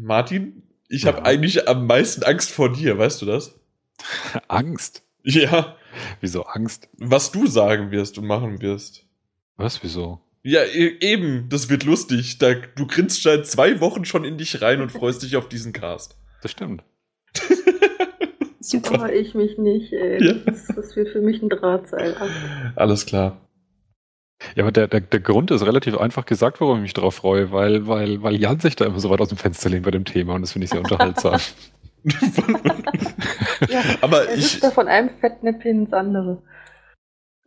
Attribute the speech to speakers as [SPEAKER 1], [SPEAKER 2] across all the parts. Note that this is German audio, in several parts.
[SPEAKER 1] Martin, ich habe eigentlich am meisten Angst vor dir, weißt du das?
[SPEAKER 2] Angst?
[SPEAKER 1] Ja.
[SPEAKER 2] Wieso Angst?
[SPEAKER 1] Was du sagen wirst und machen wirst.
[SPEAKER 2] Was, wieso?
[SPEAKER 1] Ja, e eben, das wird lustig. Da, du grinst seit zwei Wochen schon in dich rein und freust dich auf diesen Cast.
[SPEAKER 2] Das stimmt.
[SPEAKER 3] Super. Aber ich mich nicht, ey. Ja. Das, das wird für mich ein Drahtseil.
[SPEAKER 1] Alles klar.
[SPEAKER 2] Ja, aber der, der, der Grund ist relativ einfach gesagt, warum ich mich darauf freue, weil, weil, weil Jan sich da immer so weit aus dem Fenster lehnt bei dem Thema und das finde ich sehr unterhaltsam.
[SPEAKER 3] ja, aber er ich. Da von einem Fettnäpfchen ins andere.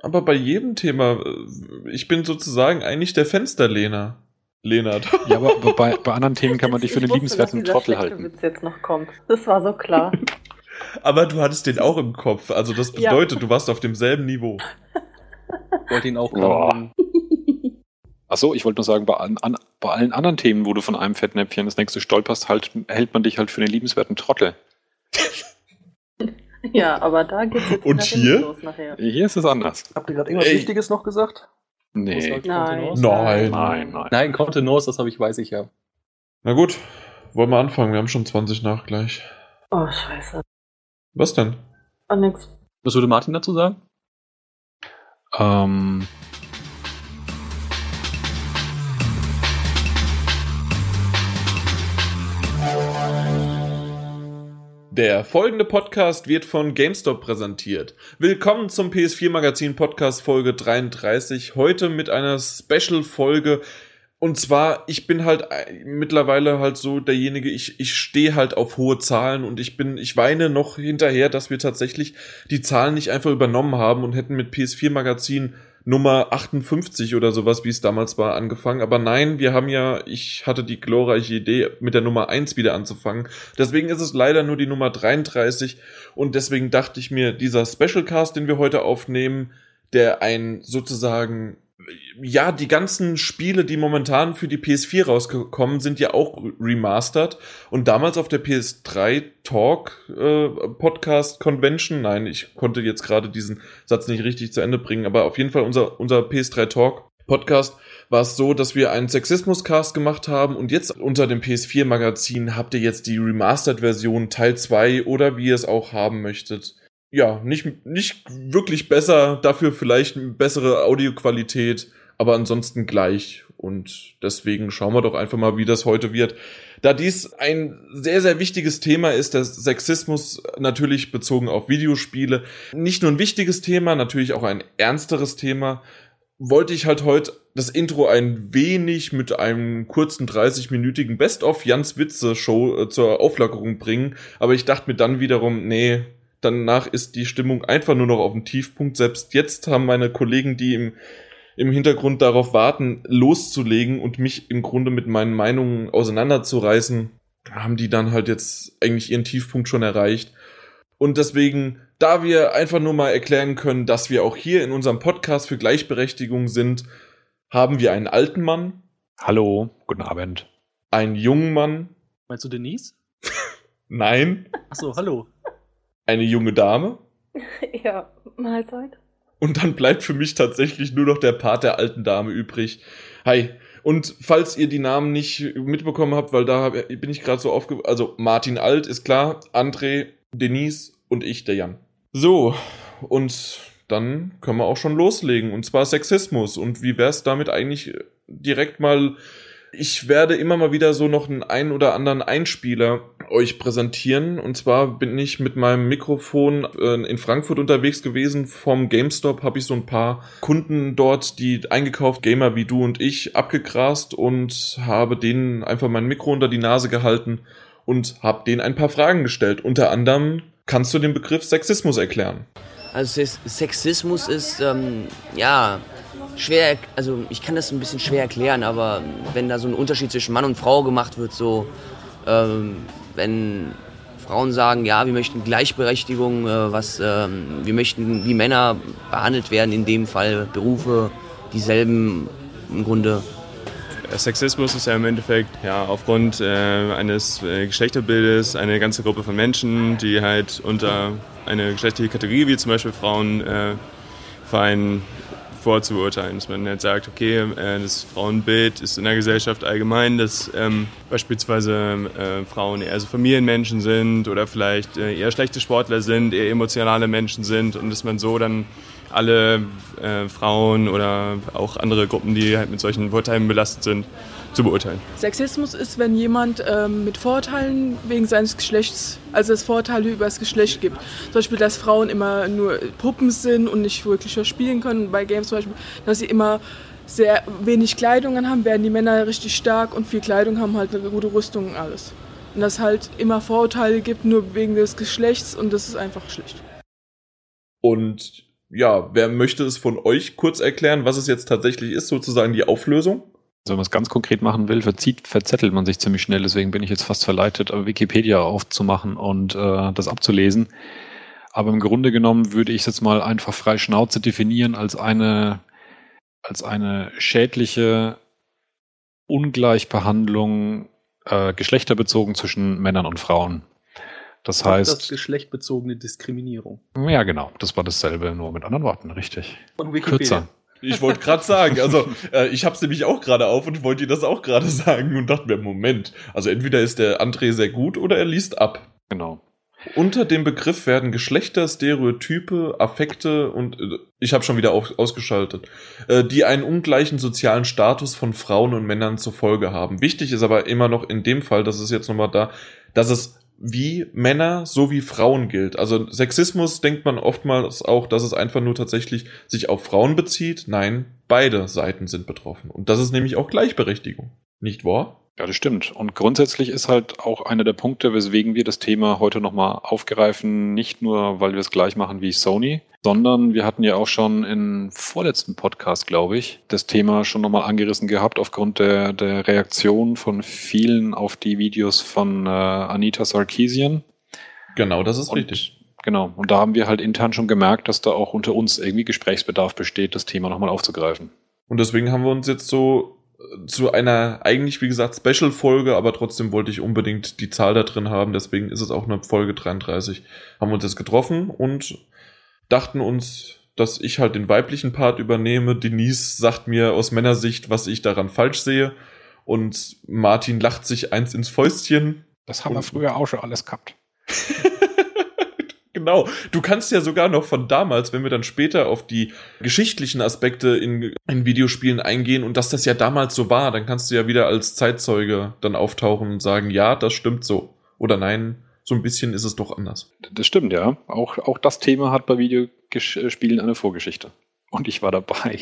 [SPEAKER 1] Aber bei jedem Thema, äh, ich bin sozusagen eigentlich der Fensterlehner. Lehnert.
[SPEAKER 2] Ja, aber bei, bei anderen Themen kann man dich für den liebenswerten Trottel halten.
[SPEAKER 3] Witz jetzt noch kommt. Das war so klar.
[SPEAKER 1] aber du hattest den auch im Kopf. Also das bedeutet, ja. du warst auf demselben Niveau.
[SPEAKER 4] Wollte ihn auch gerade.
[SPEAKER 2] Achso, ich wollte nur sagen, bei, an, bei allen anderen Themen, wo du von einem Fettnäpfchen das nächste stolperst, halt, hält man dich halt für den liebenswerten Trottel.
[SPEAKER 3] ja, aber da geht's jetzt
[SPEAKER 1] Und hier?
[SPEAKER 3] los nachher.
[SPEAKER 2] Hier ist es anders.
[SPEAKER 4] Habt ihr gerade irgendwas Ey. Wichtiges noch gesagt?
[SPEAKER 2] Nee.
[SPEAKER 3] Nein.
[SPEAKER 1] Nein.
[SPEAKER 4] Nein, nein. Nein, Contenance, das habe ich, weiß ich ja.
[SPEAKER 1] Na gut, wollen wir anfangen? Wir haben schon 20 nach gleich.
[SPEAKER 3] Oh, scheiße.
[SPEAKER 1] Was denn?
[SPEAKER 3] Oh, nix.
[SPEAKER 4] Was würde Martin dazu sagen?
[SPEAKER 2] Ähm.
[SPEAKER 1] Der folgende Podcast wird von GameStop präsentiert. Willkommen zum PS4 Magazin Podcast Folge 33. Heute mit einer Special Folge. Und zwar, ich bin halt mittlerweile halt so derjenige, ich, ich stehe halt auf hohe Zahlen und ich bin, ich weine noch hinterher, dass wir tatsächlich die Zahlen nicht einfach übernommen haben und hätten mit PS4 Magazin Nummer 58 oder sowas, wie es damals war, angefangen. Aber nein, wir haben ja, ich hatte die glorreiche Idee, mit der Nummer 1 wieder anzufangen. Deswegen ist es leider nur die Nummer 33 und deswegen dachte ich mir, dieser Special Cast, den wir heute aufnehmen, der ein sozusagen ja, die ganzen Spiele, die momentan für die PS4 rausgekommen sind, ja auch remastered. Und damals auf der PS3 Talk äh, Podcast Convention, nein, ich konnte jetzt gerade diesen Satz nicht richtig zu Ende bringen, aber auf jeden Fall unser, unser PS3 Talk Podcast war es so, dass wir einen Sexismus-Cast gemacht haben und jetzt unter dem PS4-Magazin habt ihr jetzt die Remastered-Version Teil 2 oder wie ihr es auch haben möchtet ja, nicht, nicht wirklich besser, dafür vielleicht eine bessere Audioqualität, aber ansonsten gleich. Und deswegen schauen wir doch einfach mal, wie das heute wird. Da dies ein sehr, sehr wichtiges Thema ist, der Sexismus natürlich bezogen auf Videospiele. Nicht nur ein wichtiges Thema, natürlich auch ein ernsteres Thema. Wollte ich halt heute das Intro ein wenig mit einem kurzen 30-minütigen Best-of Jans Witze Show äh, zur Auflockerung bringen. Aber ich dachte mir dann wiederum, nee, danach ist die Stimmung einfach nur noch auf dem Tiefpunkt. Selbst jetzt haben meine Kollegen, die im, im Hintergrund darauf warten, loszulegen und mich im Grunde mit meinen Meinungen auseinanderzureißen, haben die dann halt jetzt eigentlich ihren Tiefpunkt schon erreicht. Und deswegen, da wir einfach nur mal erklären können, dass wir auch hier in unserem Podcast für Gleichberechtigung sind, haben wir einen alten Mann.
[SPEAKER 2] Hallo, guten Abend.
[SPEAKER 1] Einen jungen Mann.
[SPEAKER 4] Meinst du Denise?
[SPEAKER 1] Nein.
[SPEAKER 4] Achso, hallo
[SPEAKER 1] eine junge Dame.
[SPEAKER 3] Ja, Mahlzeit.
[SPEAKER 1] Und dann bleibt für mich tatsächlich nur noch der Part der alten Dame übrig. Hi. Und falls ihr die Namen nicht mitbekommen habt, weil da bin ich gerade so aufge... Also Martin Alt ist klar, André, Denise und ich, der Jan. So, und dann können wir auch schon loslegen. Und zwar Sexismus. Und wie wär's damit eigentlich direkt mal ich werde immer mal wieder so noch einen ein oder anderen Einspieler euch präsentieren. Und zwar bin ich mit meinem Mikrofon äh, in Frankfurt unterwegs gewesen. Vom GameStop habe ich so ein paar Kunden dort, die eingekauft Gamer wie du und ich, abgegrast und habe denen einfach mein Mikro unter die Nase gehalten und habe denen ein paar Fragen gestellt. Unter anderem kannst du den Begriff Sexismus erklären.
[SPEAKER 5] Also Sexismus ist ähm, ja schwer, also ich kann das ein bisschen schwer erklären, aber wenn da so ein Unterschied zwischen Mann und Frau gemacht wird, so ähm, wenn Frauen sagen, ja, wir möchten Gleichberechtigung, äh, was, ähm, wir möchten wie Männer behandelt werden, in dem Fall Berufe, dieselben im Grunde.
[SPEAKER 6] Sexismus ist ja im Endeffekt ja, aufgrund äh, eines äh, Geschlechterbildes eine ganze Gruppe von Menschen, die halt unter eine geschlechtliche Kategorie wie zum Beispiel Frauen äh, fallen, vorzuurteilen, dass man halt sagt, okay, äh, das Frauenbild ist in der Gesellschaft allgemein, dass ähm, beispielsweise äh, Frauen eher so Familienmenschen sind oder vielleicht äh, eher schlechte Sportler sind, eher emotionale Menschen sind und dass man so dann alle äh, Frauen oder auch andere Gruppen, die halt mit solchen Vorteilen belastet sind, zu beurteilen.
[SPEAKER 7] Sexismus ist, wenn jemand ähm, mit Vorurteilen wegen seines Geschlechts, also es Vorurteile über das Geschlecht gibt. Zum Beispiel, dass Frauen immer nur Puppen sind und nicht wirklich was spielen können. Bei Games zum Beispiel, dass sie immer sehr wenig Kleidung haben, werden die Männer richtig stark und viel Kleidung haben, halt eine gute Rüstung und alles. Und dass es halt immer Vorurteile gibt, nur wegen des Geschlechts und das ist einfach schlecht.
[SPEAKER 1] Und ja, wer möchte es von euch kurz erklären, was es jetzt tatsächlich ist, sozusagen die Auflösung?
[SPEAKER 2] Wenn man es ganz konkret machen will, verzieht, verzettelt man sich ziemlich schnell. Deswegen bin ich jetzt fast verleitet, Wikipedia aufzumachen und äh, das abzulesen. Aber im Grunde genommen würde ich es jetzt mal einfach frei Schnauze definieren als eine, als eine schädliche Ungleichbehandlung äh, geschlechterbezogen zwischen Männern und Frauen. Das heißt.
[SPEAKER 4] Das geschlechtbezogene Diskriminierung.
[SPEAKER 2] Ja, genau. Das war dasselbe, nur mit anderen Worten, richtig.
[SPEAKER 4] Von Wikipedia.
[SPEAKER 2] Kürzer.
[SPEAKER 1] Ich wollte gerade sagen, also äh, ich habe es nämlich auch gerade auf und wollte dir das auch gerade sagen und dachte mir, Moment, also entweder ist der André sehr gut oder er liest ab.
[SPEAKER 2] Genau.
[SPEAKER 1] Unter dem Begriff werden Geschlechter, Stereotype, Affekte und äh, ich habe schon wieder auf, ausgeschaltet, äh, die einen ungleichen sozialen Status von Frauen und Männern zur Folge haben. Wichtig ist aber immer noch in dem Fall, das ist jetzt nochmal da, dass es wie Männer so wie Frauen gilt. Also Sexismus denkt man oftmals auch, dass es einfach nur tatsächlich sich auf Frauen bezieht. Nein, beide Seiten sind betroffen. Und das ist nämlich auch Gleichberechtigung. Nicht wahr?
[SPEAKER 2] Ja, das stimmt. Und grundsätzlich ist halt auch einer der Punkte, weswegen wir das Thema heute nochmal aufgreifen, nicht nur, weil wir es gleich machen wie Sony, sondern wir hatten ja auch schon im vorletzten Podcast, glaube ich, das Thema schon nochmal angerissen gehabt aufgrund der, der Reaktion von vielen auf die Videos von äh, Anita Sarkeesian.
[SPEAKER 1] Genau, das ist
[SPEAKER 2] Und-
[SPEAKER 1] richtig.
[SPEAKER 2] Genau. Und da haben wir halt intern schon gemerkt, dass da auch unter uns irgendwie Gesprächsbedarf besteht, das Thema nochmal aufzugreifen.
[SPEAKER 1] Und deswegen haben wir uns jetzt so zu einer eigentlich, wie gesagt, Special-Folge, aber trotzdem wollte ich unbedingt die Zahl da drin haben. Deswegen ist es auch eine Folge 33. Haben wir uns jetzt getroffen und dachten uns, dass ich halt den weiblichen Part übernehme. Denise sagt mir aus Männersicht, was ich daran falsch sehe. Und Martin lacht sich eins ins Fäustchen.
[SPEAKER 2] Das haben wir früher auch schon alles gehabt.
[SPEAKER 1] Genau. Du kannst ja sogar noch von damals, wenn wir dann später auf die geschichtlichen Aspekte in, in Videospielen eingehen und dass das ja damals so war, dann kannst du ja wieder als Zeitzeuge dann auftauchen und sagen, ja, das stimmt so. Oder nein, so ein bisschen ist es doch anders.
[SPEAKER 2] Das stimmt, ja. Auch, auch das Thema hat bei Videospielen eine Vorgeschichte. Und ich war dabei.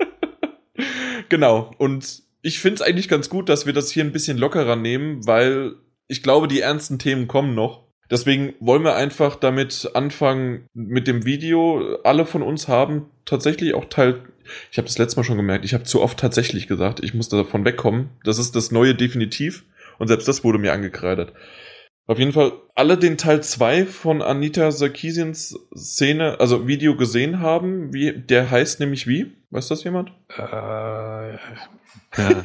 [SPEAKER 1] genau. Und ich finde es eigentlich ganz gut, dass wir das hier ein bisschen lockerer nehmen, weil ich glaube, die ernsten Themen kommen noch. Deswegen wollen wir einfach damit anfangen mit dem Video. Alle von uns haben tatsächlich auch Teil. Ich habe das letzte Mal schon gemerkt, ich habe zu oft tatsächlich gesagt, ich muss davon wegkommen. Das ist das neue Definitiv. Und selbst das wurde mir angekreidet. Auf jeden Fall alle den Teil 2 von Anita Sarkeesians Szene, also Video gesehen haben. Wie, der heißt nämlich wie? Weiß das jemand?
[SPEAKER 2] äh, ja.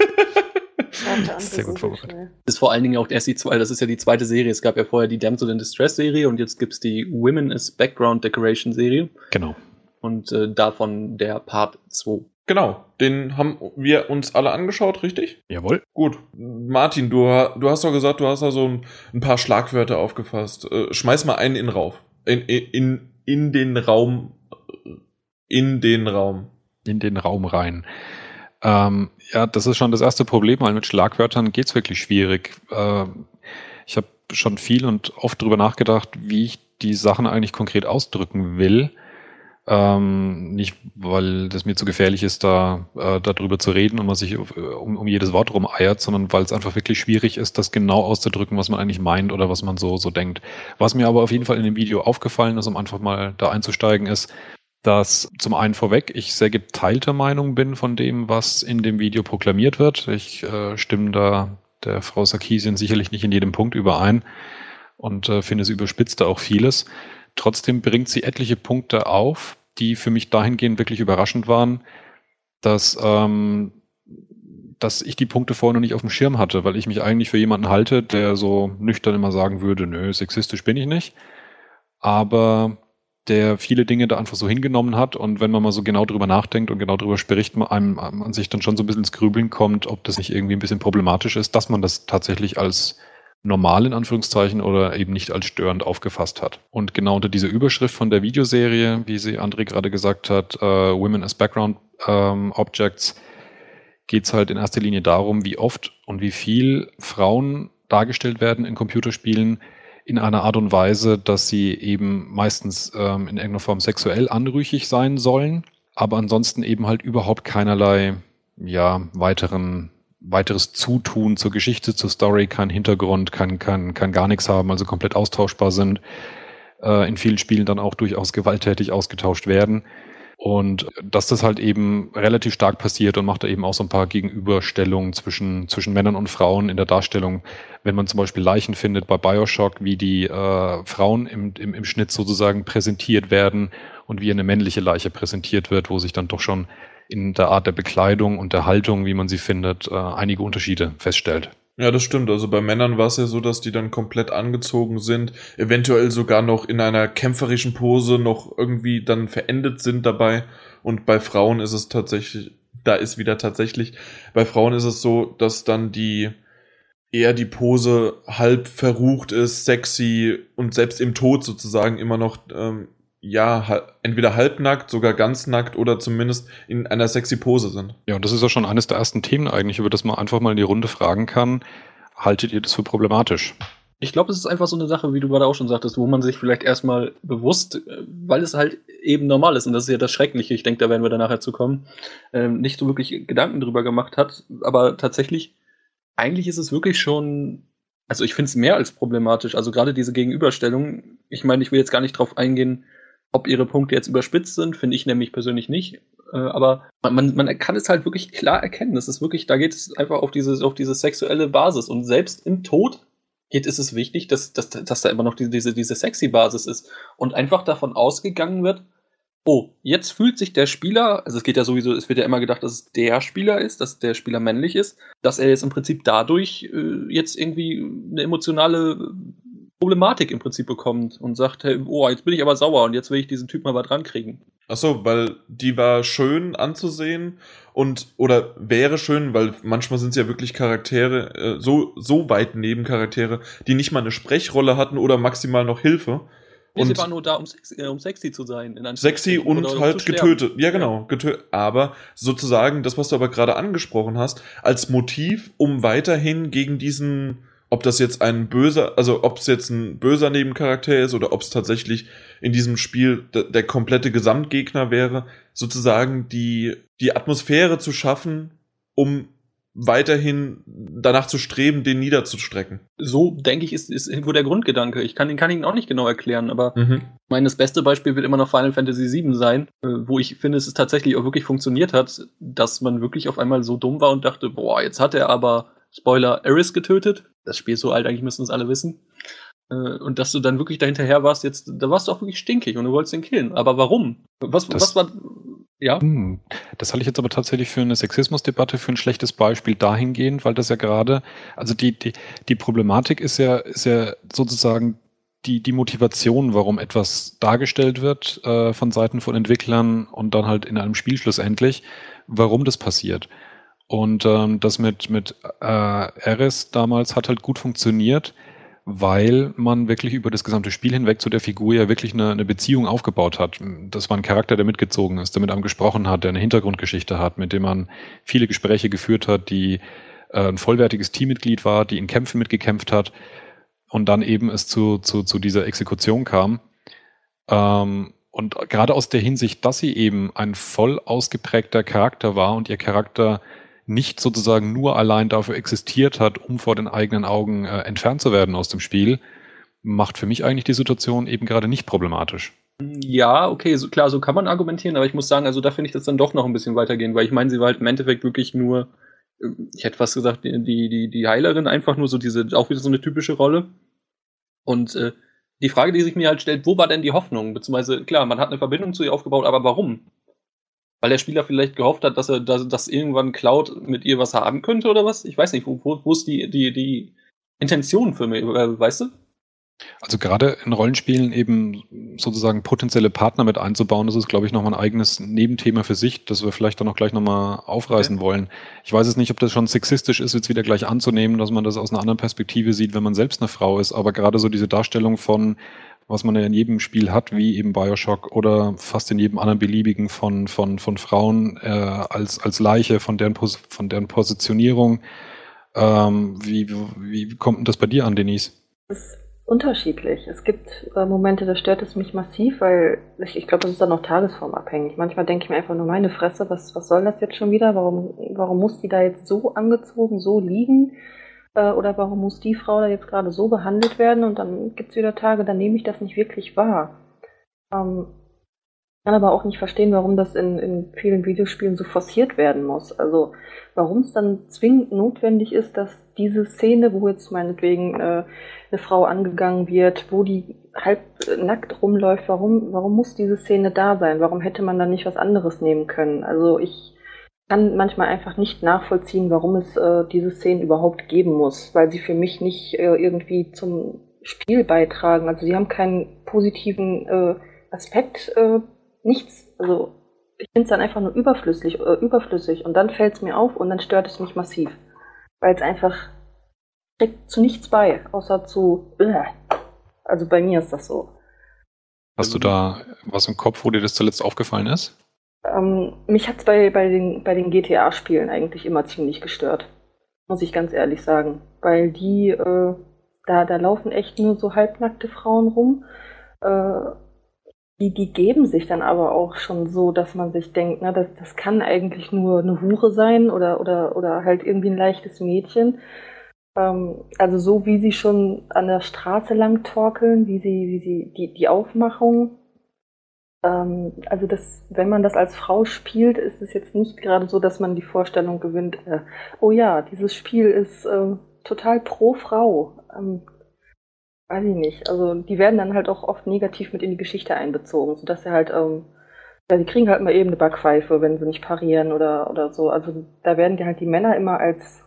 [SPEAKER 2] Sehr gut vorbereitet.
[SPEAKER 3] schnell.
[SPEAKER 4] ist vor allen Dingen auch erst die zwei, das ist ja die zweite Serie. Es gab ja vorher die Damsel in Distress Serie und jetzt gibt's die Women as Background Decoration Serie
[SPEAKER 2] Genau.
[SPEAKER 4] und äh, davon der Part 2.
[SPEAKER 1] Genau, den haben wir uns alle angeschaut, richtig?
[SPEAKER 2] Jawohl.
[SPEAKER 1] Gut. Martin, du, du hast doch gesagt, du hast da so ein, ein paar Schlagwörter aufgefasst. Äh, schmeiß mal einen in Raum. In, in, in, in den Raum. In den Raum.
[SPEAKER 2] In den Raum rein. Ähm, ja, das ist schon das erste Problem, weil mit Schlagwörtern geht's wirklich schwierig. Ähm, ich habe schon viel und oft drüber nachgedacht, wie ich die Sachen eigentlich konkret ausdrücken will. Ähm, nicht, weil das mir zu gefährlich ist, da äh, darüber zu reden und man sich auf- um, um jedes Wort rumeiert, sondern weil es einfach wirklich schwierig ist, das genau auszudrücken, was man eigentlich meint oder was man so, so denkt. Was mir aber auf jeden Fall in dem Video aufgefallen ist, um einfach mal da einzusteigen, ist, dass zum einen vorweg ich sehr geteilter Meinung bin von dem, was in dem Video proklamiert wird. Ich äh, stimme da der Frau Sarkisian sicherlich nicht in jedem Punkt überein und äh, finde, sie überspitzt da auch vieles. Trotzdem bringt sie etliche Punkte auf, die für mich dahingehend wirklich überraschend waren, dass, ähm, dass ich die Punkte vorher noch nicht auf dem Schirm hatte, weil ich mich eigentlich für jemanden halte, der so nüchtern immer sagen würde, nö, sexistisch bin ich nicht. Aber der viele Dinge da einfach so hingenommen hat. Und wenn man mal so genau drüber nachdenkt und genau drüber spricht, man, einem, man sich dann schon so ein bisschen ins Grübeln kommt, ob das nicht irgendwie ein bisschen problematisch ist, dass man das tatsächlich als normal in Anführungszeichen oder eben nicht als störend aufgefasst hat. Und genau unter dieser Überschrift von der Videoserie, wie sie André gerade gesagt hat, äh, Women as Background ähm, Objects, geht es halt in erster Linie darum, wie oft und wie viel Frauen dargestellt werden in Computerspielen in einer Art und Weise, dass sie eben meistens ähm, in irgendeiner Form sexuell anrüchig sein sollen, aber ansonsten eben halt überhaupt keinerlei ja, weiteren weiteres Zutun zur Geschichte, zur Story, kein Hintergrund, kann, kann, kann gar nichts haben, also komplett austauschbar sind, äh, in vielen Spielen dann auch durchaus gewalttätig ausgetauscht werden. Und dass das halt eben relativ stark passiert und macht da eben auch so ein paar Gegenüberstellungen zwischen, zwischen Männern und Frauen in der Darstellung. Wenn man zum Beispiel Leichen findet bei Bioshock, wie die äh, Frauen im, im, im Schnitt sozusagen präsentiert werden und wie eine männliche Leiche präsentiert wird, wo sich dann doch schon in der Art der Bekleidung und der Haltung, wie man sie findet, äh, einige Unterschiede feststellt.
[SPEAKER 1] Ja, das stimmt. Also bei Männern war es ja so, dass die dann komplett angezogen sind, eventuell sogar noch in einer kämpferischen Pose noch irgendwie dann verendet sind dabei. Und bei Frauen ist es tatsächlich, da ist wieder tatsächlich, bei Frauen ist es so, dass dann die eher die Pose halb verrucht ist, sexy und selbst im Tod sozusagen immer noch ähm, ja, entweder halbnackt, sogar ganz nackt oder zumindest in einer sexy Pose sind.
[SPEAKER 2] Ja, und das ist ja schon eines der ersten Themen eigentlich, über das man einfach mal in die Runde fragen kann. Haltet ihr das für problematisch?
[SPEAKER 4] Ich glaube, es ist einfach so eine Sache, wie du gerade auch schon sagtest, wo man sich vielleicht erstmal bewusst, äh, weil es halt eben normal ist, und das ist ja das Schreckliche, ich denke, da werden wir dann nachher zu kommen, ähm, nicht so wirklich Gedanken drüber gemacht hat. Aber tatsächlich, eigentlich ist es wirklich schon also ich finde es mehr als problematisch. Also gerade diese Gegenüberstellung, ich meine, ich will jetzt gar nicht drauf eingehen, ob ihre Punkte jetzt überspitzt sind, finde ich nämlich persönlich nicht. Äh, aber man, man kann es halt wirklich klar erkennen. Das ist wirklich, da geht es einfach auf diese, auf diese sexuelle Basis. Und selbst im Tod geht, ist es wichtig, dass, dass, dass da immer noch diese, diese, diese sexy Basis ist. Und einfach davon ausgegangen wird, oh, jetzt fühlt sich der Spieler, also es geht ja sowieso, es wird ja immer gedacht, dass es der Spieler ist, dass der Spieler männlich ist, dass er jetzt im Prinzip dadurch äh, jetzt irgendwie eine emotionale Problematik im Prinzip bekommt und sagt, hey, oh, jetzt bin ich aber sauer und jetzt will ich diesen Typ mal was dran kriegen.
[SPEAKER 1] Ach so, weil die war schön anzusehen und oder wäre schön, weil manchmal sind es ja wirklich Charaktere äh, so so weit Nebencharaktere, die nicht mal eine Sprechrolle hatten oder maximal noch Hilfe.
[SPEAKER 4] Nee, und sie war nur da, um sexy, äh, um sexy zu sein.
[SPEAKER 1] sexy und halt getötet. Ja, genau. Ja. Getötet. Aber sozusagen, das, was du aber gerade angesprochen hast, als Motiv, um weiterhin gegen diesen ob das jetzt ein böser, also ob es jetzt ein böser Nebencharakter ist oder ob es tatsächlich in diesem Spiel der, der komplette Gesamtgegner wäre, sozusagen die, die Atmosphäre zu schaffen, um weiterhin danach zu streben, den niederzustrecken.
[SPEAKER 4] So, denke ich, ist, ist irgendwo der Grundgedanke. Ich kann, kann ihn auch nicht genau erklären, aber mhm. mein das beste Beispiel wird immer noch Final Fantasy VII sein, äh, wo ich finde, es tatsächlich auch wirklich funktioniert hat, dass man wirklich auf einmal so dumm war und dachte, boah, jetzt hat er aber Spoiler, Eris getötet. Das Spiel ist so alt, eigentlich müssen es alle wissen. Äh, und dass du dann wirklich dahinterher warst, jetzt, da warst du auch wirklich stinkig und du wolltest ihn killen. Aber warum? Was, das, was war. Ja? Hm,
[SPEAKER 2] das halte ich jetzt aber tatsächlich für eine Sexismusdebatte, für ein schlechtes Beispiel dahingehend, weil das ja gerade, also die, die, die Problematik ist ja, ist ja sozusagen die, die Motivation, warum etwas dargestellt wird äh, von Seiten von Entwicklern und dann halt in einem Spiel schlussendlich, warum das passiert. Und ähm, das mit, mit äh, Eris damals hat halt gut funktioniert, weil man wirklich über das gesamte Spiel hinweg zu der Figur ja wirklich eine, eine Beziehung aufgebaut hat. Das war ein Charakter, der mitgezogen ist, der mit einem gesprochen hat, der eine Hintergrundgeschichte hat, mit dem man viele Gespräche geführt hat, die äh, ein vollwertiges Teammitglied war, die in Kämpfen mitgekämpft hat und dann eben es zu, zu, zu dieser Exekution kam. Ähm, und gerade aus der Hinsicht, dass sie eben ein voll ausgeprägter Charakter war und ihr Charakter nicht sozusagen nur allein dafür existiert hat, um vor den eigenen Augen äh, entfernt zu werden aus dem Spiel, macht für mich eigentlich die Situation eben gerade nicht problematisch.
[SPEAKER 4] Ja, okay, so, klar, so kann man argumentieren, aber ich muss sagen, also da finde ich das dann doch noch ein bisschen weitergehen, weil ich meine, sie war halt im Endeffekt wirklich nur, ähm, ich hätte fast gesagt, die, die, die Heilerin, einfach nur so diese, auch wieder so eine typische Rolle. Und äh, die Frage, die sich mir halt stellt, wo war denn die Hoffnung? Beziehungsweise, klar, man hat eine Verbindung zu ihr aufgebaut, aber warum? Weil der Spieler vielleicht gehofft hat, dass er dass, dass irgendwann Cloud mit ihr was haben könnte oder was? Ich weiß nicht, wo, wo, wo ist die, die, die Intention für mich, äh, weißt du?
[SPEAKER 2] Also gerade in Rollenspielen eben sozusagen potenzielle Partner mit einzubauen, das ist, glaube ich, nochmal ein eigenes Nebenthema für sich, das wir vielleicht dann auch gleich nochmal aufreißen okay. wollen. Ich weiß es nicht, ob das schon sexistisch ist, jetzt wieder gleich anzunehmen, dass man das aus einer anderen Perspektive sieht, wenn man selbst eine Frau ist, aber gerade so diese Darstellung von, was man ja in jedem Spiel hat, wie eben Bioshock oder fast in jedem anderen beliebigen von, von, von Frauen äh, als, als Leiche, von deren, von deren Positionierung. Ähm, wie, wie kommt denn das bei dir an, Denise?
[SPEAKER 3] Das unterschiedlich. Es gibt äh, Momente, da stört es mich massiv, weil ich, ich glaube, das ist dann auch tagesformabhängig. Manchmal denke ich mir einfach nur, meine Fresse, was, was soll das jetzt schon wieder? Warum, warum muss die da jetzt so angezogen, so liegen? Äh, oder warum muss die Frau da jetzt gerade so behandelt werden? Und dann gibt es wieder Tage, da nehme ich das nicht wirklich wahr. Ähm, kann aber auch nicht verstehen, warum das in, in vielen Videospielen so forciert werden muss. Also warum es dann zwingend notwendig ist, dass diese Szene, wo jetzt meinetwegen äh, eine Frau angegangen wird, wo die halb nackt rumläuft, warum, warum muss diese Szene da sein? Warum hätte man dann nicht was anderes nehmen können? Also ich kann manchmal einfach nicht nachvollziehen, warum es äh, diese Szene überhaupt geben muss, weil sie für mich nicht äh, irgendwie zum Spiel beitragen. Also sie haben keinen positiven äh, Aspekt äh, nichts. Also ich finde es dann einfach nur überflüssig, äh, überflüssig und dann fällt es mir auf und dann stört es mich massiv. Weil es einfach trägt zu nichts bei, außer zu. Äh. Also bei mir ist das so.
[SPEAKER 2] Hast du da was im Kopf, wo dir das zuletzt aufgefallen ist?
[SPEAKER 3] Ähm, mich hat es bei, bei den, bei den GTA-Spielen eigentlich immer ziemlich gestört. Muss ich ganz ehrlich sagen. Weil die, äh, da, da laufen echt nur so halbnackte Frauen rum. Äh, die, die geben sich dann aber auch schon so, dass man sich denkt, na, das, das kann eigentlich nur eine Hure sein oder, oder, oder halt irgendwie ein leichtes Mädchen. Ähm, also so wie sie schon an der Straße lang torkeln, wie sie, wie sie, die, die Aufmachung. Ähm, also das, wenn man das als Frau spielt, ist es jetzt nicht gerade so, dass man die Vorstellung gewinnt, äh, oh ja, dieses Spiel ist äh, total pro Frau. Ähm, weiß ich nicht. Also die werden dann halt auch oft negativ mit in die Geschichte einbezogen, sodass sie halt, ähm, ja, die kriegen halt mal eben eine Backpfeife, wenn sie nicht parieren oder, oder so. Also da werden die halt die Männer immer als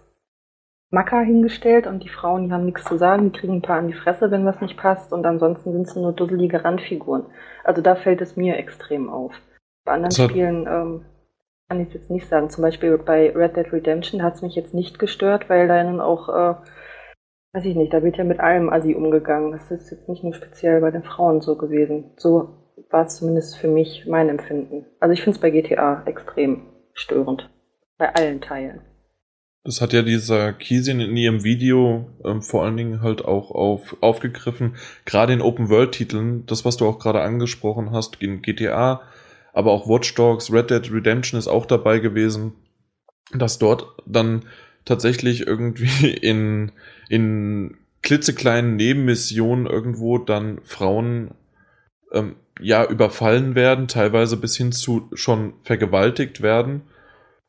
[SPEAKER 3] Macker hingestellt und die Frauen, die haben nichts zu sagen, die kriegen ein paar an die Fresse, wenn was nicht passt und ansonsten sind sie nur dusselige Randfiguren. Also da fällt es mir extrem auf. Bei anderen so. Spielen ähm, kann ich es jetzt nicht sagen. Zum Beispiel bei Red Dead Redemption hat es mich jetzt nicht gestört, weil da nun auch äh, Weiß ich nicht, da wird ja mit allem Assi umgegangen. Das ist jetzt nicht nur speziell bei den Frauen so gewesen. So war es zumindest für mich mein Empfinden. Also ich finde es bei GTA extrem störend. Bei allen Teilen.
[SPEAKER 1] Das hat ja dieser Kiesin in ihrem Video ähm, vor allen Dingen halt auch auf, aufgegriffen. Gerade in Open-World-Titeln, das, was du auch gerade angesprochen hast, in GTA, aber auch Watch Dogs, Red Dead Redemption ist auch dabei gewesen, dass dort dann tatsächlich irgendwie in, in klitzekleinen Nebenmissionen irgendwo dann Frauen ähm, ja überfallen werden, teilweise bis hin zu schon vergewaltigt werden.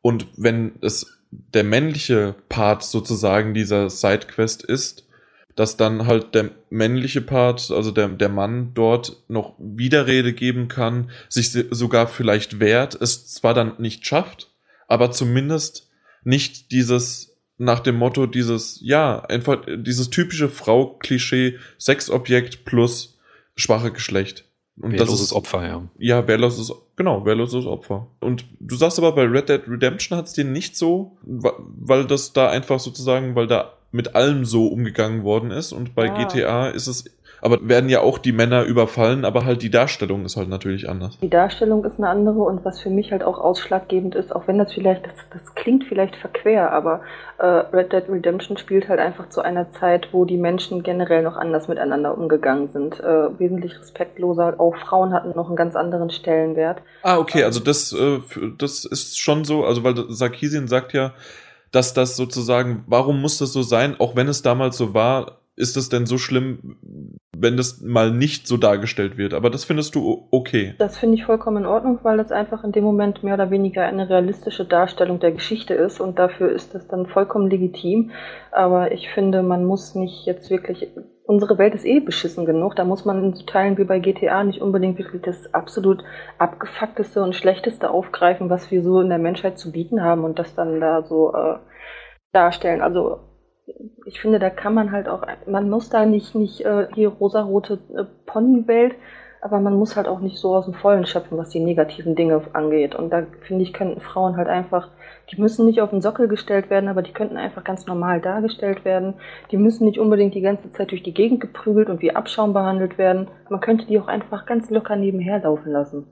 [SPEAKER 1] Und wenn es der männliche Part sozusagen dieser Sidequest ist, dass dann halt der männliche Part, also der, der Mann dort noch Widerrede geben kann, sich sogar vielleicht wehrt, es zwar dann nicht schafft, aber zumindest nicht dieses nach dem Motto dieses, ja, einfach dieses typische Frau-Klischee, Sexobjekt plus schwache Geschlecht.
[SPEAKER 2] Und wehrloses das ist, Opfer, ja.
[SPEAKER 1] Ja, wehrloses, genau, wehrloses Opfer. Und du sagst aber, bei Red Dead Redemption hat es dir nicht so, weil das da einfach sozusagen, weil da mit allem so umgegangen worden ist und bei ja. GTA ist es aber werden ja auch die Männer überfallen, aber halt die Darstellung ist halt natürlich anders.
[SPEAKER 3] Die Darstellung ist eine andere und was für mich halt auch ausschlaggebend ist, auch wenn das vielleicht, das, das klingt vielleicht verquer, aber äh, Red Dead Redemption spielt halt einfach zu einer Zeit, wo die Menschen generell noch anders miteinander umgegangen sind. Äh, wesentlich respektloser, auch Frauen hatten noch einen ganz anderen Stellenwert.
[SPEAKER 1] Ah, okay, also das, äh, das ist schon so, also weil Sarkisian sagt ja, dass das sozusagen, warum muss das so sein, auch wenn es damals so war, ist es denn so schlimm, wenn das mal nicht so dargestellt wird? Aber das findest du okay?
[SPEAKER 3] Das finde ich vollkommen in Ordnung, weil das einfach in dem Moment mehr oder weniger eine realistische Darstellung der Geschichte ist und dafür ist das dann vollkommen legitim. Aber ich finde, man muss nicht jetzt wirklich. Unsere Welt ist eh beschissen genug. Da muss man in so Teilen wie bei GTA nicht unbedingt wirklich das absolut abgefuckteste und schlechteste aufgreifen, was wir so in der Menschheit zu bieten haben und das dann da so äh, darstellen. Also ich finde, da kann man halt auch, man muss da nicht, nicht äh, hier rosarote äh, Ponywelt, aber man muss halt auch nicht so aus dem Vollen schöpfen, was die negativen Dinge angeht. Und da finde ich, könnten Frauen halt einfach, die müssen nicht auf den Sockel gestellt werden, aber die könnten einfach ganz normal dargestellt werden. Die müssen nicht unbedingt die ganze Zeit durch die Gegend geprügelt und wie Abschaum behandelt werden. Man könnte die auch einfach ganz locker nebenher laufen lassen.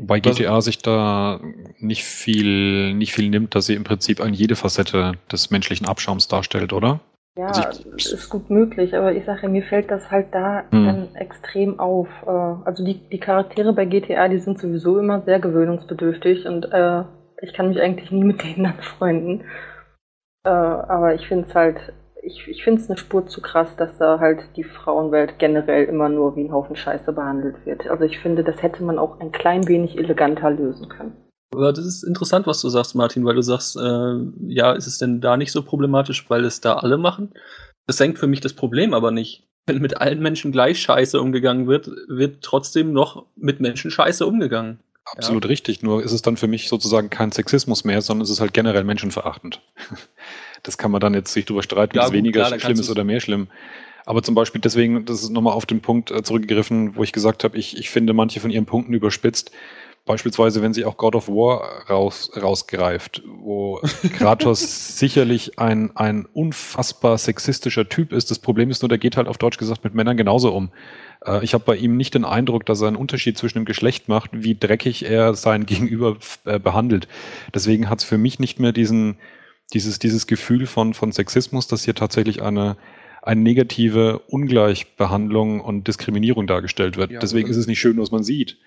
[SPEAKER 2] Wobei GTA sich da nicht viel, nicht viel nimmt, dass sie im Prinzip an jede Facette des menschlichen Abschaums darstellt, oder?
[SPEAKER 3] Ja,
[SPEAKER 2] Also ich-
[SPEAKER 3] ist gut möglich, aber ich sage, mir fällt das halt da
[SPEAKER 2] Hm.
[SPEAKER 3] dann extrem auf. Äh, Also die, die Charaktere bei GTA, die sind sowieso immer sehr gewöhnungsbedürftig und äh, ich kann mich eigentlich nie mit denen anfreunden. Äh, aber ich finde es halt, ich, ich finde es eine Spur zu krass, dass da halt die Frauenwelt generell immer nur wie ein Haufen Scheiße behandelt wird. Also ich finde, das hätte man auch ein klein wenig eleganter lösen können.
[SPEAKER 4] Aber das ist interessant, was du sagst, Martin, weil du sagst, äh, ja, ist es denn da nicht so problematisch, weil es da alle machen? Das senkt für mich das Problem aber nicht. Wenn mit allen Menschen gleich scheiße umgegangen wird, wird trotzdem noch mit Menschen scheiße umgegangen.
[SPEAKER 2] Absolut richtig. Nur ist es dann für mich sozusagen kein Sexismus mehr, sondern es ist halt generell menschenverachtend. Das kann man dann jetzt sich drüber streiten,
[SPEAKER 4] Ja,
[SPEAKER 2] ob es weniger
[SPEAKER 4] klar,
[SPEAKER 2] schlimm ist oder mehr schlimm. Aber zum Beispiel deswegen, das ist nochmal auf den Punkt äh, zurückgegriffen, wo ich gesagt habe, ich, ich finde manche von ihren Punkten überspitzt. Beispielsweise, wenn sie auch God of War raus, rausgreift, wo Kratos sicherlich ein, ein unfassbar sexistischer Typ ist. Das Problem ist nur, der geht halt auf Deutsch gesagt mit Männern genauso um. Äh, Ich habe bei ihm nicht den Eindruck, dass er einen Unterschied zwischen dem Geschlecht macht, wie dreckig er sein Gegenüber äh, behandelt. Deswegen hat es für mich nicht mehr diesen, dieses, dieses Gefühl von, von Sexismus, dass hier tatsächlich eine, eine negative Ungleichbehandlung und Diskriminierung dargestellt wird.
[SPEAKER 1] Ja,
[SPEAKER 2] Deswegen
[SPEAKER 1] also-
[SPEAKER 2] ist es nicht schön, was man sieht.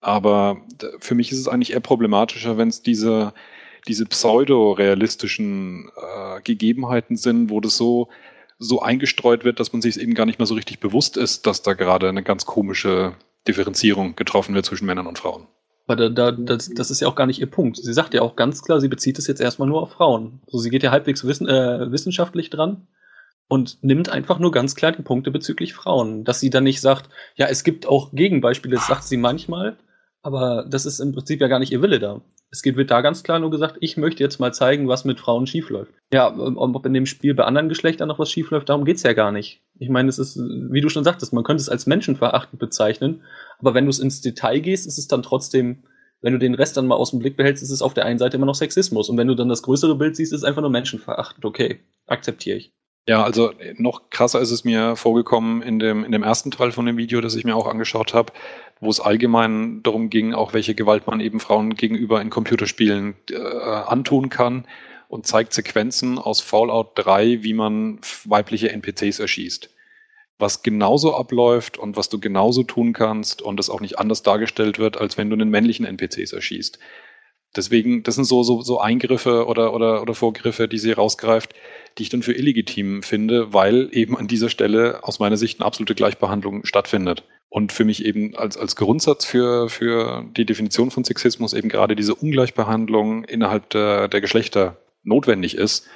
[SPEAKER 2] Aber für mich ist es eigentlich eher problematischer, wenn es diese, diese pseudo-realistischen äh, Gegebenheiten sind, wo das so, so eingestreut wird, dass man sich eben gar nicht mehr so richtig bewusst ist, dass da gerade eine ganz komische Differenzierung getroffen wird zwischen Männern und Frauen.
[SPEAKER 4] Aber da, da, das, das ist ja auch gar nicht ihr Punkt. Sie sagt ja auch ganz klar, sie bezieht es jetzt erstmal nur auf Frauen. So, sie geht ja halbwegs wissen, äh, wissenschaftlich dran und nimmt einfach nur ganz klar die Punkte bezüglich Frauen. Dass sie dann nicht sagt, ja, es gibt auch Gegenbeispiele, das sagt sie manchmal, aber das ist im Prinzip ja gar nicht ihr Wille da. Es geht, wird da ganz klar nur gesagt, ich möchte jetzt mal zeigen, was mit Frauen schiefläuft. Ja, ähm, ob in dem Spiel bei anderen Geschlechtern noch was schiefläuft, darum geht's ja gar nicht. Ich meine, es ist, wie du schon sagtest, man könnte es als menschenverachtend bezeichnen, aber wenn du es ins Detail gehst, ist es dann trotzdem, wenn du den Rest dann mal aus dem Blick behältst, ist es auf der einen Seite immer noch Sexismus. Und wenn du dann das größere Bild siehst, ist es einfach nur menschenverachtend. Okay, akzeptiere ich.
[SPEAKER 2] Ja, also noch krasser ist es mir vorgekommen in dem, in dem ersten Teil von dem Video, das ich mir auch angeschaut habe, wo es allgemein darum ging, auch welche Gewalt man eben Frauen gegenüber in Computerspielen äh, antun kann und zeigt Sequenzen aus Fallout 3, wie man weibliche NPCs erschießt. Was genauso abläuft und was du genauso tun kannst und es auch nicht anders dargestellt wird, als wenn du einen männlichen NPCs erschießt. Deswegen, das sind so, so, so Eingriffe oder, oder, oder Vorgriffe, die sie rausgreift, die ich dann für illegitim finde, weil eben an dieser Stelle aus meiner Sicht eine absolute Gleichbehandlung stattfindet. Und für mich eben als, als Grundsatz für, für die Definition von Sexismus eben gerade diese Ungleichbehandlung innerhalb der, der Geschlechter notwendig ist,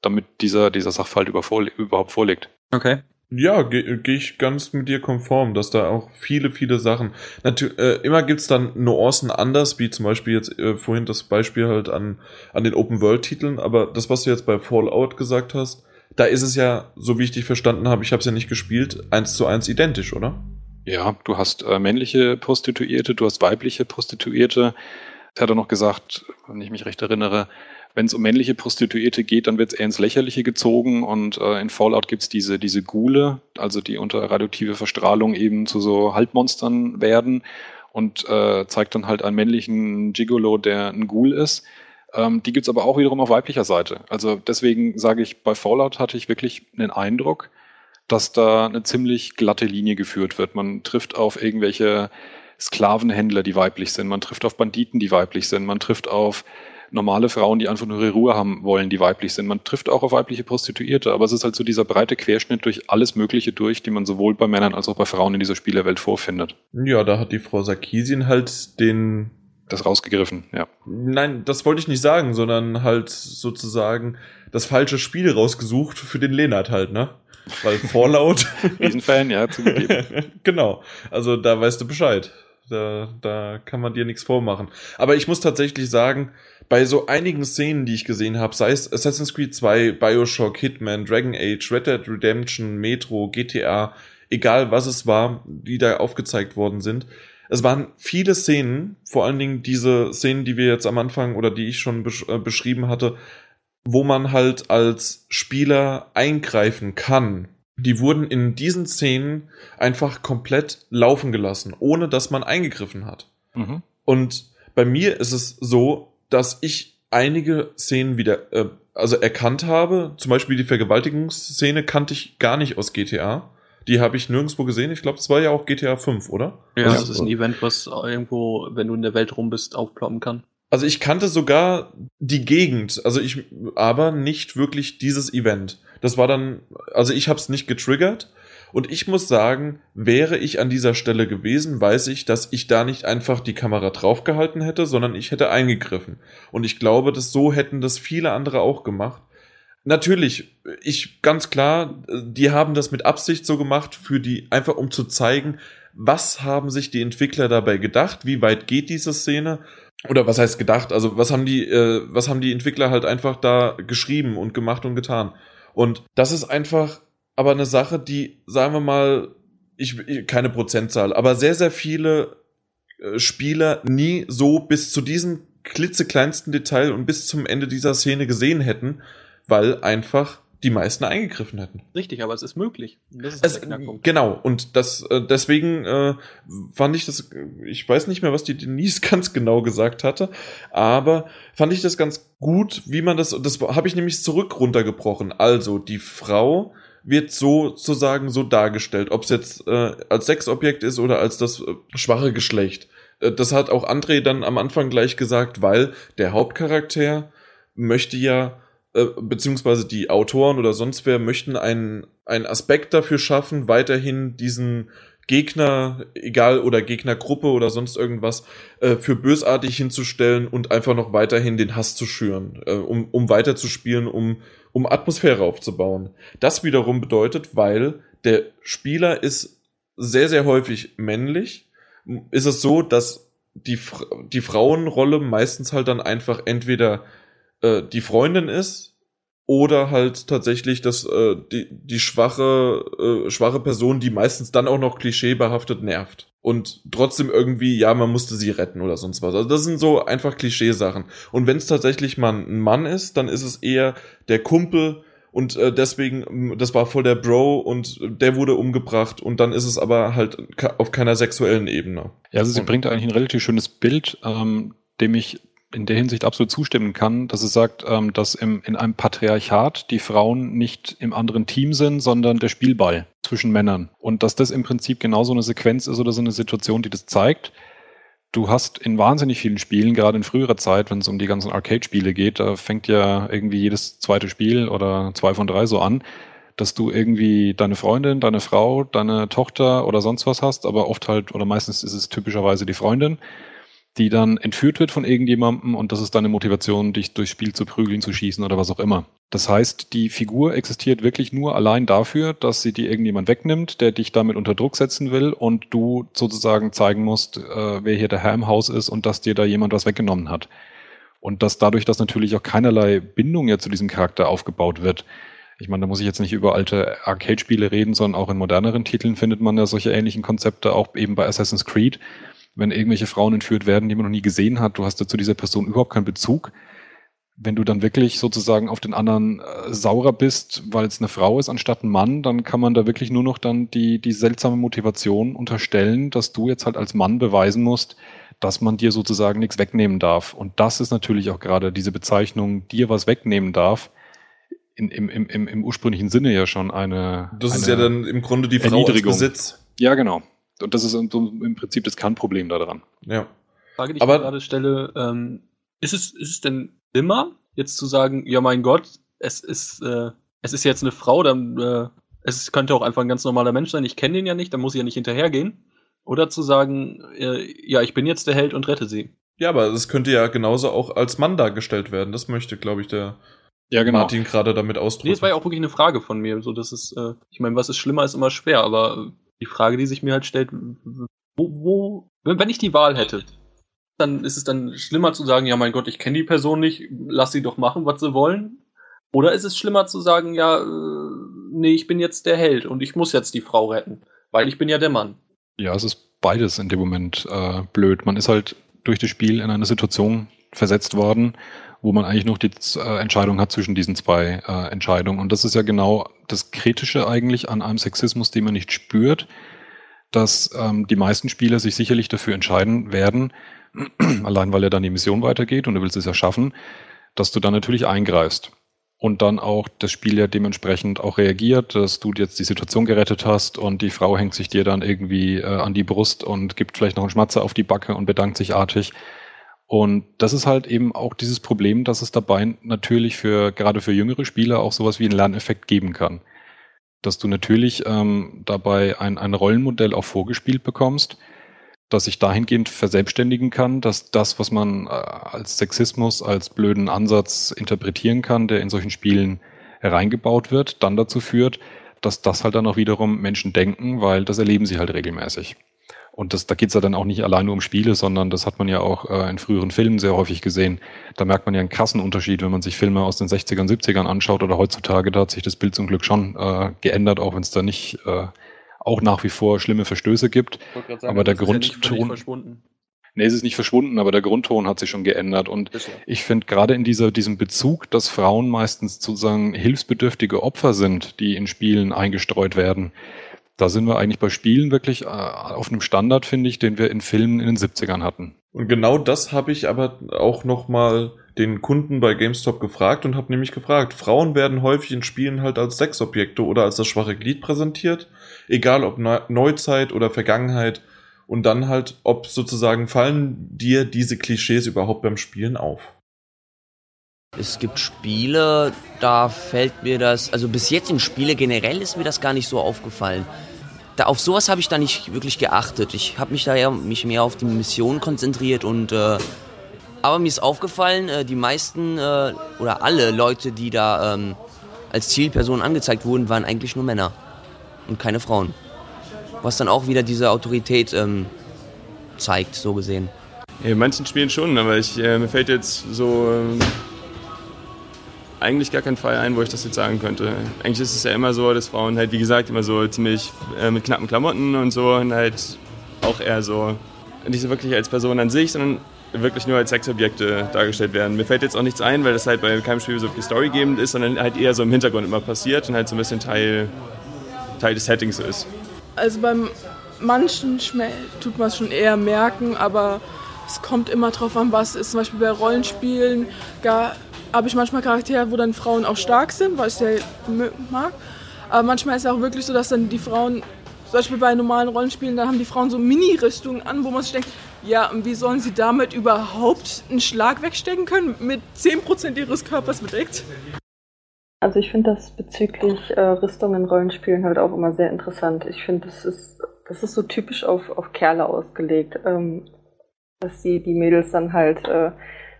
[SPEAKER 2] damit dieser, dieser Sachverhalt über, überhaupt vorliegt.
[SPEAKER 4] Okay.
[SPEAKER 1] Ja, gehe geh ich ganz mit dir konform, dass da auch viele, viele Sachen. Natür äh, immer gibt's dann Nuancen anders, wie zum Beispiel jetzt äh, vorhin das Beispiel halt an, an den Open-World-Titeln, aber das, was du jetzt bei Fallout gesagt hast, da ist es ja, so wie ich dich verstanden habe, ich habe es ja nicht gespielt, eins zu eins identisch, oder?
[SPEAKER 2] Ja, du hast äh, männliche Prostituierte, du hast weibliche Prostituierte. Er hat er noch gesagt, wenn ich mich recht erinnere, wenn es um männliche Prostituierte geht, dann wird es eher ins Lächerliche gezogen und äh, in Fallout gibt's diese, diese Gule, also die unter radioaktive Verstrahlung eben zu so Halbmonstern werden und äh, zeigt dann halt einen männlichen Gigolo, der ein Ghoul ist. Ähm, die gibt's aber auch wiederum auf weiblicher Seite. Also deswegen sage ich, bei Fallout hatte ich wirklich einen Eindruck, dass da eine ziemlich glatte Linie geführt wird. Man trifft auf irgendwelche Sklavenhändler, die weiblich sind. Man trifft auf Banditen, die weiblich sind. Man trifft auf normale Frauen, die einfach nur ihre Ruhe haben wollen, die weiblich sind. Man trifft auch auf weibliche Prostituierte, aber es ist halt so dieser breite Querschnitt durch alles Mögliche durch, die man sowohl bei Männern als auch bei Frauen in dieser Spielerwelt vorfindet.
[SPEAKER 1] Ja, da hat die Frau Sarkisien halt den.
[SPEAKER 2] Das rausgegriffen, ja.
[SPEAKER 1] Nein, das wollte ich nicht sagen, sondern halt sozusagen das falsche Spiel rausgesucht für den Lenart halt, ne? Weil Fallout.
[SPEAKER 2] Riesenfan, ja, zugegeben.
[SPEAKER 1] genau. Also da weißt du Bescheid. Da, da kann man dir nichts vormachen. Aber ich muss tatsächlich sagen, bei so einigen Szenen, die ich gesehen habe, sei es Assassin's Creed 2, Bioshock, Hitman, Dragon Age, Red Dead Redemption, Metro, GTA, egal was es war, die da aufgezeigt worden sind, es waren viele Szenen, vor allen Dingen diese Szenen, die wir jetzt am Anfang oder die ich schon besch äh, beschrieben hatte, wo man halt als Spieler eingreifen kann. Die wurden in diesen Szenen einfach komplett laufen gelassen, ohne dass man eingegriffen hat. Mhm. Und bei mir ist es so, dass ich einige Szenen wieder, äh, also erkannt habe. Zum Beispiel die Vergewaltigungsszene kannte ich gar nicht aus GTA. Die habe ich nirgendwo gesehen. Ich glaube, es war ja auch GTA 5, oder?
[SPEAKER 4] Ja, also, das ist ein Event, was irgendwo, wenn du in der Welt rum bist, aufploppen kann.
[SPEAKER 1] Also ich kannte sogar die Gegend, also ich, aber nicht wirklich dieses Event. Das war dann, also ich habe es nicht getriggert. Und ich muss sagen, wäre ich an dieser Stelle gewesen, weiß ich, dass ich da nicht einfach die Kamera draufgehalten hätte, sondern ich hätte eingegriffen. Und ich glaube, dass so hätten das viele andere auch gemacht. Natürlich, ich ganz klar, die haben das mit Absicht so gemacht, für die einfach um zu zeigen, was haben sich die Entwickler dabei gedacht, wie weit geht diese Szene oder was heißt gedacht, also was haben die äh, was haben die Entwickler halt einfach da geschrieben und gemacht und getan. Und das ist einfach aber eine Sache, die sagen wir mal, ich keine Prozentzahl, aber sehr sehr viele äh, Spieler nie so bis zu diesem klitzekleinsten Detail und bis zum Ende dieser Szene gesehen hätten weil einfach die meisten eingegriffen hätten.
[SPEAKER 4] Richtig, aber es ist möglich.
[SPEAKER 1] Das ist es, der Genau, und das äh, deswegen äh, fand ich das, ich weiß nicht mehr, was die Denise ganz genau gesagt hatte, aber fand ich das ganz gut, wie man das, das habe ich nämlich zurück runtergebrochen. Also die Frau wird sozusagen so dargestellt, ob es jetzt äh, als Sexobjekt ist oder als das äh, schwache Geschlecht. Äh, das hat auch André dann am Anfang gleich gesagt, weil der Hauptcharakter möchte ja äh, beziehungsweise die Autoren oder sonst wer möchten einen, einen Aspekt dafür schaffen, weiterhin diesen Gegner, egal oder Gegnergruppe oder sonst irgendwas, äh, für bösartig hinzustellen und einfach noch weiterhin den Hass zu schüren, äh, um, um weiterzuspielen, um, um Atmosphäre aufzubauen. Das wiederum bedeutet, weil der Spieler ist sehr, sehr häufig männlich, ist es so, dass die, die Frauenrolle meistens halt dann einfach entweder äh, die Freundin ist oder halt tatsächlich das äh, die die schwache äh, schwache Person, die meistens dann auch noch klischeebehaftet nervt und trotzdem irgendwie ja man musste sie retten oder sonst was. Also das sind so einfach Klischeesachen. Und wenn es tatsächlich mal ein Mann ist, dann ist es eher der Kumpel und äh, deswegen das war voll der Bro und der wurde umgebracht und dann ist es aber halt auf keiner sexuellen Ebene.
[SPEAKER 2] Ja, also sie und, bringt eigentlich ein relativ schönes Bild, ähm, dem ich in der Hinsicht absolut zustimmen kann, dass es sagt, ähm, dass im, in einem Patriarchat die Frauen nicht im anderen Team sind, sondern der Spielball zwischen Männern. Und dass das im Prinzip genauso eine Sequenz ist oder so eine Situation, die das zeigt. Du hast in wahnsinnig vielen Spielen, gerade in früherer Zeit, wenn es um die ganzen Arcade-Spiele geht, da fängt ja irgendwie jedes zweite Spiel oder zwei von drei so an, dass du irgendwie deine Freundin, deine Frau, deine Tochter oder sonst was hast, aber oft halt, oder meistens ist es typischerweise die Freundin die dann entführt wird von irgendjemandem und das ist deine Motivation, dich durchs Spiel zu prügeln, zu schießen oder was auch immer. Das heißt, die Figur existiert wirklich nur allein dafür, dass sie dir irgendjemand wegnimmt, der dich damit unter Druck setzen will und du sozusagen zeigen musst, äh, wer hier der Herr im Haus ist und dass dir da jemand was weggenommen hat. Und dass dadurch, dass natürlich auch keinerlei Bindung ja zu diesem Charakter aufgebaut wird. Ich meine, da muss ich jetzt nicht über alte Arcade-Spiele reden, sondern auch in moderneren Titeln findet man ja solche ähnlichen Konzepte, auch eben bei Assassin's Creed wenn irgendwelche Frauen entführt werden, die man noch nie gesehen hat, du hast da zu dieser Person überhaupt keinen Bezug. Wenn du dann wirklich sozusagen auf den anderen äh, saurer bist, weil es eine Frau ist anstatt ein Mann, dann kann man da wirklich nur noch dann die, die seltsame Motivation unterstellen, dass du jetzt halt als Mann beweisen musst, dass man dir sozusagen nichts wegnehmen darf. Und das ist natürlich auch gerade diese Bezeichnung, dir was wegnehmen darf, in, im, im, im ursprünglichen Sinne ja schon eine.
[SPEAKER 1] Das
[SPEAKER 2] eine
[SPEAKER 1] ist ja dann im Grunde die Frau als Besitz.
[SPEAKER 2] Ja, genau. Und das ist im Prinzip das Kernproblem daran.
[SPEAKER 1] Ja.
[SPEAKER 4] Frage, die ich Aber, gerade stelle, ähm, ist, es, ist es denn immer, jetzt zu sagen, ja mein Gott, es ist, äh, es ist jetzt eine Frau, dann äh, es könnte auch einfach ein ganz normaler Mensch sein, ich kenne den ja nicht, dann muss ich ja nicht hinterhergehen. Oder zu sagen, äh, ja, ich bin jetzt der Held und rette sie.
[SPEAKER 1] Ja, aber es könnte ja genauso auch als Mann dargestellt werden. Das möchte, glaube ich, der ja, genau. Martin gerade damit ausdrücken. Nee,
[SPEAKER 4] es war ja auch wirklich eine Frage von mir. So, das ist, äh, ich meine, was ist schlimmer, ist immer schwer, aber die Frage, die sich mir halt stellt, Wo, wo, wenn ich die Wahl hätte, dann ist es dann schlimmer zu sagen, ja mein Gott, ich kenne die Person nicht, lass sie doch machen, was sie wollen. Oder ist es schlimmer zu sagen, ja, äh, nee, ich bin jetzt der Held und ich muss jetzt die Frau retten, weil ich bin ja der Mann.
[SPEAKER 2] Ja, es ist beides in dem Moment äh, blöd. Man ist halt durch das Spiel in eine Situation versetzt worden, wo man eigentlich noch die äh, Entscheidung hat zwischen diesen zwei äh, Entscheidungen. Und das ist ja genau das Kritische eigentlich an einem Sexismus, den man nicht spürt, dass ähm, die meisten Spieler sich sicherlich dafür entscheiden werden, allein weil ja dann die Mission weitergeht und du willst es ja schaffen, dass du dann natürlich eingreifst und dann auch das Spiel ja dementsprechend auch reagiert, dass du jetzt die Situation gerettet hast und die Frau hängt sich dir dann irgendwie äh, an die Brust und gibt vielleicht noch einen Schmatzer auf die Backe und bedankt sich artig. Und das ist halt eben auch dieses Problem, dass es dabei natürlich für gerade für jüngere Spieler auch sowas wie einen Lerneffekt geben kann. Dass du natürlich ähm, dabei ein, ein Rollenmodell auch vorgespielt bekommst, das sich dahingehend verselbstständigen kann, dass das, was man äh, als Sexismus, als blöden Ansatz interpretieren kann, der in solchen Spielen hereingebaut wird, dann dazu führt, dass das halt dann auch wiederum Menschen denken, weil das erleben sie halt regelmäßig. Und das, da geht's ja dann auch nicht allein nur um Spiele, sondern das hat man ja auch äh, in früheren Filmen sehr häufig gesehen. Da merkt man ja einen krassen Unterschied, wenn man sich Filme aus den 60ern, 70ern anschaut oder heutzutage, da hat sich das Bild zum Glück schon äh, geändert, auch wenn es da nicht äh, auch nach wie vor schlimme Verstöße gibt.
[SPEAKER 4] Sagen,
[SPEAKER 2] aber der
[SPEAKER 4] ja
[SPEAKER 2] Grundton.
[SPEAKER 4] verschwunden.
[SPEAKER 2] Nee, es ist nicht verschwunden, aber der Grundton hat sich schon geändert. Und
[SPEAKER 4] ja.
[SPEAKER 2] ich finde gerade in dieser, diesem Bezug, dass Frauen meistens sozusagen hilfsbedürftige Opfer sind, die in Spielen eingestreut werden, da sind wir eigentlich bei Spielen wirklich äh, auf einem Standard, finde ich, den wir in Filmen in den 70ern hatten.
[SPEAKER 1] Und genau das habe ich aber auch nochmal den Kunden bei GameStop gefragt und habe nämlich gefragt, Frauen werden häufig in Spielen halt als Sexobjekte oder als das schwache Glied präsentiert, egal ob Neu- Neuzeit oder Vergangenheit. Und dann halt, ob sozusagen fallen dir diese Klischees überhaupt beim Spielen auf.
[SPEAKER 5] Es gibt Spiele, da fällt mir das, also bis jetzt in Spiele generell ist mir das gar nicht so aufgefallen. Da, auf sowas habe ich da nicht wirklich geachtet. Ich habe mich da ja mich mehr auf die Mission konzentriert und äh, aber mir ist aufgefallen, äh, die meisten äh, oder alle Leute, die da ähm, als Zielpersonen angezeigt wurden, waren eigentlich nur Männer und keine Frauen. Was dann auch wieder diese Autorität ähm, zeigt, so gesehen.
[SPEAKER 6] In manchen Spielen schon, aber ich, äh, mir fällt jetzt so ähm, eigentlich gar kein Fall ein, wo ich das jetzt sagen könnte. Eigentlich ist es ja immer so, dass Frauen halt, wie gesagt, immer so ziemlich äh, mit knappen Klamotten und so und halt auch eher so nicht so wirklich als Person an sich, sondern wirklich nur als Sexobjekte dargestellt werden. Mir fällt jetzt auch nichts ein, weil das halt bei keinem Spiel so wirklich storygebend ist, sondern halt eher so im Hintergrund immer passiert und halt so ein bisschen Teil, Teil des Settings ist.
[SPEAKER 7] Also beim manchen tut man es schon eher merken, aber es kommt immer drauf an, was ist. Zum Beispiel bei Rollenspielen gar- habe ich manchmal Charaktere, wo dann Frauen auch stark sind, was ich sehr mö- mag. Aber manchmal ist es auch wirklich so, dass dann die Frauen, zum Beispiel bei normalen Rollenspielen, da haben die Frauen so Mini-Rüstungen an, wo man sich denkt, ja, und wie sollen sie damit überhaupt einen Schlag wegstecken können, mit 10% ihres Körpers bedeckt?
[SPEAKER 3] Also ich finde das bezüglich äh, Rüstung in Rollenspielen halt auch immer sehr interessant. Ich finde, das ist, das ist so typisch auf, auf Kerle ausgelegt, ähm, dass die, die Mädels dann halt, äh,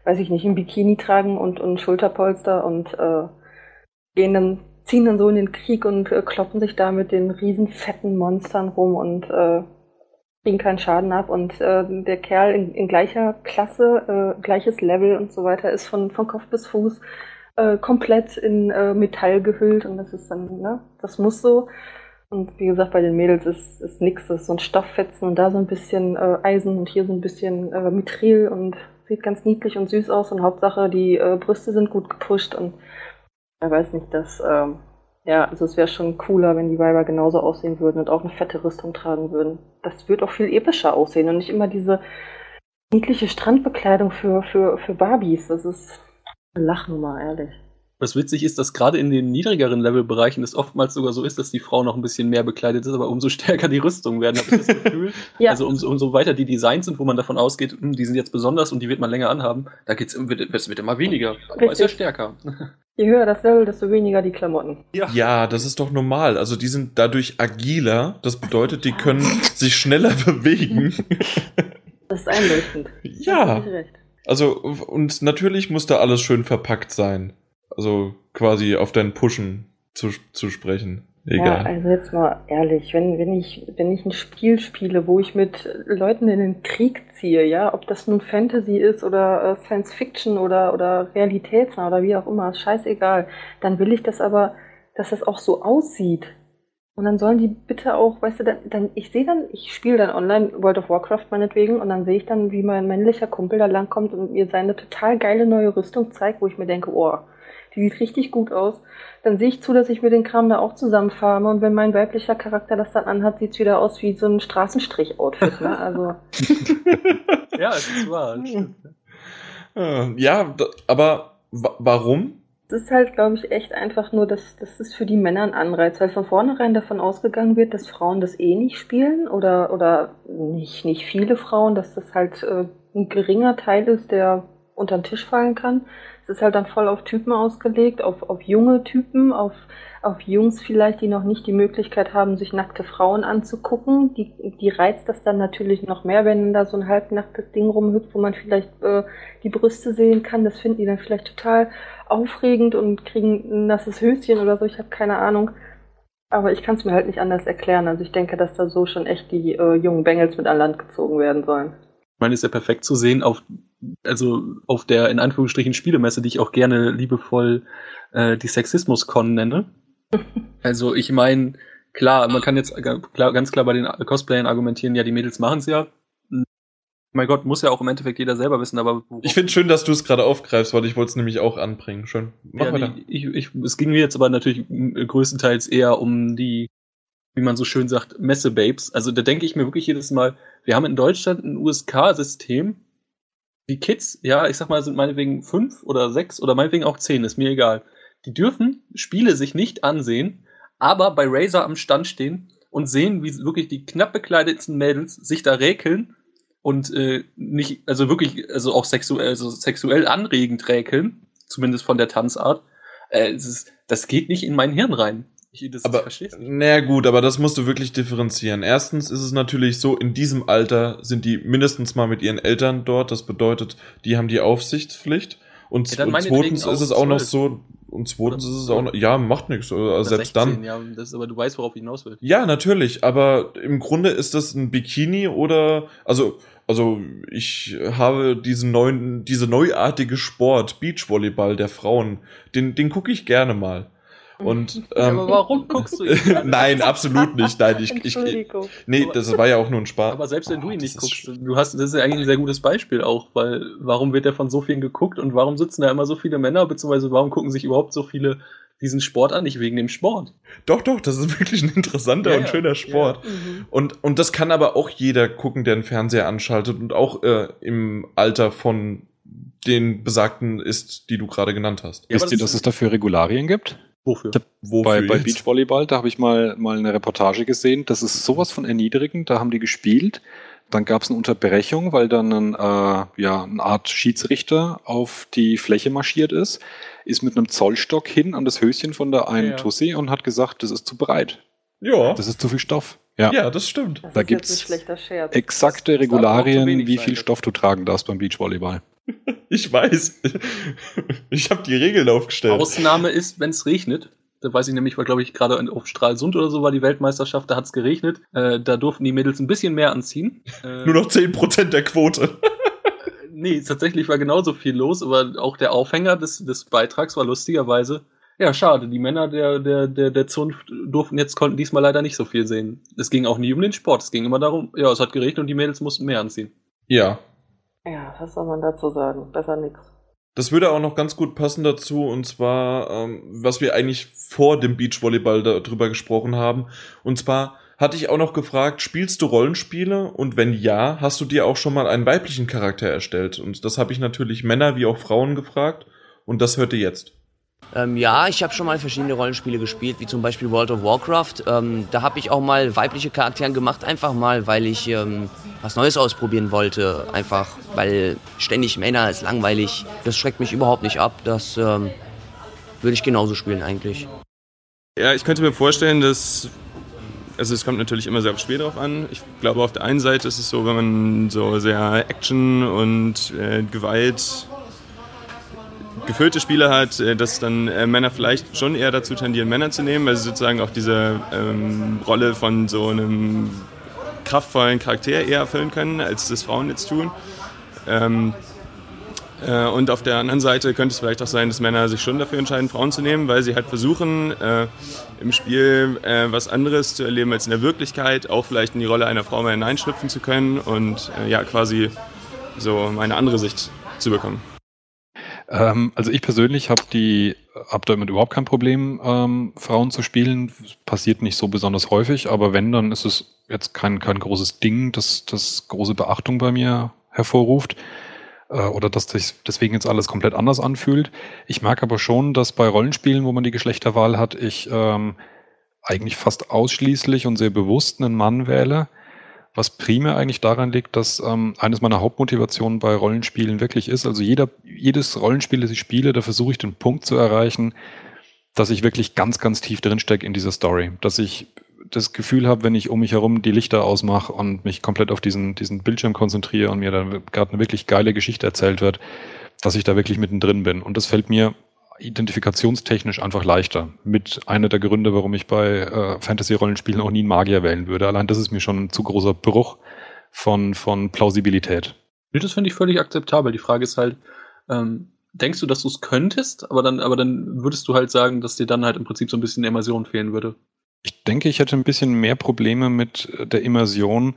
[SPEAKER 3] weiß ich nicht, ein Bikini tragen und, und Schulterpolster und äh, gehen dann, ziehen dann so in den Krieg und äh, kloppen sich da mit den riesen fetten Monstern rum und äh, kriegen keinen Schaden ab. Und äh, der Kerl in, in gleicher Klasse, äh, gleiches Level und so weiter ist von, von Kopf bis Fuß äh, komplett in äh, Metall gehüllt und das ist dann, ne, das muss so. Und wie gesagt, bei den Mädels ist, ist nix, das ist so ein Stofffetzen und da so ein bisschen äh, Eisen und hier so ein bisschen äh, Mithril und sieht ganz niedlich und süß aus und Hauptsache die äh, Brüste sind gut gepusht und ich weiß nicht, das, ähm, ja, also es wäre schon cooler, wenn die Weiber genauso aussehen würden und auch eine fette Rüstung tragen würden. Das würde auch viel epischer aussehen und nicht immer diese niedliche Strandbekleidung für, für, für Barbies. Das ist eine Lachnummer, ehrlich.
[SPEAKER 4] Was witzig ist, dass gerade in den niedrigeren Levelbereichen es oftmals sogar so ist, dass die Frau noch ein bisschen mehr bekleidet ist, aber umso stärker die Rüstungen werden, habe ich das Gefühl.
[SPEAKER 3] Ja.
[SPEAKER 4] Also umso, umso weiter die Designs sind, wo man davon ausgeht, hm, die sind jetzt besonders und die wird man länger anhaben, da geht's, wird, es wird immer weniger, aber ist ja stärker.
[SPEAKER 3] Je höher das Level, desto weniger die Klamotten.
[SPEAKER 1] Ja, das ist doch normal. Also die sind dadurch agiler. Das bedeutet, die können sich schneller bewegen.
[SPEAKER 3] Das ist einleuchtend.
[SPEAKER 1] Ja. Also, und natürlich muss da alles schön verpackt sein. Also quasi auf dein Pushen zu, zu sprechen. Egal.
[SPEAKER 3] Ja, also jetzt mal ehrlich, wenn, wenn ich, wenn ich ein Spiel spiele, wo ich mit Leuten in den Krieg ziehe, ja, ob das nun Fantasy ist oder äh, Science Fiction oder, oder Realitätsnah oder wie auch immer, scheißegal, dann will ich das aber, dass das auch so aussieht. Und dann sollen die bitte auch, weißt du, dann, dann ich sehe dann, ich spiele dann online World of Warcraft meinetwegen und dann sehe ich dann, wie mein männlicher Kumpel da langkommt und mir seine total geile neue Rüstung zeigt, wo ich mir denke, oh, die sieht richtig gut aus. Dann sehe ich zu, dass ich mir den Kram da auch zusammenfarme und wenn mein weiblicher Charakter das dann anhat, sieht's wieder aus wie so ein Straßenstrich-Outfit, ne? Also.
[SPEAKER 4] Ja, es ist wahr. das
[SPEAKER 1] Ja, aber wa- warum?
[SPEAKER 3] Es ist halt, glaube ich, echt einfach nur, dass das ist für die Männer ein Anreiz, weil von vornherein davon ausgegangen wird, dass Frauen das eh nicht spielen oder, oder nicht, nicht viele Frauen, dass das halt äh, ein geringer Teil ist, der unter den Tisch fallen kann. Es ist halt dann voll auf Typen ausgelegt, auf, auf junge Typen, auf, auf Jungs vielleicht, die noch nicht die Möglichkeit haben, sich nackte Frauen anzugucken. Die, die reizt das dann natürlich noch mehr, wenn da so ein halbnacktes Ding rumhüpft, wo man vielleicht äh, die Brüste sehen kann. Das finden die dann vielleicht total aufregend und kriegen ein nasses Höschen oder so. Ich habe keine Ahnung. Aber ich kann es mir halt nicht anders erklären. Also ich denke, dass da so schon echt die äh, jungen Bengels mit an Land gezogen werden sollen.
[SPEAKER 4] Ich meine, ist ja perfekt zu sehen auf, also auf der in Anführungsstrichen Spielemesse, die ich auch gerne liebevoll äh, die Sexismus-Con nenne. Also ich meine, klar, man kann jetzt klar, ganz klar bei den Cosplayern argumentieren, ja, die Mädels machen es ja. Mein Gott, muss ja auch im Endeffekt jeder selber wissen, aber
[SPEAKER 1] Ich finde schön, dass du es gerade aufgreifst, weil ich wollte es nämlich auch anbringen. Schön. Mach
[SPEAKER 4] ja,
[SPEAKER 1] weiter.
[SPEAKER 4] ich, ich, es ging mir jetzt aber natürlich größtenteils eher um die, wie man so schön sagt, Messe-Babes. Also da denke ich mir wirklich jedes Mal, wir haben in Deutschland ein USK-System. Die Kids, ja, ich sag mal, sind meinetwegen fünf oder sechs oder meinetwegen auch zehn, ist mir egal. Die dürfen Spiele sich nicht ansehen, aber bei Razer am Stand stehen und sehen, wie wirklich die knapp bekleidetsten Mädels sich da räkeln und äh, nicht, also wirklich, also auch sexuell, also sexuell anregend räkeln, zumindest von der Tanzart. Äh, es ist, das geht nicht in mein Hirn rein. Ich, das
[SPEAKER 1] Aber,
[SPEAKER 4] du?
[SPEAKER 1] naja gut, aber das musst du wirklich differenzieren. Erstens ist es natürlich so, in diesem Alter sind die mindestens mal mit ihren Eltern dort. Das bedeutet, die haben die Aufsichtspflicht. Und,
[SPEAKER 4] Ja,
[SPEAKER 1] und zweitens ist es auch noch
[SPEAKER 4] 12.
[SPEAKER 1] so, und zweitens
[SPEAKER 4] Oder-
[SPEAKER 1] ist es auch noch, ja, macht nichts. Also selbst
[SPEAKER 4] 16,
[SPEAKER 1] dann.
[SPEAKER 4] Ja, das aber du weißt, worauf ich hinaus will.
[SPEAKER 1] Ja, natürlich, aber im Grunde ist das ein Bikini oder, also, also ich habe diesen neuen, diese neuartige Sport, Beachvolleyball der Frauen, den, den gucke ich gerne mal. Und, ähm,
[SPEAKER 4] aber warum guckst du ihn?
[SPEAKER 1] nein, absolut nicht, nein, ich, ich, ich nee, das war ja auch nur ein Spaß.
[SPEAKER 4] Aber selbst wenn du ihn
[SPEAKER 1] das
[SPEAKER 4] nicht guckst, du hast, das ist ja eigentlich ein sehr gutes Beispiel auch, weil warum wird der von so vielen geguckt und warum sitzen da immer so viele Männer, beziehungsweise warum gucken sich überhaupt so viele diesen Sport an? Nicht wegen dem Sport.
[SPEAKER 1] Doch, doch, das ist wirklich ein interessanter
[SPEAKER 4] Ja,
[SPEAKER 1] und
[SPEAKER 4] ja,
[SPEAKER 1] schöner Sport.
[SPEAKER 3] Mhm.
[SPEAKER 1] Und, und das kann aber auch jeder gucken, der einen Fernseher anschaltet und auch äh, im Alter von den Besagten ist, die du gerade genannt hast.
[SPEAKER 4] Ja,
[SPEAKER 2] Wisst ihr,
[SPEAKER 4] das
[SPEAKER 2] dass es dafür Regularien gibt?
[SPEAKER 4] Wofür?
[SPEAKER 1] Wofür
[SPEAKER 2] bei bei? Beachvolleyball, da habe ich mal, mal eine Reportage gesehen. Das ist sowas von erniedrigend. Da haben die gespielt. Dann gab es eine Unterbrechung, weil dann ein, äh, ja, eine Art Schiedsrichter auf die Fläche marschiert ist, ist mit einem Zollstock hin an das Höschen von der einen
[SPEAKER 4] Ja.
[SPEAKER 2] Tussi und hat gesagt, das ist zu breit.
[SPEAKER 1] Ja,
[SPEAKER 2] Das ist zu viel Stoff. Ja.
[SPEAKER 1] ja, das stimmt.
[SPEAKER 3] Das
[SPEAKER 2] Da
[SPEAKER 3] schlechter Scherz.
[SPEAKER 2] Exakte
[SPEAKER 4] Das
[SPEAKER 2] Regularien, wie viel Stoff du tragen darfst beim Beachvolleyball.
[SPEAKER 1] Ich weiß. Ich habe die Regeln aufgestellt.
[SPEAKER 4] Ausnahme ist, wenn es regnet. Da weiß ich nämlich, war glaube ich gerade in- auf Stralsund oder so war die Weltmeisterschaft, da hat es geregnet. Äh, da durften die Mädels ein bisschen mehr anziehen. Äh,
[SPEAKER 1] Nur noch 10% der Quote.
[SPEAKER 4] Nee, tatsächlich war genauso viel los, aber auch der Aufhänger des, des Beitrags war lustigerweise. Ja, schade. Die Männer der, der, der, der Zunft durften jetzt, konnten diesmal leider nicht so viel sehen. Es ging auch nie um den Sport. Es ging immer darum, ja, es hat geregnet und die Mädels mussten mehr anziehen.
[SPEAKER 1] Ja.
[SPEAKER 3] Ja, was soll man dazu sagen? Besser nix.
[SPEAKER 1] Das würde auch noch ganz gut passen dazu, und zwar, ähm, was wir eigentlich vor dem Beachvolleyball darüber gesprochen haben. Und zwar hatte ich auch noch gefragt, spielst du Rollenspiele? Und wenn ja, hast du dir auch schon mal einen weiblichen Charakter erstellt? Und das habe ich natürlich Männer wie auch Frauen gefragt. Und das hört ihr jetzt.
[SPEAKER 5] Ähm, ja, ich habe schon mal verschiedene Rollenspiele gespielt, wie zum Beispiel World of Warcraft. Ähm, da habe ich auch mal weibliche Charakteren gemacht, einfach mal, weil ich ähm, was Neues ausprobieren wollte. Einfach, weil ständig Männer ist langweilig. Das schreckt mich überhaupt nicht ab. Das ähm, würde ich genauso spielen eigentlich.
[SPEAKER 6] Ja, ich könnte mir vorstellen, dass. Also es kommt natürlich immer sehr aufs Spiel drauf an. Ich glaube, auf der einen Seite ist es so, wenn man so sehr Action und äh, Gewalt gefüllte Spiele hat, äh, dass dann äh, Männer vielleicht schon eher dazu tendieren, Männer zu nehmen, weil sie sozusagen auch diese ähm, Rolle von so einem kraftvollen Charakter eher erfüllen können, als das Frauen jetzt tun. Ähm, äh, und auf der anderen Seite könnte es vielleicht auch sein, dass Männer sich schon dafür entscheiden, Frauen zu nehmen, weil sie halt versuchen, äh, im Spiel äh, was anderes zu erleben als in der Wirklichkeit, auch vielleicht in die Rolle einer Frau mal hineinschlüpfen zu können und äh, ja, quasi so eine andere Sicht zu bekommen.
[SPEAKER 2] Ähm, also ich persönlich habe die, habe damit überhaupt kein Problem, ähm, Frauen zu spielen. Passiert nicht so besonders häufig, aber wenn, dann ist es jetzt kein, kein großes Ding, das, das große Beachtung bei mir hervorruft äh, oder dass sich deswegen jetzt alles komplett anders anfühlt. Ich merke aber schon, dass bei Rollenspielen, wo man die Geschlechterwahl hat, ich ähm, eigentlich fast ausschließlich und sehr bewusst einen Mann wähle was primär eigentlich daran liegt, dass ähm, eines meiner Hauptmotivationen bei Rollenspielen wirklich ist, also jeder, jedes Rollenspiel, das ich spiele, da versuche ich den Punkt zu erreichen, dass ich wirklich ganz, ganz tief drinstecke in dieser Story. Dass ich das Gefühl habe, wenn ich um mich herum die Lichter ausmache und mich komplett auf diesen, diesen Bildschirm konzentriere und mir dann gerade eine wirklich geile Geschichte erzählt wird, dass ich da wirklich mittendrin bin. Und das fällt mir identifikationstechnisch einfach leichter. Mit einer der Gründe, warum ich bei äh, Fantasy-Rollenspielen auch nie einen Magier wählen würde. Allein das ist mir schon ein zu großer Bruch von, von Plausibilität.
[SPEAKER 4] Das finde ich völlig akzeptabel. Die Frage ist halt, ähm, denkst du, dass du es könntest, aber dann, aber dann würdest du halt sagen, dass dir dann halt im Prinzip so ein bisschen Immersion fehlen würde.
[SPEAKER 2] Ich denke, ich hätte ein bisschen mehr Probleme mit der Immersion,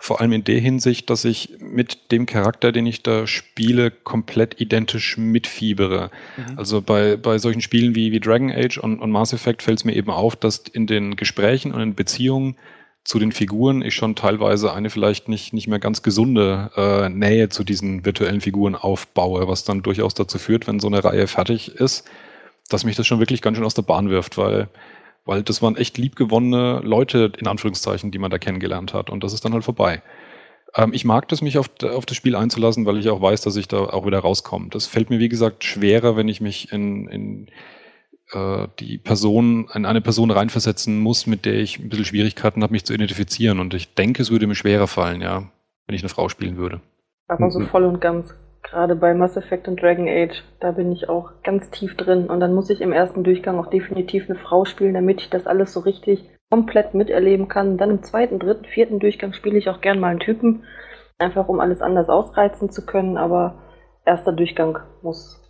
[SPEAKER 2] vor allem in der Hinsicht, dass ich mit dem Charakter, den ich da spiele, komplett identisch mitfiebere. Mhm. Also bei, bei solchen Spielen wie, wie Dragon Age und, und Mass Effect fällt es mir eben auf, dass in den Gesprächen und in Beziehungen zu den Figuren ich schon teilweise eine vielleicht nicht, nicht mehr ganz gesunde äh, Nähe zu diesen virtuellen Figuren aufbaue, was dann durchaus dazu führt, wenn so eine Reihe fertig ist, dass mich das schon wirklich ganz schön aus der Bahn wirft, weil weil das waren echt liebgewonnene Leute, in Anführungszeichen, die man da kennengelernt hat. Und das ist dann halt vorbei. Ähm, ich mag das, mich auf, auf das Spiel einzulassen, weil ich auch weiß, dass ich da auch wieder rauskomme. Das fällt mir, wie gesagt, schwerer, wenn ich mich in, in äh, die Person, in eine Person reinversetzen muss, mit der ich ein bisschen Schwierigkeiten habe, mich zu identifizieren. Und ich denke, es würde mir schwerer fallen, ja, wenn ich eine Frau spielen würde.
[SPEAKER 3] Aber so voll und ganz Gerade bei Mass Effect und Dragon Age, da bin ich auch ganz tief drin. Und dann muss ich im ersten Durchgang auch definitiv eine Frau spielen, damit ich das alles so richtig komplett miterleben kann. Dann im zweiten, dritten, vierten Durchgang spiele ich auch gern mal einen Typen, einfach um alles anders ausreizen zu können. Aber erster Durchgang muss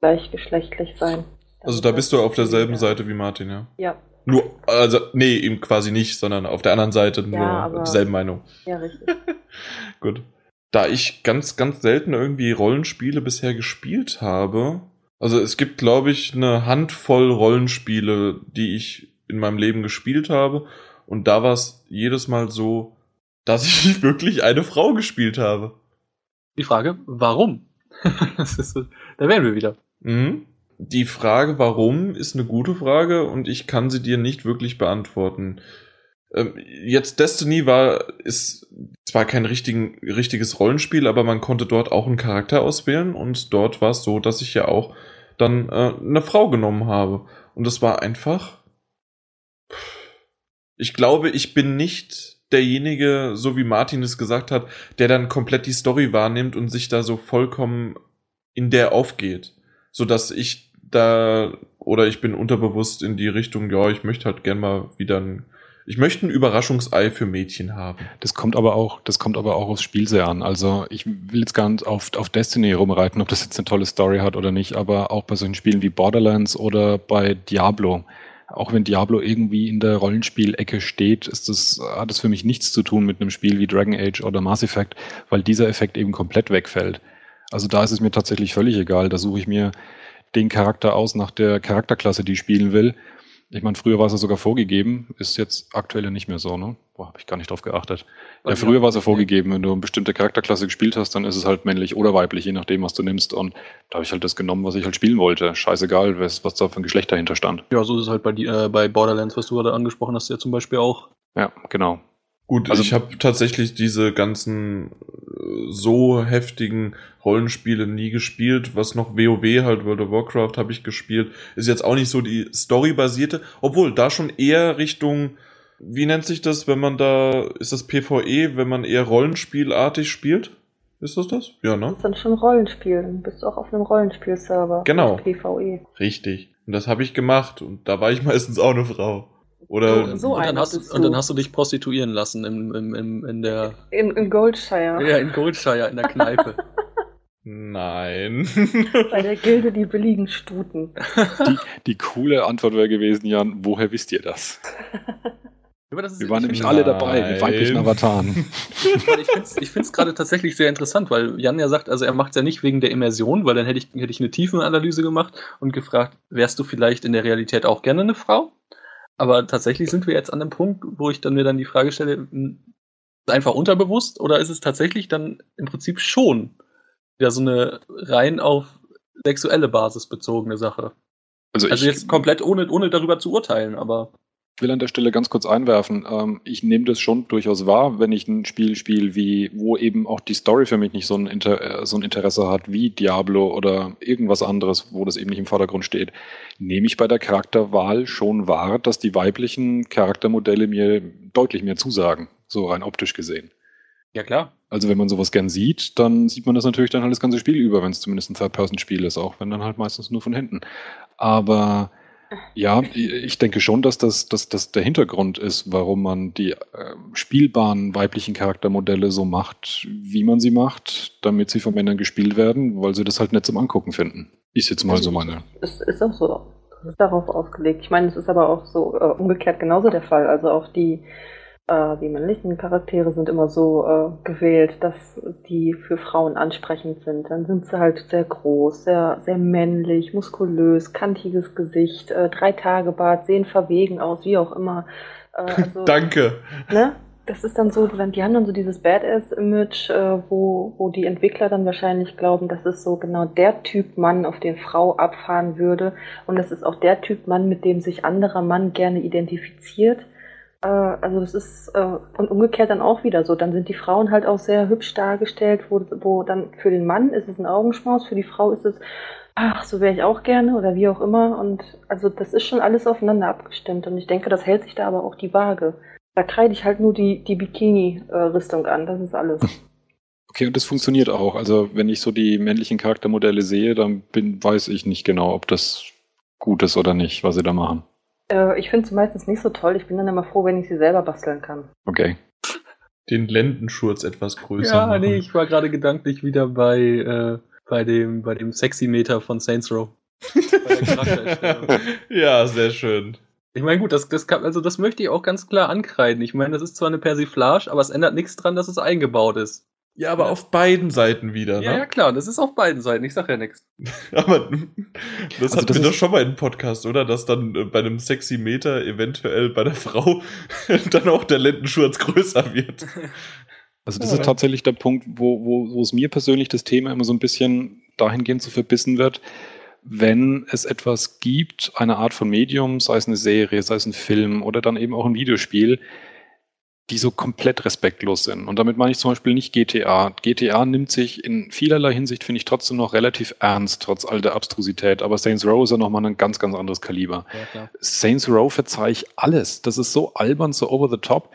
[SPEAKER 3] gleichgeschlechtlich sein.
[SPEAKER 1] Also da bist du auf derselben Seite wie Martin, ja?
[SPEAKER 3] Ja.
[SPEAKER 1] Nur, also, nee, eben quasi nicht, sondern auf der anderen Seite nur
[SPEAKER 3] Ja,
[SPEAKER 1] dieselbe Meinung.
[SPEAKER 3] Ja, richtig.
[SPEAKER 1] Gut da ich ganz, ganz selten irgendwie Rollenspiele bisher gespielt habe, also es gibt, glaube ich, eine Handvoll Rollenspiele, die ich in meinem Leben gespielt habe. Und da war es jedes Mal so, dass ich wirklich eine Frau gespielt habe.
[SPEAKER 4] Die Frage, warum? so, da wären wir wieder.
[SPEAKER 1] Mhm. Die Frage, warum, ist eine gute Frage und ich kann sie dir nicht wirklich beantworten. Ähm, jetzt Destiny war, ist zwar kein richtigen, richtiges Rollenspiel, aber man konnte dort auch einen Charakter auswählen und dort war es so, dass ich ja auch dann äh, eine Frau genommen habe. Und das war einfach. Ich glaube, ich bin nicht derjenige, so wie Martin es gesagt hat, der dann komplett die Story wahrnimmt und sich da so vollkommen in der aufgeht. So dass ich da, oder ich bin unterbewusst in die Richtung, ja, ich möchte halt gern mal wieder ein ich möchte ein Überraschungsei für Mädchen haben.
[SPEAKER 2] Das kommt aber auch, das kommt aber auch aufs Spiel sehr an. Also ich will jetzt gar nicht auf, auf Destiny rumreiten, ob das jetzt eine tolle Story hat oder nicht, aber auch bei solchen Spielen wie Borderlands oder bei Diablo. Auch wenn Diablo irgendwie in der Rollenspielecke steht, ist das, hat es für mich nichts zu tun mit einem Spiel wie Dragon Age oder Mass Effect, weil dieser Effekt eben komplett wegfällt. Also da ist es mir tatsächlich völlig egal. Da suche ich mir den Charakter aus nach der Charakterklasse, die ich spielen will ich meine, früher war es ja sogar vorgegeben, ist jetzt aktuell nicht mehr so, ne? Boah, habe ich gar nicht drauf geachtet. Ja, früher war es ja vorgegeben, wenn du eine bestimmte Charakterklasse gespielt hast, dann ist es halt männlich oder weiblich, je nachdem, was du nimmst. Und da habe ich halt das genommen, was ich halt spielen wollte. Scheißegal, was, was da für ein Geschlecht dahinter stand.
[SPEAKER 4] Ja, so ist es halt bei, äh, bei Borderlands, was du gerade angesprochen hast, ja zum Beispiel auch.
[SPEAKER 2] Ja, genau.
[SPEAKER 1] Gut, also ich habe tatsächlich diese ganzen äh, so heftigen Rollenspiele nie gespielt. Was noch WoW halt, World of Warcraft habe ich gespielt. Ist jetzt auch nicht so die Story-basierte, obwohl da schon eher Richtung, wie nennt sich das, wenn man da, ist das PvE, wenn man eher Rollenspielartig spielt? Ist das das? Ja,
[SPEAKER 3] Das
[SPEAKER 1] ne?
[SPEAKER 3] ist dann schon Rollenspiel. Dann bist du auch auf einem Rollenspielserver.
[SPEAKER 1] Genau.
[SPEAKER 3] PvE.
[SPEAKER 1] Richtig. Und das habe ich gemacht. Und da war ich meistens auch eine Frau. Oder
[SPEAKER 3] So- so
[SPEAKER 4] und, dann hast, du- und dann hast du dich prostituieren lassen im, im, im, in der
[SPEAKER 3] In, in Goldshire.
[SPEAKER 4] ja, in Goldshire in der Kneipe.
[SPEAKER 1] Nein.
[SPEAKER 3] Bei der Gilde die billigen Stuten.
[SPEAKER 2] Die, die coole Antwort wäre gewesen, Jan, woher wisst ihr das?
[SPEAKER 4] Aber das ist-
[SPEAKER 2] Wir waren
[SPEAKER 4] ich-
[SPEAKER 2] nämlich alle dabei mit weiblichen. Avataren.
[SPEAKER 4] Ich finde es ich find's gerade tatsächlich sehr interessant, weil Jan ja sagt, also er macht es ja nicht wegen der Immersion, weil dann hätte ich, hätte ich eine Tiefenanalyse gemacht und gefragt, wärst du vielleicht in der Realität auch gerne eine Frau? Aber tatsächlich sind wir jetzt an dem Punkt, wo ich dann mir dann die Frage stelle, m, ist einfach unterbewusst oder ist es tatsächlich dann im Prinzip schon wieder so eine rein auf sexuelle Basis bezogene Sache?
[SPEAKER 2] Also,
[SPEAKER 4] Also jetzt komplett ohne, ohne darüber zu urteilen, aber
[SPEAKER 2] will an der Stelle ganz kurz einwerfen. Ähm, ich nehme das schon durchaus wahr, wenn ich ein Spiel spiele, wie, wo eben auch die Story für mich nicht so ein, Inter äh, so ein Interesse hat wie Diablo oder irgendwas anderes, wo das eben nicht im Vordergrund steht, nehme ich bei der Charakterwahl schon wahr, dass die weiblichen Charaktermodelle mir deutlich mehr zusagen, so rein optisch gesehen.
[SPEAKER 4] ja klar.
[SPEAKER 2] Also wenn man sowas gern sieht, dann sieht man das natürlich dann halt das ganze Spiel über, wenn es zumindest ein Third-Person-Spiel ist, auch wenn dann halt meistens nur von hinten. Aber ja, ich denke schon, dass das, dass das der Hintergrund ist, warum man die äh, spielbaren weiblichen Charaktermodelle so macht, wie man sie macht, damit sie von Männern gespielt werden, weil sie das halt nett zum Angucken finden. Ist jetzt mal so meine.
[SPEAKER 3] Es ist auch so. Es ist darauf ausgelegt. Ich meine, es ist aber auch so äh, umgekehrt genauso der Fall. Also auch die, äh, die männlichen Charaktere sind immer so äh, gewählt, dass die für Frauen ansprechend sind. Dann sind sie halt sehr groß, sehr, sehr männlich, muskulös, kantiges Gesicht, äh, drei Tage Bart, sehen verwegen aus, wie auch immer. Äh, also,
[SPEAKER 1] Danke.
[SPEAKER 3] ne? Das ist dann so, die haben dann so dieses Badass-Image, äh, wo, wo die Entwickler dann wahrscheinlich glauben, das ist so genau der Typ Mann, auf den Frau abfahren würde. Und das ist auch der Typ Mann, mit dem sich anderer Mann gerne identifiziert. Äh, also das ist, äh, und umgekehrt dann auch wieder so. Dann sind die Frauen halt auch sehr hübsch dargestellt, wo, wo dann für den Mann ist es ein Augenschmaus, für die Frau ist es, ach, so wäre ich auch gerne oder wie auch immer. Und also das ist schon alles aufeinander abgestimmt. Und ich denke, das hält sich da aber auch die Waage. Da kreide ich halt nur die, die Bikini-Rüstung an, das ist alles.
[SPEAKER 2] Okay, und das funktioniert auch. Also wenn ich so die männlichen Charaktermodelle sehe, dann bin, weiß ich nicht genau, ob das gut ist oder nicht, was sie da machen.
[SPEAKER 3] Äh, ich finde sie meistens nicht so toll. Ich bin dann immer froh, wenn ich sie selber basteln kann.
[SPEAKER 2] Okay.
[SPEAKER 1] Den Lendenschurz etwas größer
[SPEAKER 4] Ja,
[SPEAKER 1] machen.
[SPEAKER 4] nee, ich war gerade gedanklich wieder bei, äh, bei dem, bei dem Sexy-Meter von Saints Row. Bei der Charaktererstellung.
[SPEAKER 1] ja, sehr schön.
[SPEAKER 4] Ich meine, gut, das, das kann, also das möchte ich auch ganz klar ankreiden. Ich meine, das ist zwar eine Persiflage, aber es ändert nichts dran, dass es eingebaut ist.
[SPEAKER 1] Ja, aber auf beiden Seiten wieder,
[SPEAKER 4] Ja, ja,
[SPEAKER 1] ne?
[SPEAKER 4] klar, das ist auf beiden Seiten. Ich sag ja nichts.
[SPEAKER 1] Aber das
[SPEAKER 2] Also
[SPEAKER 1] hatten
[SPEAKER 2] das
[SPEAKER 1] wir doch schon mal im Podcast, oder? Dass dann äh, bei einem sexy Meter eventuell bei der Frau dann auch der Lendenschurz größer wird.
[SPEAKER 2] Also das
[SPEAKER 1] Ja.
[SPEAKER 2] ist tatsächlich der Punkt, wo, wo, wo es mir persönlich das Thema immer so ein bisschen dahingehend zu verbissen wird, wenn es etwas gibt, eine Art von Medium, sei es eine Serie, sei es ein Film oder dann eben auch ein Videospiel, die so komplett respektlos sind. Und damit meine ich zum Beispiel nicht GTA. GTA nimmt sich in vielerlei Hinsicht, finde ich, trotzdem noch relativ ernst, trotz all der Abstrusität. Aber Saints Row ist ja nochmal ein ganz, ganz anderes Kaliber.
[SPEAKER 4] Ja.
[SPEAKER 2] Saints Row verzeih ich alles. Das ist so albern, so over the top.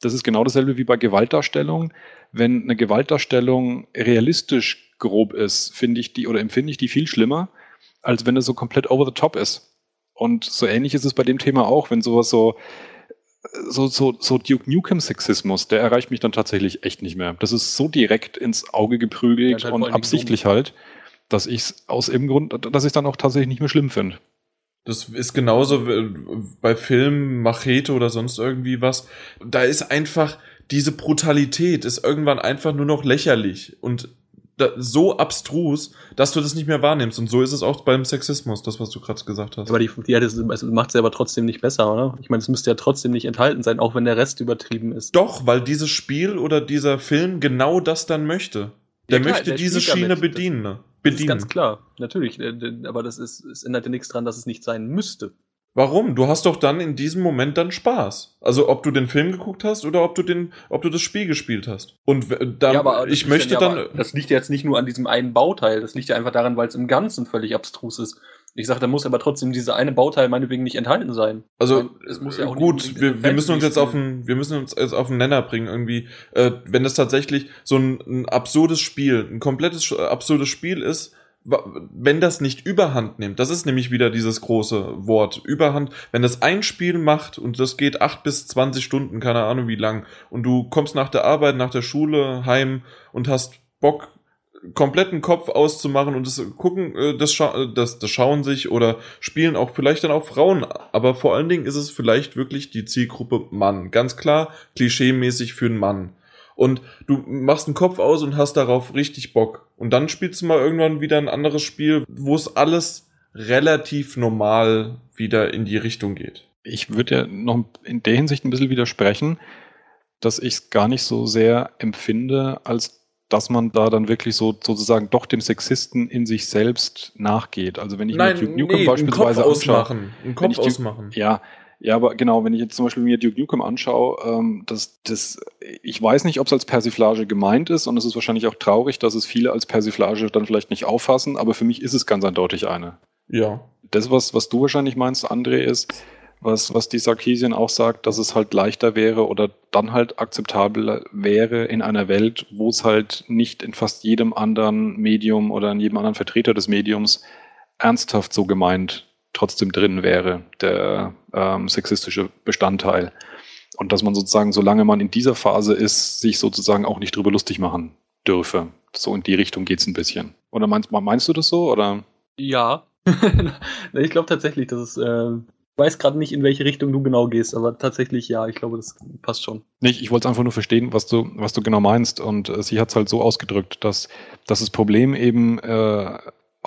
[SPEAKER 2] Das ist genau dasselbe wie bei Gewaltdarstellung. Wenn eine Gewaltdarstellung realistisch grob ist, finde ich die oder empfinde ich die viel schlimmer, als wenn es so komplett over the top ist. Und so ähnlich ist es bei dem Thema auch, wenn sowas so so, so, so Duke Nukem-Sexismus, der erreicht mich dann tatsächlich echt nicht mehr. Das ist so direkt ins Auge geprügelt
[SPEAKER 4] halt
[SPEAKER 2] und absichtlich halt, dass ich es aus irgendeinem Grund, dass ich dann auch tatsächlich nicht mehr schlimm finde.
[SPEAKER 1] Das ist genauso wie bei Filmen, Machete oder sonst irgendwie was. Da ist einfach diese Brutalität ist irgendwann einfach nur noch lächerlich und so abstrus, dass du das nicht mehr wahrnimmst. Und so ist es auch beim Sexismus, das, was du gerade gesagt hast.
[SPEAKER 4] Aber die, die, das macht es ja aber trotzdem nicht besser, oder? Ich meine, es müsste ja trotzdem nicht enthalten sein, auch wenn der Rest übertrieben ist.
[SPEAKER 1] Doch, weil dieses Spiel oder dieser Film genau das dann möchte. Der
[SPEAKER 4] Ja, klar,
[SPEAKER 1] möchte
[SPEAKER 4] der
[SPEAKER 1] diese Schiene
[SPEAKER 4] damit. Das-
[SPEAKER 1] bedienen. ne?
[SPEAKER 4] Das ist
[SPEAKER 1] bedienen.
[SPEAKER 4] ganz klar, natürlich. Aber das ist, es ändert ja nichts dran, dass es nicht sein müsste.
[SPEAKER 1] Warum? Du hast doch dann in diesem Moment dann Spaß. Also ob du den Film geguckt hast oder ob du den, ob du das Spiel gespielt hast. Und dann,
[SPEAKER 4] das
[SPEAKER 1] ich
[SPEAKER 4] liegt
[SPEAKER 1] möchte
[SPEAKER 4] ja
[SPEAKER 1] dann,
[SPEAKER 4] das liegt ja jetzt nicht nur an diesem einen Bauteil, das liegt ja einfach daran, weil es im Ganzen völlig abstrus ist. Ich sage, da muss aber trotzdem dieser eine Bauteil meinetwegen nicht enthalten sein.
[SPEAKER 1] Also
[SPEAKER 4] es muss ja auch
[SPEAKER 1] gut, wir, wir müssen uns jetzt auf
[SPEAKER 4] einen,
[SPEAKER 1] wir müssen uns jetzt auf einen Nenner bringen irgendwie. Äh, wenn das tatsächlich so ein, ein absurdes Spiel, ein komplettes absurdes Spiel ist, wenn das nicht Überhand nimmt, das ist nämlich wieder dieses große Wort Überhand. Wenn das ein Spiel macht und das geht acht bis zwanzig Stunden, keine Ahnung wie lang, und du kommst nach der Arbeit, nach der Schule heim und hast Bock kompletten Kopf auszumachen und das gucken, äh, das, scha äh, das, das schauen sich oder spielen auch vielleicht dann auch Frauen, aber vor allen Dingen ist es vielleicht wirklich die Zielgruppe Mann. Ganz klar, klischeemäßig für einen Mann. Und du machst einen Kopf aus und hast darauf richtig Bock. Und dann spielst du mal irgendwann wieder ein anderes Spiel, wo es alles relativ normal wieder in die Richtung geht.
[SPEAKER 2] Ich würde ja noch in der Hinsicht ein bisschen widersprechen, dass ich es gar nicht so sehr empfinde, als dass man da dann wirklich so sozusagen doch dem Sexisten in sich selbst nachgeht. Also wenn ich mir Duke Nukem
[SPEAKER 1] einen
[SPEAKER 2] beispielsweise
[SPEAKER 1] Kopf
[SPEAKER 2] anschaue,
[SPEAKER 1] ausmachen. Einen Kopf ausmachen.
[SPEAKER 2] Ja, ja, aber genau, wenn ich jetzt zum Beispiel mir Duke Nukem anschaue, ähm, das, das, ich weiß nicht, ob es als Persiflage gemeint ist und es ist wahrscheinlich auch traurig, dass es viele als Persiflage dann vielleicht nicht auffassen, aber für mich ist es ganz eindeutig eine.
[SPEAKER 1] Ja.
[SPEAKER 2] Das, was, was du wahrscheinlich meinst, André, ist, was, was die Sarkisien auch sagt, dass es halt leichter wäre oder dann halt akzeptabel wäre in einer Welt, wo es halt nicht in fast jedem anderen Medium oder in jedem anderen Vertreter des Mediums ernsthaft so gemeint trotzdem drin wäre, der ähm, sexistische Bestandteil. Und dass man sozusagen, solange man in dieser Phase ist, sich sozusagen auch nicht drüber lustig machen dürfe. So in die Richtung geht's ein bisschen. Oder meinst, meinst du das so? Oder?
[SPEAKER 4] Ja. Ich glaube tatsächlich, dass es. Äh, ich weiß gerade nicht, in welche Richtung du genau gehst, aber tatsächlich ja, ich glaube, das passt schon.
[SPEAKER 2] Nicht, ich wollte einfach nur verstehen, was du, was du genau meinst. Und äh, sie hat es halt so ausgedrückt, dass, dass das Problem eben äh,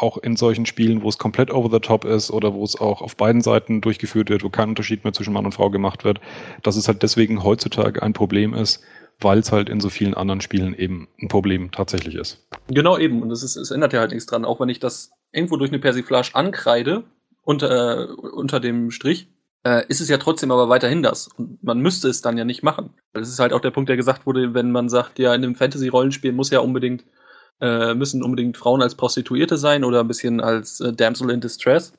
[SPEAKER 2] auch in solchen Spielen, wo es komplett over the top ist oder wo es auch auf beiden Seiten durchgeführt wird, wo kein Unterschied mehr zwischen Mann und Frau gemacht wird, dass es halt deswegen heutzutage ein Problem ist, weil es halt in so vielen anderen Spielen eben ein Problem tatsächlich ist.
[SPEAKER 4] Genau eben. Und es, ist, es ändert ja halt nichts dran. Auch wenn ich das irgendwo durch eine Persiflage ankreide, unter, äh, unter dem Strich, äh, ist es ja trotzdem aber weiterhin das. Und man müsste es dann ja nicht machen. Das ist halt auch der Punkt, der gesagt wurde, wenn man sagt, ja, in einem Fantasy-Rollenspiel muss ja unbedingt, äh, müssen unbedingt Frauen als Prostituierte sein oder ein bisschen als äh, Damsel in Distress.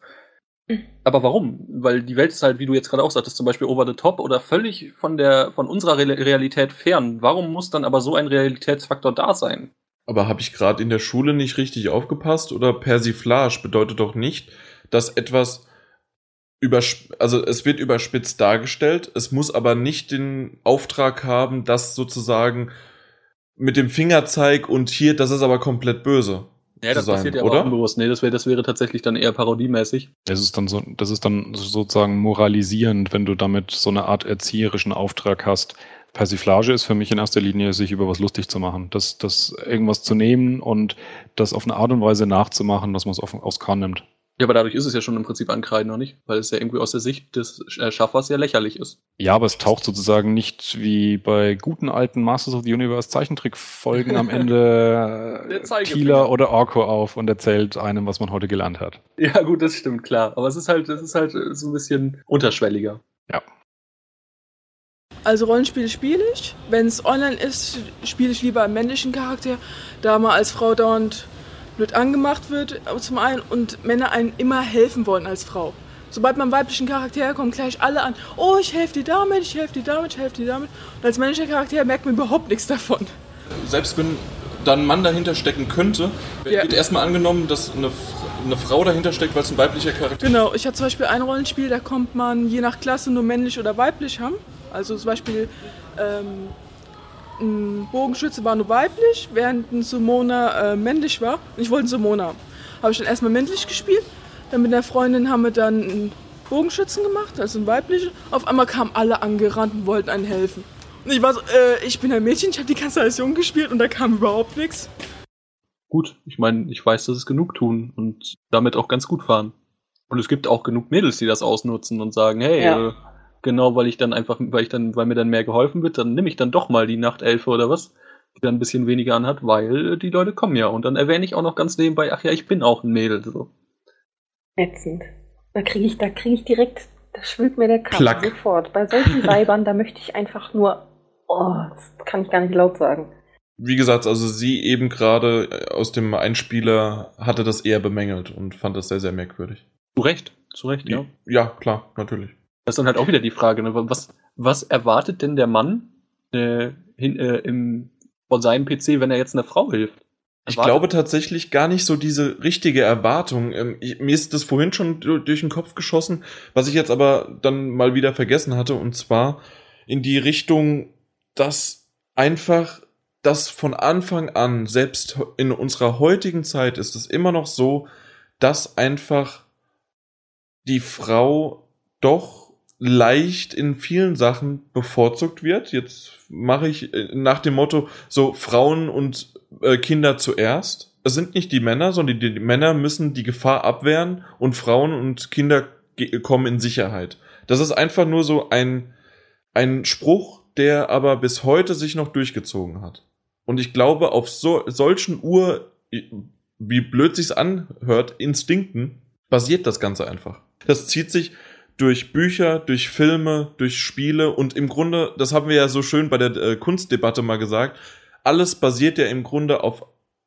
[SPEAKER 4] Aber warum? Weil die Welt ist halt, wie du jetzt gerade auch sagtest, zum Beispiel over the top oder völlig von der von unserer Re Realität fern. Warum muss dann aber so ein Realitätsfaktor da sein?
[SPEAKER 1] Aber habe ich gerade in der Schule nicht richtig aufgepasst? Oder Persiflage bedeutet doch nicht, dass etwas übersp also es wird überspitzt dargestellt, es muss aber nicht den Auftrag haben, das sozusagen mit dem Fingerzeig und hier, das ist aber komplett böse.
[SPEAKER 4] Ja, das
[SPEAKER 1] sein,
[SPEAKER 4] passiert ja
[SPEAKER 1] oder?
[SPEAKER 4] unbewusst. Nee, das wäre das wäre tatsächlich dann eher parodiemäßig.
[SPEAKER 2] Das ist dann so, das ist dann sozusagen moralisierend, wenn du damit so eine Art erzieherischen Auftrag hast. Persiflage ist für mich in erster Linie, sich über was lustig zu machen. Das, das irgendwas zu nehmen und das auf eine Art und Weise nachzumachen, dass man es aufs Korn nimmt.
[SPEAKER 4] Ja, aber dadurch ist es ja schon im Prinzip ankreiden, noch nicht? Weil es ja irgendwie aus der Sicht des äh, Schaffers ja lächerlich ist.
[SPEAKER 2] Ja, aber es taucht sozusagen nicht wie bei guten alten Masters of the Universe Zeichentrickfolgen am Ende. Kieler oder Orko auf und erzählt einem, was man heute gelernt hat.
[SPEAKER 4] Ja, gut, das stimmt, klar. Aber es ist halt, es ist halt äh, so ein bisschen unterschwelliger.
[SPEAKER 7] Also Rollenspiele spiele ich. Wenn es online ist, spiele ich lieber einen männlichen Charakter, da man als Frau dauernd blöd angemacht wird, zum einen, und Männer einen immer helfen wollen als Frau. Sobald man weiblichen Charakter kommen gleich alle an, oh, ich helfe dir damit, ich helfe dir damit, ich helfe dir damit. Und als männlicher Charakter merkt man überhaupt nichts davon.
[SPEAKER 1] Selbst wenn da ein Mann dahinter stecken könnte,
[SPEAKER 7] Ja.
[SPEAKER 1] wird erstmal angenommen, dass eine, eine Frau dahinter steckt, weil es ein weiblicher Charakter
[SPEAKER 7] Genau, ich habe zum Beispiel ein Rollenspiel, da kommt man je nach Klasse nur männlich oder weiblich haben. Also zum Beispiel ähm, ein Bogenschütze war nur weiblich, während ein Summoner äh, männlich war. Und ich wollte einen Summoner haben. Habe ich dann erstmal männlich gespielt. Dann mit einer Freundin haben wir dann einen Bogenschützen gemacht, also einen weiblichen. Auf einmal kamen alle angerannt und wollten einen helfen. Und ich war so, äh, ich bin ein Mädchen, ich habe die ganze Zeit als Jung gespielt und da kam überhaupt nichts.
[SPEAKER 4] Gut, ich meine, ich weiß, dass es genug tun und damit auch ganz gut fahren. Und es gibt auch genug Mädels, die das ausnutzen und sagen, hey,
[SPEAKER 3] Ja.
[SPEAKER 4] äh, genau, weil ich dann einfach, weil ich dann, weil mir dann mehr geholfen wird, dann nehme ich dann doch mal die Nachtelfe oder was, die dann ein bisschen weniger anhat, weil die Leute kommen ja. Und dann erwähne ich auch noch ganz nebenbei, ach ja, ich bin auch ein Mädel. So.
[SPEAKER 3] Ätzend. Da kriege ich, da kriege ich direkt, da schwillt mir der Kamm
[SPEAKER 1] Plack.
[SPEAKER 3] sofort. Bei solchen Weibern, da möchte ich einfach nur, oh, das kann ich gar nicht laut sagen.
[SPEAKER 1] Wie gesagt, also sie eben gerade äh, aus dem Einspieler hatte das eher bemängelt und fand das sehr, sehr merkwürdig.
[SPEAKER 4] Zu Recht, zu Recht, ja.
[SPEAKER 1] Ja, klar, natürlich.
[SPEAKER 4] Das ist dann halt auch wieder die Frage, ne? was, was erwartet denn der Mann äh, hin, äh, im, von seinem PC, wenn er jetzt einer Frau hilft?
[SPEAKER 1] Ich
[SPEAKER 4] Erwartet-
[SPEAKER 1] glaube tatsächlich gar nicht so diese richtige Erwartung. Ähm, ich, mir ist das vorhin schon du- durch den Kopf geschossen, was ich jetzt aber dann mal wieder vergessen hatte, und zwar in die Richtung, dass einfach das von Anfang an, selbst in unserer heutigen Zeit, ist es immer noch so, dass einfach die Frau doch leicht in vielen Sachen bevorzugt wird. Jetzt mache ich äh, nach dem Motto so Frauen und äh, Kinder zuerst. Es sind nicht die Männer, sondern die, die Männer müssen die Gefahr abwehren und Frauen und Kinder kommen in Sicherheit. Das ist einfach nur so ein, ein Spruch, der aber bis heute sich noch durchgezogen hat. Und ich glaube, auf so, solchen Ur, wie blöd sich's anhört, Instinkten, basiert das Ganze einfach. Das zieht sich durch Bücher, durch Filme, durch Spiele und im Grunde, das haben wir ja so schön bei der äh, Kunstdebatte mal gesagt, alles basiert ja im Grunde auf,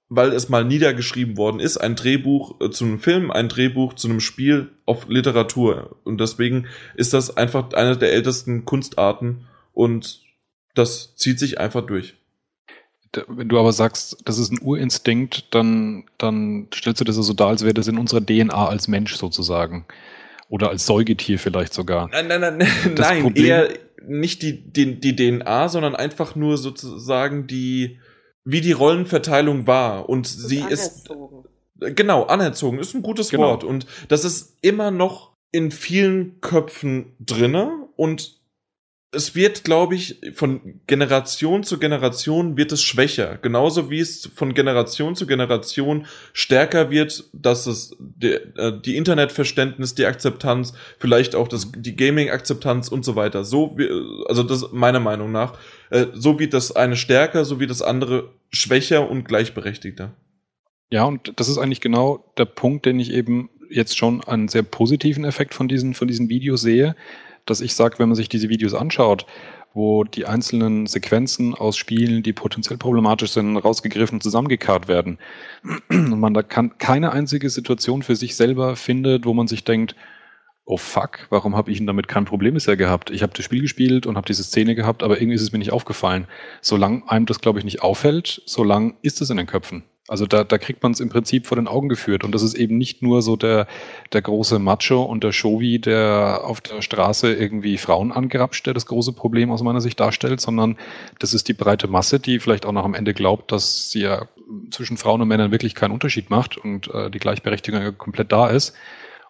[SPEAKER 1] weil es mal niedergeschrieben worden ist, ein Drehbuch äh, zu einem Film, ein Drehbuch zu einem Spiel auf Literatur. Und deswegen ist das einfach eine der ältesten Kunstarten und das zieht sich einfach durch.
[SPEAKER 2] Wenn du aber sagst, das ist ein Urinstinkt, dann, dann stellst du das so dar, als wäre das in unserer DNA als Mensch sozusagen. Oder als Säugetier vielleicht sogar.
[SPEAKER 1] Nein, nein, nein,
[SPEAKER 2] Das
[SPEAKER 1] nein,
[SPEAKER 2] Problem-
[SPEAKER 1] eher nicht die, die, die DNA, sondern einfach nur sozusagen die, wie die Rollenverteilung war. Und sie ist,
[SPEAKER 3] Anerzogen.
[SPEAKER 1] genau, anerzogen, ist ein gutes
[SPEAKER 2] Genau.
[SPEAKER 1] Wort. Und das ist immer noch in vielen Köpfen drinne und es wird, glaube ich, von Generation zu Generation wird es schwächer. Genauso wie es von Generation zu Generation stärker wird, dass es der, äh, die Internetverständnis, die Akzeptanz, vielleicht auch das, die Gaming-Akzeptanz und so weiter. So, wie, also das meiner Meinung nach. Äh, so wird das eine stärker, so wie das andere schwächer und gleichberechtigter.
[SPEAKER 2] Ja, und das ist eigentlich genau der Punkt, den ich eben jetzt schon einen sehr positiven Effekt von diesen, von diesen Videos sehe, dass ich sage, wenn man sich diese Videos anschaut, wo die einzelnen Sequenzen aus Spielen, die potenziell problematisch sind, rausgegriffen, zusammengekarrt werden und man da kann, keine einzige Situation für sich selber findet, wo man sich denkt, oh fuck, warum habe ich denn damit kein Problem bisher gehabt? Ich habe das Spiel gespielt und habe diese Szene gehabt, aber irgendwie ist es mir nicht aufgefallen. Solange einem das, glaube ich, nicht auffällt, solange ist es in den Köpfen. Also da, da kriegt man es im Prinzip vor den Augen geführt. Und das ist eben nicht nur so der, der große Macho und der Shovi, der auf der Straße irgendwie Frauen angrapscht, der das große Problem aus meiner Sicht darstellt, sondern das ist die breite Masse, die vielleicht auch noch am Ende glaubt, dass sie ja zwischen Frauen und Männern wirklich keinen Unterschied macht und äh, die Gleichberechtigung komplett da ist.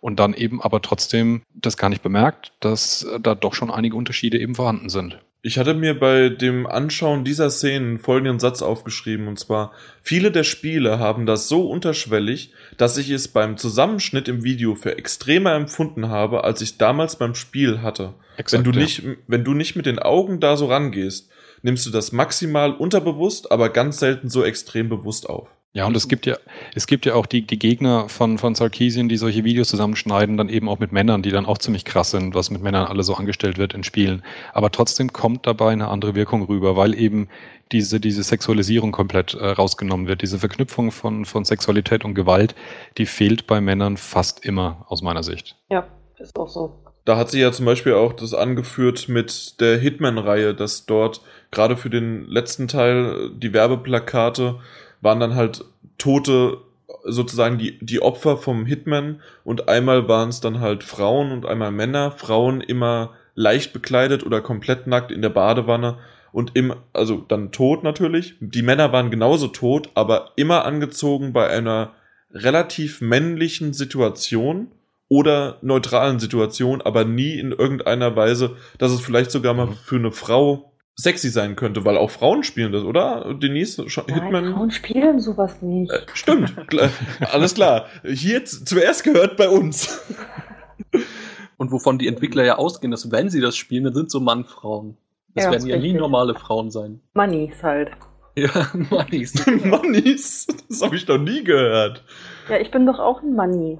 [SPEAKER 2] Und dann eben aber trotzdem das gar nicht bemerkt, dass äh, da doch schon einige Unterschiede eben vorhanden sind.
[SPEAKER 1] Ich hatte mir bei dem Anschauen dieser Szenen folgenden Satz aufgeschrieben, und zwar, viele der Spiele haben das so unterschwellig, dass ich es beim Zusammenschnitt im Video für extremer empfunden habe, als ich damals beim Spiel hatte. wenn, du
[SPEAKER 2] ja.
[SPEAKER 1] nicht, wenn du nicht mit den Augen da so rangehst, nimmst du das maximal unterbewusst, aber ganz selten so extrem bewusst auf.
[SPEAKER 2] Ja, und es gibt ja, es gibt ja auch die, die Gegner von, von Sarkeesian, die solche Videos zusammenschneiden, dann eben auch mit Männern, die dann auch ziemlich krass sind, was mit Männern alle so angestellt wird in Spielen. Aber trotzdem kommt dabei eine andere Wirkung rüber, weil eben diese, diese Sexualisierung komplett äh, rausgenommen wird. Diese Verknüpfung von, von Sexualität und Gewalt, die fehlt bei Männern fast immer, aus meiner Sicht.
[SPEAKER 3] Ja, ist auch so.
[SPEAKER 1] Da hat sie ja zum Beispiel auch das angeführt mit der Hitman-Reihe, dass dort gerade für den letzten Teil die Werbeplakate waren dann halt tote, sozusagen die, die Opfer vom Hitman und einmal waren es dann halt Frauen und einmal Männer. Frauen immer leicht bekleidet oder komplett nackt in der Badewanne und im, also dann tot natürlich. Die Männer waren genauso tot, aber immer angezogen bei einer relativ männlichen Situation oder neutralen Situation, aber nie in irgendeiner Weise, dass es vielleicht sogar mal
[SPEAKER 2] Mhm.
[SPEAKER 1] für eine Frau sexy sein könnte, weil auch Frauen spielen das, oder? Denise, Sch-
[SPEAKER 3] Nein,
[SPEAKER 1] Hitman.
[SPEAKER 3] Frauen spielen sowas nicht.
[SPEAKER 1] Äh, stimmt, alles klar. Hier zuerst gehört bei uns.
[SPEAKER 4] Und wovon die Entwickler ja ausgehen, dass wenn sie das spielen, dann sind so Mann-Frauen. Das
[SPEAKER 3] Ja,
[SPEAKER 4] werden ja nie normale Frauen sein.
[SPEAKER 3] Moneys halt.
[SPEAKER 4] Ja, Mannis.
[SPEAKER 1] Mannis, das habe ich noch nie gehört.
[SPEAKER 3] Ja, ich bin doch auch ein Money.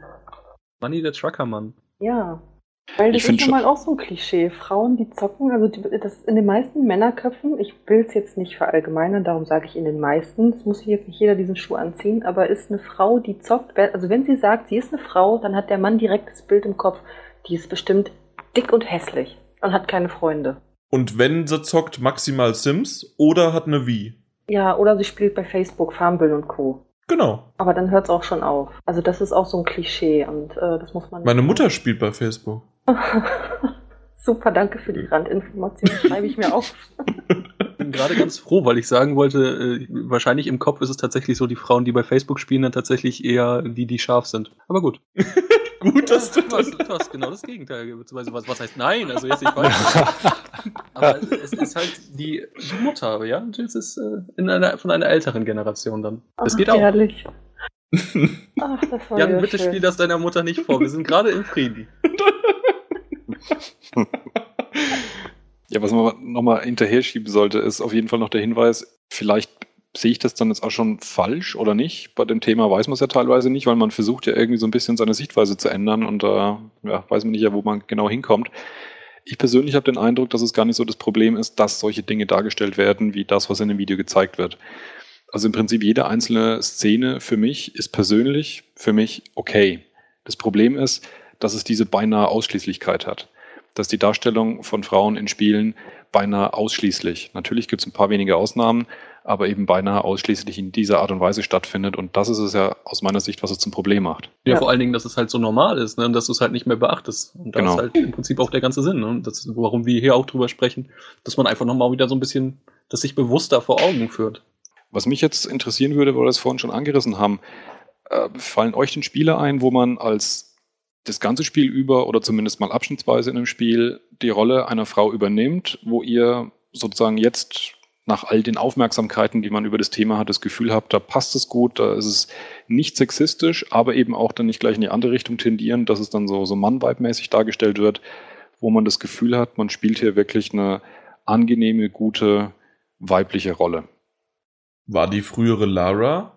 [SPEAKER 4] Manni, der Truckermann.
[SPEAKER 3] Ja. Weil das
[SPEAKER 2] Ich
[SPEAKER 3] ist nun mal auch so ein Klischee. Frauen, die zocken, also die, das in den meisten Männerköpfen, ich will es jetzt nicht verallgemeinern, darum sage ich in den meisten, es muss sich jetzt nicht jeder diesen Schuh anziehen, aber ist eine Frau, die zockt, also wenn sie sagt, sie ist eine Frau, dann hat der Mann direkt das Bild im Kopf, die ist bestimmt dick und hässlich und hat keine Freunde.
[SPEAKER 1] Und wenn sie zockt, maximal Sims oder hat eine Wii.
[SPEAKER 3] Ja, oder sie spielt bei Facebook Farmville und Co.
[SPEAKER 1] Genau.
[SPEAKER 3] Aber dann hört es auch schon auf. Also das ist auch so ein Klischee und äh, das muss man.
[SPEAKER 1] Meine Mutter spielt bei Facebook.
[SPEAKER 3] Super, danke für die Randinformation. Schreibe ich mir auf.
[SPEAKER 4] Ich bin gerade ganz froh, weil ich sagen wollte, äh, wahrscheinlich im Kopf ist es tatsächlich so, die Frauen, die bei Facebook spielen, dann tatsächlich eher die, die scharf sind. Aber gut.
[SPEAKER 1] Gut, dass du
[SPEAKER 4] hast, du hast genau das Gegenteil. Beziehungsweise, was, was heißt nein? Also jetzt nicht falsch. Aber es ist halt die, die Mutter, ja? Das ist äh, in einer, von einer älteren Generation dann. Das geht auch.
[SPEAKER 3] Herrlich. Ach, das war
[SPEAKER 4] Jan, bitte
[SPEAKER 3] schön.
[SPEAKER 4] spiel das deiner Mutter nicht vor. Wir sind gerade im Frieden.
[SPEAKER 2] Ja, was man nochmal hinterher schieben sollte, ist auf jeden Fall noch der Hinweis, vielleicht sehe ich das dann jetzt auch schon falsch oder nicht. Bei dem Thema weiß man es ja teilweise nicht, weil man versucht ja irgendwie so ein bisschen seine Sichtweise zu ändern und da ja, weiß man nicht ja, wo man genau hinkommt. Ich persönlich habe den Eindruck, dass es gar nicht so das Problem ist, dass solche Dinge dargestellt werden, wie das, was in dem Video gezeigt wird. Also im Prinzip jede einzelne Szene für mich ist persönlich für mich okay. Das Problem ist, dass es diese beinahe Ausschließlichkeit hat. Dass die Darstellung von Frauen in Spielen beinahe ausschließlich, natürlich gibt es ein paar wenige Ausnahmen, aber eben beinahe ausschließlich in dieser Art und Weise stattfindet. Und das ist es ja aus meiner Sicht, was es zum Problem macht.
[SPEAKER 4] Ja,
[SPEAKER 3] Ja.
[SPEAKER 4] vor allen Dingen, dass es halt so normal ist, ne? und dass du es halt nicht mehr beachtest. Und das
[SPEAKER 2] Genau.
[SPEAKER 4] ist halt im Prinzip auch der ganze Sinn, ne? das, warum wir hier auch drüber sprechen, dass man einfach nochmal wieder so ein bisschen das sich bewusster vor Augen führt.
[SPEAKER 2] Was mich jetzt interessieren würde, weil wir das vorhin schon angerissen haben, äh, fallen euch denn Spiele ein, wo man als das ganze Spiel über oder zumindest mal abschnittsweise in einem Spiel die Rolle einer Frau übernimmt, wo ihr sozusagen jetzt nach all den Aufmerksamkeiten, die man über das Thema hat, das Gefühl habt, da passt es gut, da ist es nicht sexistisch, aber eben auch dann nicht gleich in die andere Richtung tendieren, dass es dann so, so Mann-Vibe-mäßig dargestellt wird, wo man das Gefühl hat, man spielt hier wirklich eine angenehme, gute weibliche Rolle.
[SPEAKER 1] War die frühere Lara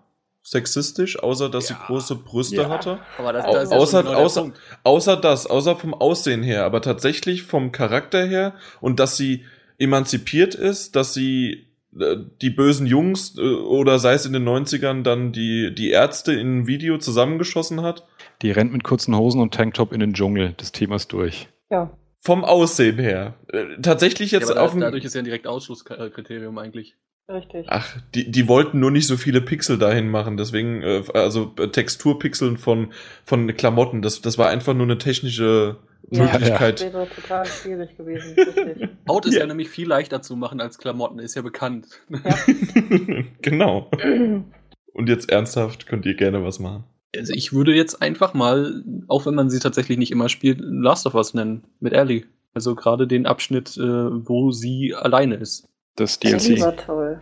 [SPEAKER 1] sexistisch, außer dass sie
[SPEAKER 2] Ja.
[SPEAKER 1] große Brüste
[SPEAKER 2] Ja.
[SPEAKER 1] hatte?
[SPEAKER 4] Aber das,
[SPEAKER 1] Au-
[SPEAKER 4] das ist ja
[SPEAKER 1] außer-
[SPEAKER 4] der
[SPEAKER 1] außer-. Außer das, außer vom Aussehen her, aber tatsächlich vom Charakter her und dass sie emanzipiert ist, dass sie äh, die bösen Jungs äh, oder sei es in den 90ern dann die, die Ärzte in einem Video zusammengeschossen hat.
[SPEAKER 2] Die rennt mit kurzen Hosen und Tanktop in den Dschungel. Das Thema ist durch.
[SPEAKER 3] Ja.
[SPEAKER 1] Vom Aussehen her. Äh, tatsächlich
[SPEAKER 4] Ja,
[SPEAKER 1] jetzt
[SPEAKER 4] aber
[SPEAKER 1] auf
[SPEAKER 4] dadurch ist ja ein direkt Ausschlusskriterium eigentlich.
[SPEAKER 3] Richtig.
[SPEAKER 1] Ach, die, die wollten nur nicht so viele Pixel dahin machen, deswegen, äh, also äh, Texturpixeln von, von Klamotten, das, das war einfach nur eine technische
[SPEAKER 3] Ja,
[SPEAKER 1] Möglichkeit.
[SPEAKER 3] Das wäre total schwierig gewesen. Richtig.
[SPEAKER 4] Haut ist ja.
[SPEAKER 1] Ja.
[SPEAKER 4] nämlich viel leichter zu machen als Klamotten, ist ja bekannt.
[SPEAKER 1] genau. Und jetzt ernsthaft könnt ihr gerne was machen.
[SPEAKER 4] Also ich würde jetzt einfach mal, auch wenn man sie tatsächlich nicht immer spielt, Last of Us nennen, mit Ellie. Also gerade den Abschnitt, äh, wo sie alleine ist.
[SPEAKER 2] Das DLC.
[SPEAKER 3] war toll.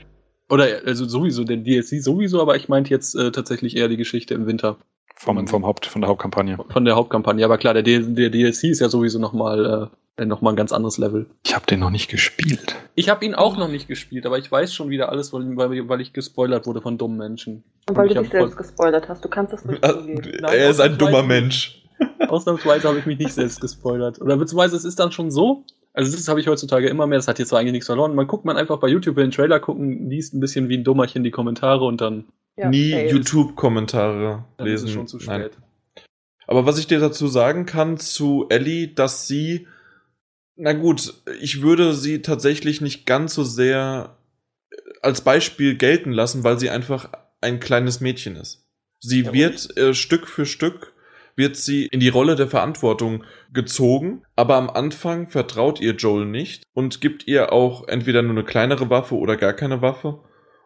[SPEAKER 4] Oder also sowieso, den DLC sowieso, aber ich meinte jetzt äh, tatsächlich eher die Geschichte im Winter
[SPEAKER 2] Vom, vom Haupt, von der Hauptkampagne.
[SPEAKER 4] von der Hauptkampagne. Aber klar, der, der DLC ist ja sowieso nochmal äh, noch mal ein ganz anderes Level.
[SPEAKER 2] Ich habe den noch nicht gespielt.
[SPEAKER 4] Ich habe ihn auch noch nicht gespielt, aber ich weiß schon wieder alles, weil, weil weil ich gespoilert wurde von dummen Menschen.
[SPEAKER 3] Und weil
[SPEAKER 4] ich
[SPEAKER 3] du dich selbst gespoilert hast. Du kannst das nicht zugeben.
[SPEAKER 4] Nein,
[SPEAKER 1] er ist ein dummer. Mensch.
[SPEAKER 4] Ausnahmsweise habe ich mich nicht selbst gespoilert. Oder beziehungsweise es ist dann schon so, also das habe ich heutzutage immer mehr, das hat jetzt so eigentlich nichts verloren. Man guckt man einfach bei YouTube den Trailer gucken, liest ein bisschen wie ein Dummerchen die Kommentare und dann
[SPEAKER 3] Ja,
[SPEAKER 1] Nie. YouTube-Kommentare
[SPEAKER 4] dann
[SPEAKER 1] lesen.
[SPEAKER 4] ist es schon zu
[SPEAKER 1] Nein.
[SPEAKER 4] spät.
[SPEAKER 1] Aber was ich dir dazu sagen kann zu Ellie, dass sie, na gut, ich würde sie tatsächlich nicht ganz so sehr als Beispiel gelten lassen, weil sie einfach ein kleines Mädchen ist. Sie
[SPEAKER 4] Ja,
[SPEAKER 1] wird äh, Stück für Stück wird sie in die Rolle der Verantwortung gezogen, aber am Anfang vertraut ihr Joel nicht und gibt ihr auch entweder nur eine kleinere Waffe oder gar keine Waffe.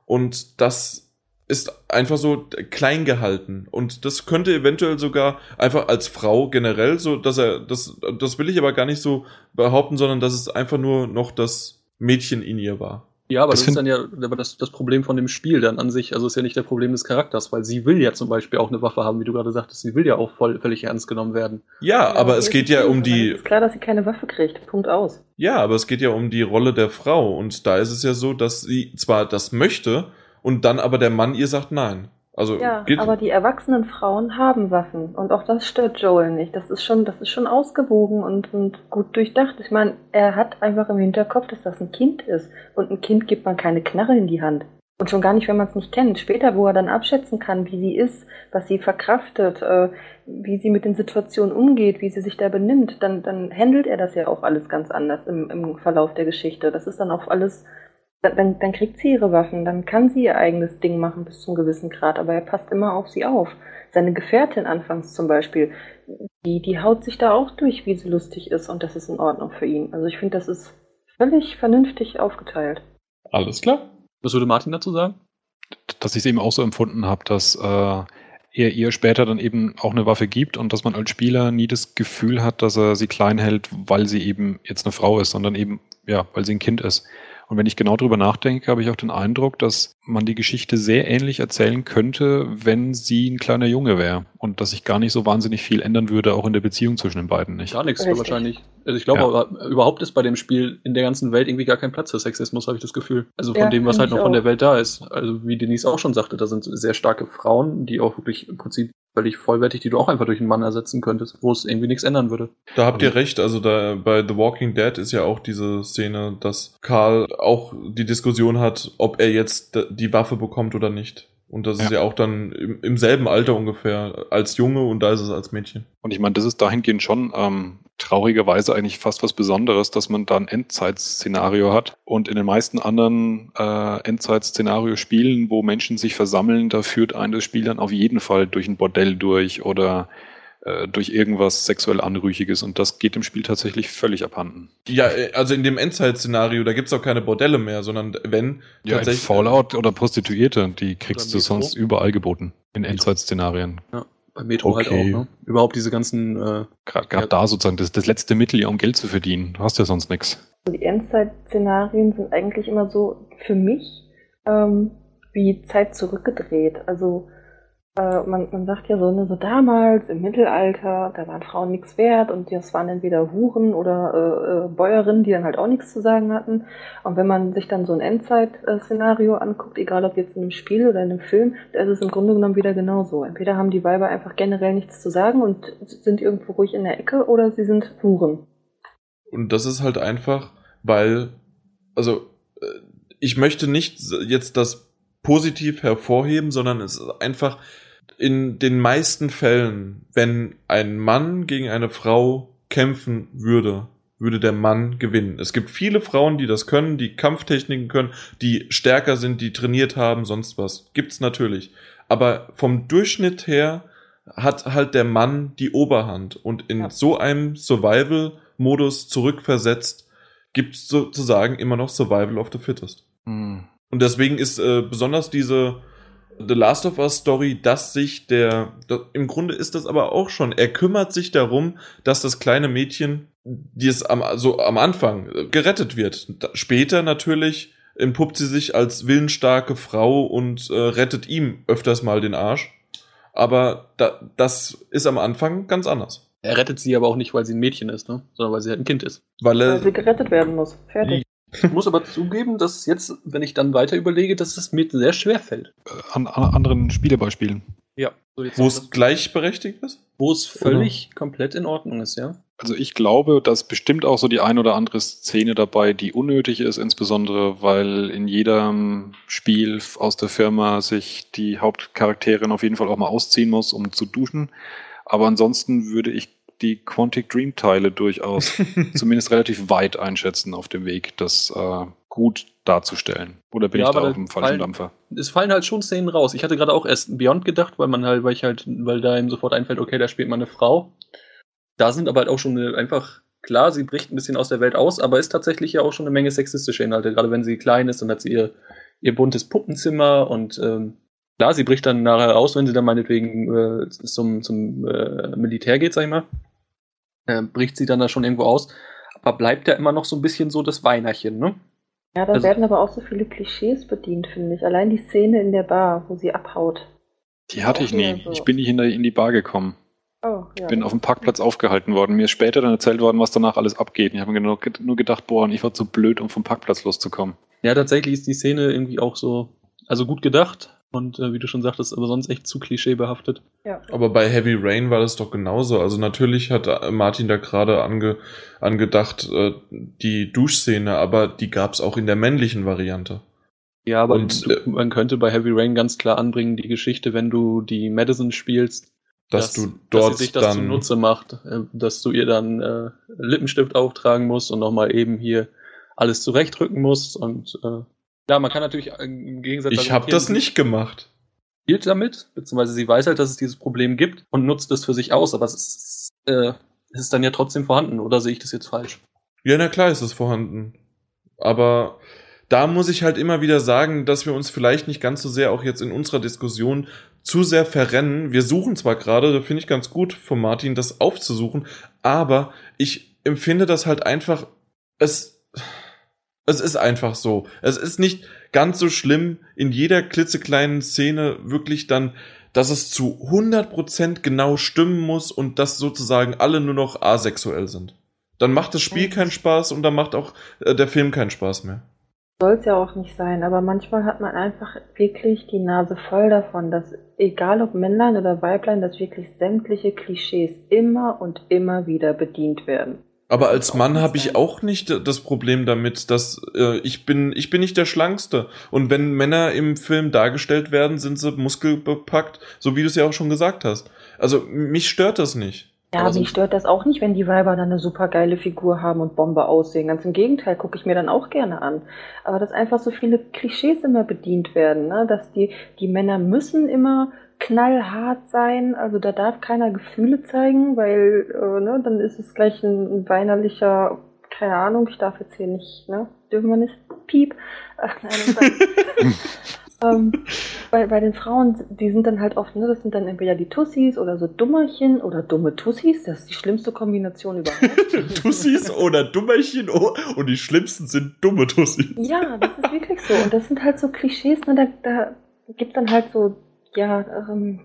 [SPEAKER 1] Und das ist einfach so klein gehalten. Und das könnte eventuell sogar einfach als Frau generell so, dass er, das, das will ich aber gar nicht so behaupten, sondern dass es einfach nur noch das Mädchen in ihr war.
[SPEAKER 4] Ja, aber
[SPEAKER 2] Das
[SPEAKER 4] das, ist dann ja aber das, das Problem von dem Spiel dann an sich. Also ist ja nicht der Problem des Charakters, weil sie will ja zum Beispiel auch eine Vaffe haben, wie du gerade sagtest. Sie will ja auch voll, völlig ernst genommen werden.
[SPEAKER 1] Ja, aber es geht ja um die,
[SPEAKER 3] ist klar, dass sie keine Waffe kriegt. Punkt aus.
[SPEAKER 1] ja, aber es geht ja um die Rolle der Frau. Und da ist es ja so, dass sie zwar das möchte und dann aber der Mann ihr sagt nein. Also
[SPEAKER 3] Ja, aber die erwachsenen Frauen haben Waffen und auch das stört Joel nicht. Das ist schon, das ist schon ausgewogen und, und gut durchdacht. Ich meine, er hat einfach im Hinterkopf, dass das ein Kind ist und ein Kind gibt man keine Knarre in die Hand. Und schon gar nicht, wenn man es nicht kennt. Später, wo er dann abschätzen kann, wie sie ist, was sie verkraftet, äh, wie sie mit den Situationen umgeht, wie sie sich da benimmt, dann, dann handelt er das ja auch alles ganz anders im, im Verlauf der Geschichte. Das ist dann auch alles dann, dann, dann kriegt sie ihre Waffen, dann kann sie ihr eigenes Ding machen bis zum gewissen Grad, aber er passt immer auf sie auf. Seine Gefährtin anfangs zum Beispiel, die, die haut sich da auch durch, wie sie lustig ist und das ist in Ordnung für ihn. Also ich finde, das ist völlig vernünftig aufgeteilt.
[SPEAKER 1] alles klar.
[SPEAKER 4] Was würde Martin dazu sagen?
[SPEAKER 2] dass ich es eben auch so empfunden habe, dass äh, er ihr später dann eben auch eine Waffe gibt und dass man als Spieler nie das Gefühl hat, dass er sie klein hält, weil sie eben jetzt eine Frau ist, sondern eben, ja, weil sie ein Kind ist. Und wenn ich genau drüber nachdenke, habe ich auch den Eindruck, dass man die Geschichte sehr ähnlich erzählen könnte, wenn sie ein kleiner Junge wäre und dass sich gar nicht so wahnsinnig viel ändern würde, auch in der Beziehung zwischen den beiden nicht.
[SPEAKER 4] Gar nichts
[SPEAKER 3] Richtig.
[SPEAKER 4] wahrscheinlich. Also ich glaube,
[SPEAKER 2] Ja.
[SPEAKER 4] aber überhaupt ist bei dem Spiel in der ganzen Welt irgendwie gar kein Platz für Sexismus, habe ich das Gefühl. Also von
[SPEAKER 3] Ja,
[SPEAKER 4] dem, was halt noch von
[SPEAKER 3] auch.
[SPEAKER 4] der Welt da ist. Also wie Denise auch schon sagte, da sind sehr starke Frauen, die auch wirklich im Prinzip völlig vollwertig, die du auch einfach durch einen Mann ersetzen könntest, wo es irgendwie nichts ändern würde.
[SPEAKER 1] Da habt ihr recht, also da bei The Walking Dead ist ja auch diese Szene, dass Karl auch die Diskussion hat, ob er jetzt die Waffe bekommt oder nicht. Und das ist
[SPEAKER 2] Ja.
[SPEAKER 1] ja auch dann im, im selben Alter ungefähr als Junge und da ist es als Mädchen.
[SPEAKER 2] Und ich meine, das ist dahingehend schon ähm, traurigerweise eigentlich fast was Besonderes, dass man da ein Endzeitszenario hat. Und in den meisten anderen äh, Endzeitszenario-Spielen, wo Menschen sich versammeln, da führt ein das Spiel dann auf jeden Fall durch ein Bordell durch oder äh, durch irgendwas sexuell Anrüchiges. Und das geht im Spiel tatsächlich völlig abhanden.
[SPEAKER 1] Ja, äh, also in dem Endzeit-Szenario, da gibt's auch keine Bordelle mehr, sondern wenn
[SPEAKER 2] Ja,
[SPEAKER 1] tatsächlich.
[SPEAKER 2] Fallout oder Prostituierte, die kriegst du sonst überall geboten. In Endzeitszenarien.
[SPEAKER 4] Bei Metro halt auch,
[SPEAKER 2] Okay.
[SPEAKER 4] ne? Überhaupt diese ganzen, äh,
[SPEAKER 2] Gerade gerade
[SPEAKER 4] Ja.
[SPEAKER 2] da sozusagen das, das letzte Mittel, ja, um Geld zu verdienen. Du hast ja sonst nichts.
[SPEAKER 3] Die Endzeit-Szenarien sind eigentlich immer so für mich ähm, wie Zeit zurückgedreht. Also äh, man, man sagt ja so, ne, so damals im Mittelalter, da waren Frauen nichts wert und das waren entweder Huren oder äh, äh, Bäuerinnen, die dann halt auch nichts zu sagen hatten. Und wenn man sich dann so ein Endzeit-Szenario anguckt, egal ob jetzt in einem Spiel oder in einem Film, da ist es im Grunde genommen wieder genauso. Entweder haben die Weiber einfach generell nichts zu sagen und sind irgendwo ruhig in der Ecke oder sie sind Huren.
[SPEAKER 1] Und das ist halt einfach, weil, also, äh, ich möchte nicht jetzt das positiv hervorheben, sondern es ist einfach in den meisten Fällen, wenn ein Mann gegen eine Frau kämpfen würde, würde der Mann gewinnen. Es gibt viele Frauen, die das können, die Kampftechniken können, die stärker sind, die trainiert haben, sonst was. Gibt's natürlich. Aber vom Durchschnitt her hat halt der Mann die Oberhand. Und in
[SPEAKER 3] Ja.
[SPEAKER 1] so einem Survival-Modus zurückversetzt, gibt's sozusagen immer noch Survival of the Fittest.
[SPEAKER 2] Hm.
[SPEAKER 1] Und deswegen ist äh, besonders diese The Last of Us Story, dass sich der, im Grunde ist das aber auch schon, er kümmert sich darum, dass das kleine Mädchen, die es am, so am Anfang äh, gerettet wird. Später natürlich entpuppt sie sich als willensstarke Frau und äh, rettet ihm öfters mal den Arsch. Aber da, das ist am Anfang ganz anders.
[SPEAKER 4] er rettet sie aber auch nicht, weil sie ein Mädchen ist, ne? Sondern weil sie halt ein Kind ist.
[SPEAKER 1] Weil
[SPEAKER 3] Weil
[SPEAKER 1] er,
[SPEAKER 3] sie gerettet werden muss. Fertig.
[SPEAKER 4] Ich muss aber zugeben, dass jetzt, wenn ich dann weiter überlege, dass es mir sehr schwer fällt.
[SPEAKER 2] An, an anderen Spielebeispielen.
[SPEAKER 4] Ja. So jetzt
[SPEAKER 1] wo es gleichberechtigt ist?
[SPEAKER 4] wo es völlig komplett in Ordnung ist, ja.
[SPEAKER 2] Also ich glaube, dass bestimmt auch so die ein oder andere Szene dabei, die unnötig ist, insbesondere weil in jedem Spiel aus der Firma sich die Hauptcharakterin auf jeden Fall auch mal ausziehen muss, um zu duschen. Aber ansonsten würde ich die Quantic Dream Teile durchaus zumindest relativ weit einschätzen auf dem Weg, das äh, gut darzustellen. Oder bin
[SPEAKER 4] Ja,
[SPEAKER 2] ich da auf dem falschen
[SPEAKER 4] fallen-
[SPEAKER 2] Dampfer?
[SPEAKER 4] Es fallen halt schon Szenen raus. Ich hatte gerade auch erst Beyond gedacht, weil man halt, weil ich halt, weil da ihm sofort einfällt, okay, da spielt man eine Frau. Da sind aber halt auch schon eine, einfach, klar, sie bricht ein bisschen aus der Welt aus, aber ist tatsächlich ja auch schon eine Menge sexistische Inhalte. Gerade wenn sie klein ist, dann hat sie ihr, ihr buntes Puppenzimmer und ähm, klar, sie bricht dann nachher aus, wenn sie dann meinetwegen äh, zum, zum äh, Militär geht, sag ich mal. Äh, bricht sie dann da schon irgendwo aus. Aber bleibt ja immer noch so ein bisschen so das Weinerchen, ne?
[SPEAKER 3] Ja, da
[SPEAKER 4] Also-
[SPEAKER 3] werden aber auch so viele Klischees bedient, finde ich. Allein die Szene in der Bar, wo sie abhaut.
[SPEAKER 2] Die hatte ich nie.
[SPEAKER 3] So.
[SPEAKER 2] Ich bin nicht in, der, in die Bar gekommen.
[SPEAKER 3] Oh, ja.
[SPEAKER 2] bin auf dem Parkplatz aufgehalten worden. Mir ist später dann erzählt worden, was danach alles abgeht. Und ich habe mir nur, nur gedacht, boah, und ich war zu blöd, um vom Parkplatz loszukommen.
[SPEAKER 4] Ja, tatsächlich ist die Szene irgendwie auch so, also gut gedacht, Und äh, wie du schon sagtest, aber sonst echt zu klischeebehaftet.
[SPEAKER 3] Ja.
[SPEAKER 1] Aber bei Heavy Rain war das doch genauso. Also natürlich hat äh, Martin da gerade ange, angedacht, äh, die Duschszene, aber die gab es auch in der männlichen Variante.
[SPEAKER 4] Ja, aber
[SPEAKER 1] Und,
[SPEAKER 4] du,
[SPEAKER 1] äh,
[SPEAKER 4] man könnte bei Heavy Rain ganz klar anbringen, die Geschichte, wenn du die Madison spielst,
[SPEAKER 1] Dass du
[SPEAKER 4] dass
[SPEAKER 1] dort
[SPEAKER 4] sie sich das
[SPEAKER 1] dann.
[SPEAKER 4] zunutze macht, äh, dass du ihr dann äh, Lippenstift auftragen musst und nochmal eben hier alles zurechtrücken musst und äh, ja, man kann natürlich äh, im Gegensatz
[SPEAKER 1] Ich habe das nicht gemacht.
[SPEAKER 4] spielt damit, beziehungsweise sie weiß halt, dass es dieses Problem gibt und nutzt es für sich aus, aber es ist, äh, es ist dann ja trotzdem vorhanden, oder sehe ich das jetzt falsch?
[SPEAKER 1] Ja, na klar ist es vorhanden. Aber da muss ich halt immer wieder sagen, dass wir uns vielleicht nicht ganz so sehr auch jetzt in unserer Diskussion zu sehr verrennen. Wir suchen zwar gerade, da finde ich ganz gut von Martin, das aufzusuchen, aber ich empfinde das halt einfach, es, es ist einfach so. Es ist nicht ganz so schlimm, in jeder klitzekleinen Szene wirklich dann, dass es zu 100% genau stimmen muss und dass sozusagen alle nur noch asexuell sind. Dann macht das Spiel keinen Spaß und dann macht auch äh, der Film keinen Spaß mehr.
[SPEAKER 3] Soll es ja auch nicht sein, aber manchmal hat man einfach wirklich die Nase voll davon, dass egal ob Männlein oder Weiblein, dass wirklich sämtliche Klischees immer und immer wieder bedient werden.
[SPEAKER 1] Aber als Mann habe ich auch nicht das Problem damit, dass äh, ich bin ich bin nicht der schlankste und wenn Männer im Film dargestellt werden, sind sie muskelbepackt, so wie du es ja auch schon gesagt hast. Also mich stört das nicht.
[SPEAKER 3] Ja,
[SPEAKER 4] Aber so-
[SPEAKER 3] mich stört das auch nicht, wenn die Weiber dann eine super geile Figur haben und Bombe aussehen. Ganz im Gegenteil, gucke ich mir dann auch gerne an. Aber dass einfach so viele Klischees immer bedient werden, ne? dass die, die Männer müssen immer knallhart sein, also da darf keiner Gefühle zeigen, weil äh, ne, dann ist es gleich ein, ein weinerlicher, keine Ahnung, ich darf jetzt hier nicht, ne, dürfen wir nicht, piep. Ach, nein, ähm, bei, bei den Frauen, die sind dann halt oft, ne, das sind dann entweder die Tussis oder so Dummerchen oder dumme Tussis, das ist die schlimmste Kombination überhaupt.
[SPEAKER 1] Tussis oder Dummerchen oh, und die schlimmsten sind dumme Tussis.
[SPEAKER 3] ja, das ist wirklich so. Und das sind halt so Klischees, ne, da, da gibt's dann halt so, ja, ähm,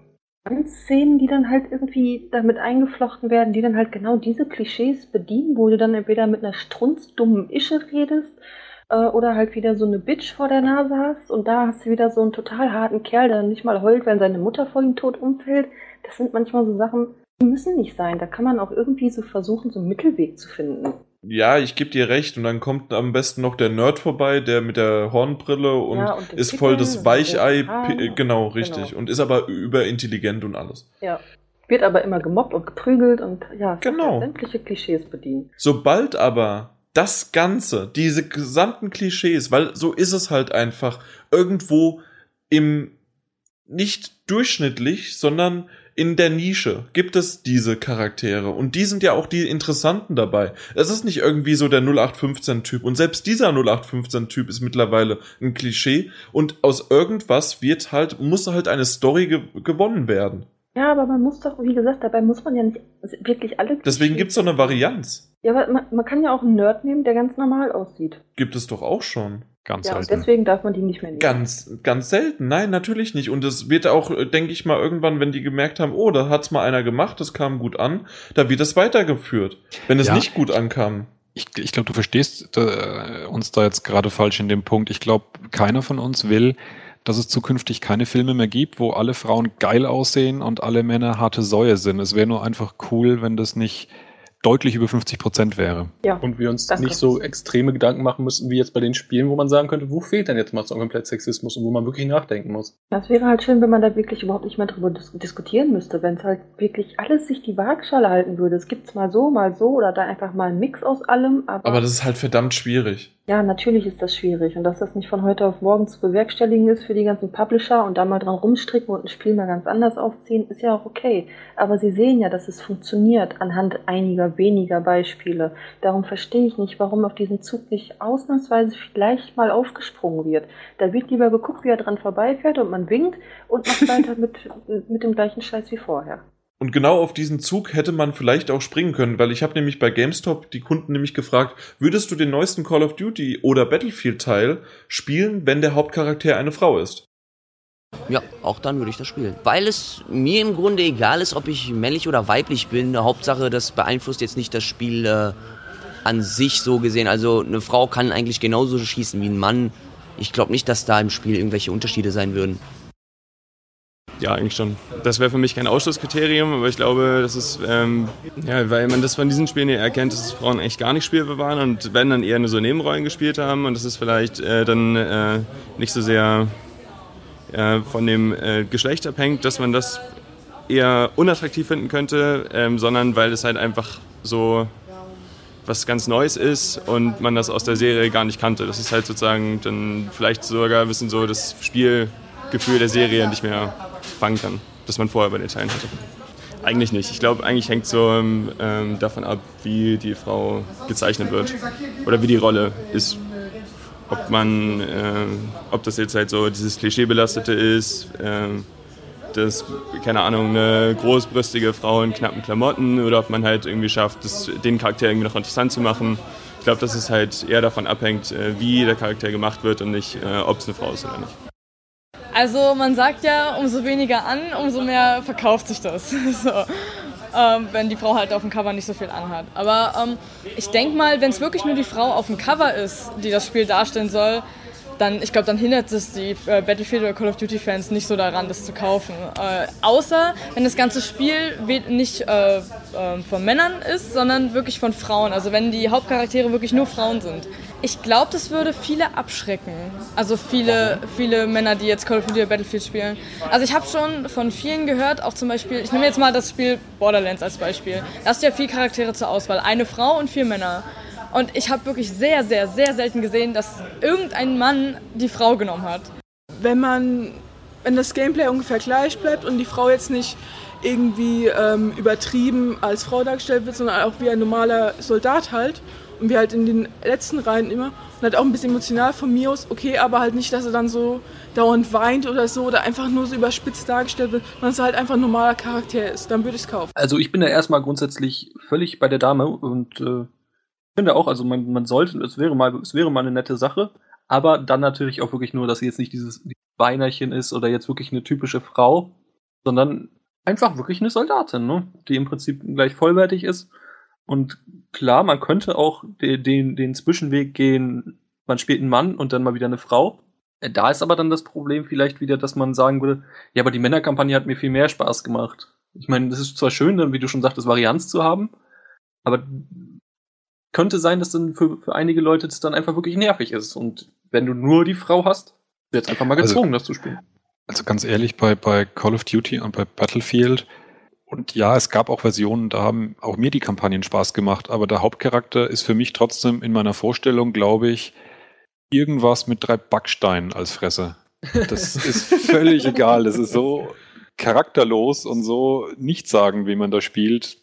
[SPEAKER 3] Szenen, die dann halt irgendwie damit eingeflochten werden, die dann halt genau diese Klischees bedienen, wo du dann entweder mit einer strunzdummen Ische redest äh, oder halt wieder so eine Bitch vor der Nase hast und da hast du wieder so einen total harten Kerl, der nicht mal heult, wenn seine Mutter vor ihm tot umfällt. Das sind manchmal so Sachen, die müssen nicht sein. Da kann man auch irgendwie so versuchen, so einen Mittelweg zu finden.
[SPEAKER 1] Ja, ich geb dir recht und dann kommt am besten noch der Nerd vorbei, der mit der Hornbrille und,
[SPEAKER 3] Ja, und
[SPEAKER 1] ist voll das Weichei,
[SPEAKER 3] Haaren.
[SPEAKER 1] Pi- genau, richtig
[SPEAKER 3] Genau.
[SPEAKER 1] und ist aber überintelligent und alles.
[SPEAKER 3] Ja. Wird aber immer gemobbt und geprügelt und ja,
[SPEAKER 1] Genau.
[SPEAKER 3] sämtliche Klischees bedient.
[SPEAKER 1] Sobald aber das Ganze, diese gesamten Klischees, weil so ist es halt einfach, irgendwo im nicht durchschnittlich, sondern in der Nische gibt es diese Charaktere und die sind ja auch die interessanten dabei. Es ist nicht irgendwie so der 0815-Typ und selbst dieser 0815-Typ ist mittlerweile ein Klischee und aus irgendwas wird halt, muss halt eine Story ge gewonnen werden.
[SPEAKER 3] Ja, aber man muss doch, wie gesagt, dabei muss man ja nicht wirklich alle.
[SPEAKER 1] Deswegen
[SPEAKER 3] Klischees-
[SPEAKER 1] gibt's doch eine Varianz.
[SPEAKER 3] Ja, aber man, man kann ja auch einen Nerd nehmen, der ganz normal aussieht.
[SPEAKER 1] Gibt es doch auch schon.
[SPEAKER 2] Ganz
[SPEAKER 3] Ja, und
[SPEAKER 2] selten.
[SPEAKER 3] deswegen darf man die nicht mehr nehmen.
[SPEAKER 1] Ganz, ganz selten. Nein, natürlich nicht. Und es wird auch, äh, denke ich mal, irgendwann, wenn die gemerkt haben, oh, da hat's mal einer gemacht, das kam gut an, da wird es weitergeführt. Wenn es
[SPEAKER 2] Ja.
[SPEAKER 1] nicht gut ankam.
[SPEAKER 2] Ich, ich glaube, du verstehst äh, uns da jetzt gerade falsch in dem Punkt. Ich glaube, keiner von uns will, dass es zukünftig keine Filme mehr gibt, wo alle Frauen geil aussehen und alle Männer harte Säue sind. Es wäre nur einfach cool, wenn das nicht deutlich über 50 Prozent wäre.
[SPEAKER 3] Ja.
[SPEAKER 4] Und wir uns nicht so extreme Gedanken machen müssten, wie jetzt bei den Spielen, wo man sagen könnte, wo fehlt denn jetzt mal so komplett Sexismus und wo man wirklich nachdenken muss.
[SPEAKER 3] Das wäre halt schön, wenn man da wirklich überhaupt nicht mehr drüber dis diskutieren müsste, wenn es halt wirklich alles sich die Waagschale halten würde. Es gibt's mal so, mal so oder da einfach mal ein Mix aus allem. Aber,
[SPEAKER 1] Aber das ist halt verdammt schwierig.
[SPEAKER 3] Ja, natürlich ist das schwierig und dass das nicht von heute auf morgen zu bewerkstelligen ist für die ganzen Publisher und da mal dran rumstricken und ein Spiel mal ganz anders aufziehen, ist ja auch okay. Aber sie sehen ja, dass es funktioniert anhand einiger weniger Beispiele. Darum verstehe ich nicht, warum auf diesen Zug nicht ausnahmsweise vielleicht mal aufgesprungen wird. Da wird lieber geguckt, wie er dran vorbeifährt und man winkt und macht weiter mit, mit dem gleichen Scheiß wie vorher.
[SPEAKER 1] Und genau auf diesen Zug hätte man vielleicht auch springen können, weil ich habe nämlich bei GameStop die Kunden nämlich gefragt, würdest du den neuesten Call of Duty oder Battlefield Teil spielen, wenn der Hauptcharakter eine Frau ist?
[SPEAKER 5] Ja, auch dann würde ich das spielen. Weil es mir im Grunde egal ist, ob ich männlich oder weiblich bin. Hauptsache, das beeinflusst jetzt nicht das Spiel äh, an sich so gesehen. Also eine Frau kann eigentlich genauso schießen wie ein Mann. Ich glaube nicht, dass da im Spiel irgendwelche Unterschiede sein würden.
[SPEAKER 6] Ja, eigentlich schon. Das wäre für mich kein Ausschlusskriterium, aber ich glaube, das ist, ähm, ja, weil man das von diesen Spielen ja erkennt, dass Frauen echt gar nicht spielbar waren und wenn dann eher nur so Nebenrollen gespielt haben und das ist vielleicht äh, dann äh, nicht so sehr äh, von dem äh, Geschlecht abhängt, dass man das eher unattraktiv finden könnte, ähm, sondern weil es halt einfach so was ganz Neues ist und man das aus der Serie gar nicht kannte. Das ist halt sozusagen dann vielleicht sogar ein bisschen so das Spielgefühl der Serie nicht mehr fangen kann, das man vorher bei den Teilen hatte. Eigentlich nicht. Ich glaube, eigentlich hängt so ähm, davon ab, wie die Frau gezeichnet wird oder wie die Rolle ist. Ob man, äh, ob das jetzt halt so dieses Klischeebelastete ist, äh, das, keine Ahnung, eine großbrüstige Frau in knappen Klamotten oder ob man halt irgendwie schafft, das, den Charakter irgendwie noch interessant zu machen. Ich glaube, dass es halt eher davon abhängt, äh, wie der Charakter gemacht wird und nicht, äh, ob es eine Frau ist oder nicht.
[SPEAKER 8] Also man sagt ja, umso weniger an, umso mehr verkauft sich das. so. ähm, wenn die Frau halt auf dem Cover nicht so viel anhat. Aber ähm, ich denke mal, wenn es wirklich nur die Frau auf dem Cover ist, die das Spiel darstellen soll, dann, ich glaube, dann hindert es die äh, Battlefield oder Call of Duty Fans nicht so daran, das zu kaufen. Äh, außer wenn das ganze Spiel nicht äh, ähm, von Männern ist, sondern wirklich von Frauen. Also wenn die Hauptcharaktere wirklich nur Frauen sind. Ich glaube, das würde viele abschrecken. Also viele, viele Männer, die jetzt Call of Duty oder Battlefield spielen. Also ich habe schon von vielen gehört, auch zum Beispiel, ich nehme jetzt mal das Spiel Borderlands als Beispiel. Da hast du ja vier Charaktere zur Auswahl. Eine Frau und vier Männer. Und ich habe wirklich sehr, sehr, sehr selten gesehen, dass irgendein Mann die Frau genommen hat.
[SPEAKER 7] Wenn man, wenn das Gameplay ungefähr gleich bleibt und die Frau jetzt nicht irgendwie ähm, übertrieben als Frau dargestellt wird, sondern auch wie ein normaler Soldat halt und wie halt in den letzten Reihen immer und halt auch ein bisschen emotional von mir aus, okay, aber halt nicht, dass er dann so dauernd weint oder so oder einfach nur so überspitzt dargestellt wird, sondern dass er halt einfach ein normaler Charakter ist, dann würde ich es kaufen.
[SPEAKER 4] Also ich bin da erstmal grundsätzlich völlig bei der Dame und äh, finde auch, also man, man sollte, es wäre mal, es wäre mal eine nette Sache, aber dann natürlich auch wirklich nur, dass sie jetzt nicht dieses Beinerchen ist oder jetzt wirklich eine typische Frau, sondern einfach wirklich eine Soldatin, ne? die im Prinzip gleich vollwertig ist. Und klar, man könnte auch den, den, den Zwischenweg gehen, man spielt einen Mann und dann mal wieder eine Frau. Äh, da ist aber dann das Problem vielleicht wieder, dass man sagen würde, ja, aber die Männerkampagne hat mir viel mehr Spaß gemacht. Ich meine, das ist zwar schön, wie du schon sagtest, Varianz zu haben, aber könnte sein, dass dann für, für einige Leute das dann einfach wirklich nervig ist. Und wenn du nur die Frau hast, wird einfach mal also gezwungen, also, das zu spielen.
[SPEAKER 2] Also ganz ehrlich, bei, bei Call of Duty und bei Battlefield, und ja, es gab auch Versionen, da haben auch mir die Kampagnen Spaß gemacht, aber der Hauptcharakter ist für mich trotzdem in meiner Vorstellung, glaube ich, irgendwas mit drei Backsteinen als Fresse. Das ist völlig egal. Das ist so charakterlos und so nichtssagend, wie man da spielt.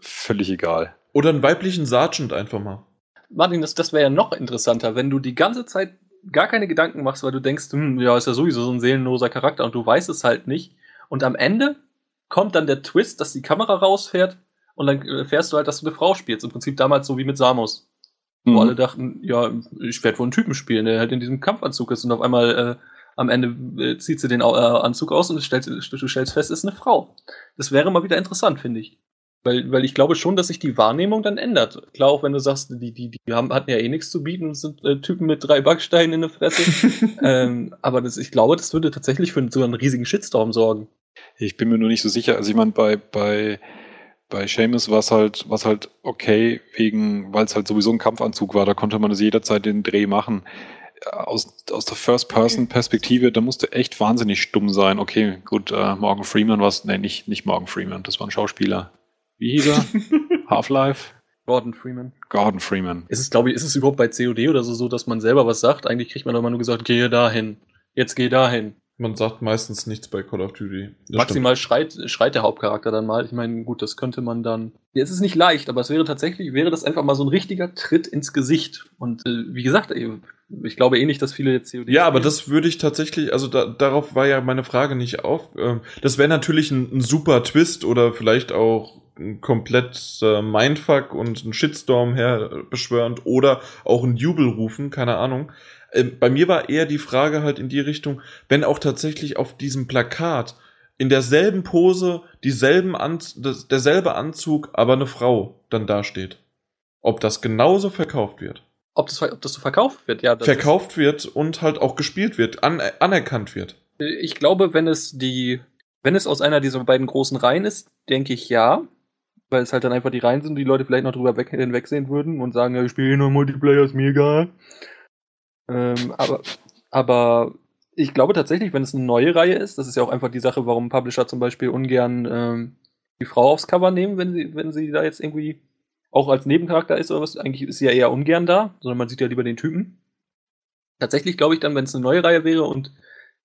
[SPEAKER 2] Völlig egal.
[SPEAKER 1] Oder einen weiblichen Sergeant einfach mal.
[SPEAKER 4] Martin, das, das wäre ja noch interessanter, wenn du die ganze Zeit gar keine Gedanken machst, weil du denkst, hm, ja, ist ja sowieso so ein seelenloser Charakter und du weißt es halt nicht. Und am Ende kommt dann der Twist, dass die Kamera rausfährt und dann erfährst du halt, dass du eine Frau spielst. Im Prinzip damals so wie mit Samus. Mhm. Wo alle dachten, ja, ich werde wohl einen Typen spielen, der halt in diesem Kampfanzug ist und auf einmal äh, am Ende äh, zieht sie den äh, Anzug aus und du stellst, du stellst fest, es ist eine Frau. Das wäre mal wieder interessant, finde ich. Weil, weil ich glaube schon, dass sich die Wahrnehmung dann ändert. Klar, auch wenn du sagst, die, die, die haben, hatten ja eh nichts zu bieten sind äh, Typen mit drei Backsteinen in der Fresse. ähm, aber das, ich glaube, das würde tatsächlich für so einen riesigen Shitstorm sorgen.
[SPEAKER 2] Ich bin mir nur nicht so sicher. Also ich meine, bei, bei, bei Seamus war es halt, war's halt okay, wegen, weil es halt sowieso ein Kampfanzug war, da konnte man es jederzeit den Dreh machen. Aus, aus der First-Person-Perspektive, da musste echt wahnsinnig stumm sein. Okay, gut, äh, Morgan Freeman war es, nee, nicht, nicht Morgan Freeman, das war ein Schauspieler. Wie hieß er? Half-Life?
[SPEAKER 4] Gordon Freeman.
[SPEAKER 2] Gordon Freeman.
[SPEAKER 4] Ist es, glaube ich, ist es überhaupt bei COD oder so, so, dass man selber was sagt? Eigentlich kriegt man doch mal nur gesagt, gehe dahin. Jetzt geh dahin.
[SPEAKER 1] Man sagt meistens nichts bei Call of Duty.
[SPEAKER 4] Das Maximal schreit, schreit der Hauptcharakter dann mal. Ich meine, gut, das könnte man dann. Ja, es ist nicht leicht, aber es wäre tatsächlich, wäre das einfach mal so ein richtiger Tritt ins Gesicht. Und äh, wie gesagt, ich glaube eh nicht, dass viele jetzt
[SPEAKER 1] COD. Ja, aber das würde ich tatsächlich, also da, darauf war ja meine Frage nicht auf. Ähm, das wäre natürlich ein, ein super Twist oder vielleicht auch komplett äh, Mindfuck und ein Shitstorm herbeschwörend oder auch ein Jubel rufen, keine Ahnung. Äh, bei mir war eher die Frage halt in die Richtung, wenn auch tatsächlich auf diesem Plakat in derselben Pose, dieselben An das, derselbe Anzug, aber eine Frau dann dasteht. Ob das genauso verkauft wird.
[SPEAKER 4] Ob das, ob das so verkauft wird, ja.
[SPEAKER 1] verkauft wird und halt auch gespielt wird, an, anerkannt wird.
[SPEAKER 4] Ich glaube, wenn es die Wenn es aus einer dieser beiden großen Reihen ist, denke ich ja. Weil es halt dann einfach die Reihen sind, die Leute vielleicht noch drüber weg, hinwegsehen würden und sagen, ja, ich spiele nur Multiplayer, ist mir egal. Ähm, aber, aber ich glaube tatsächlich, wenn es eine neue Reihe ist, das ist ja auch einfach die Sache, warum Publisher zum Beispiel ungern ähm, die Frau aufs Cover nehmen, wenn sie, wenn sie da jetzt irgendwie auch als Nebencharakter ist oder was. Eigentlich ist sie ja eher ungern da, sondern man sieht ja lieber den Typen. Tatsächlich glaube ich dann, wenn es eine neue Reihe wäre und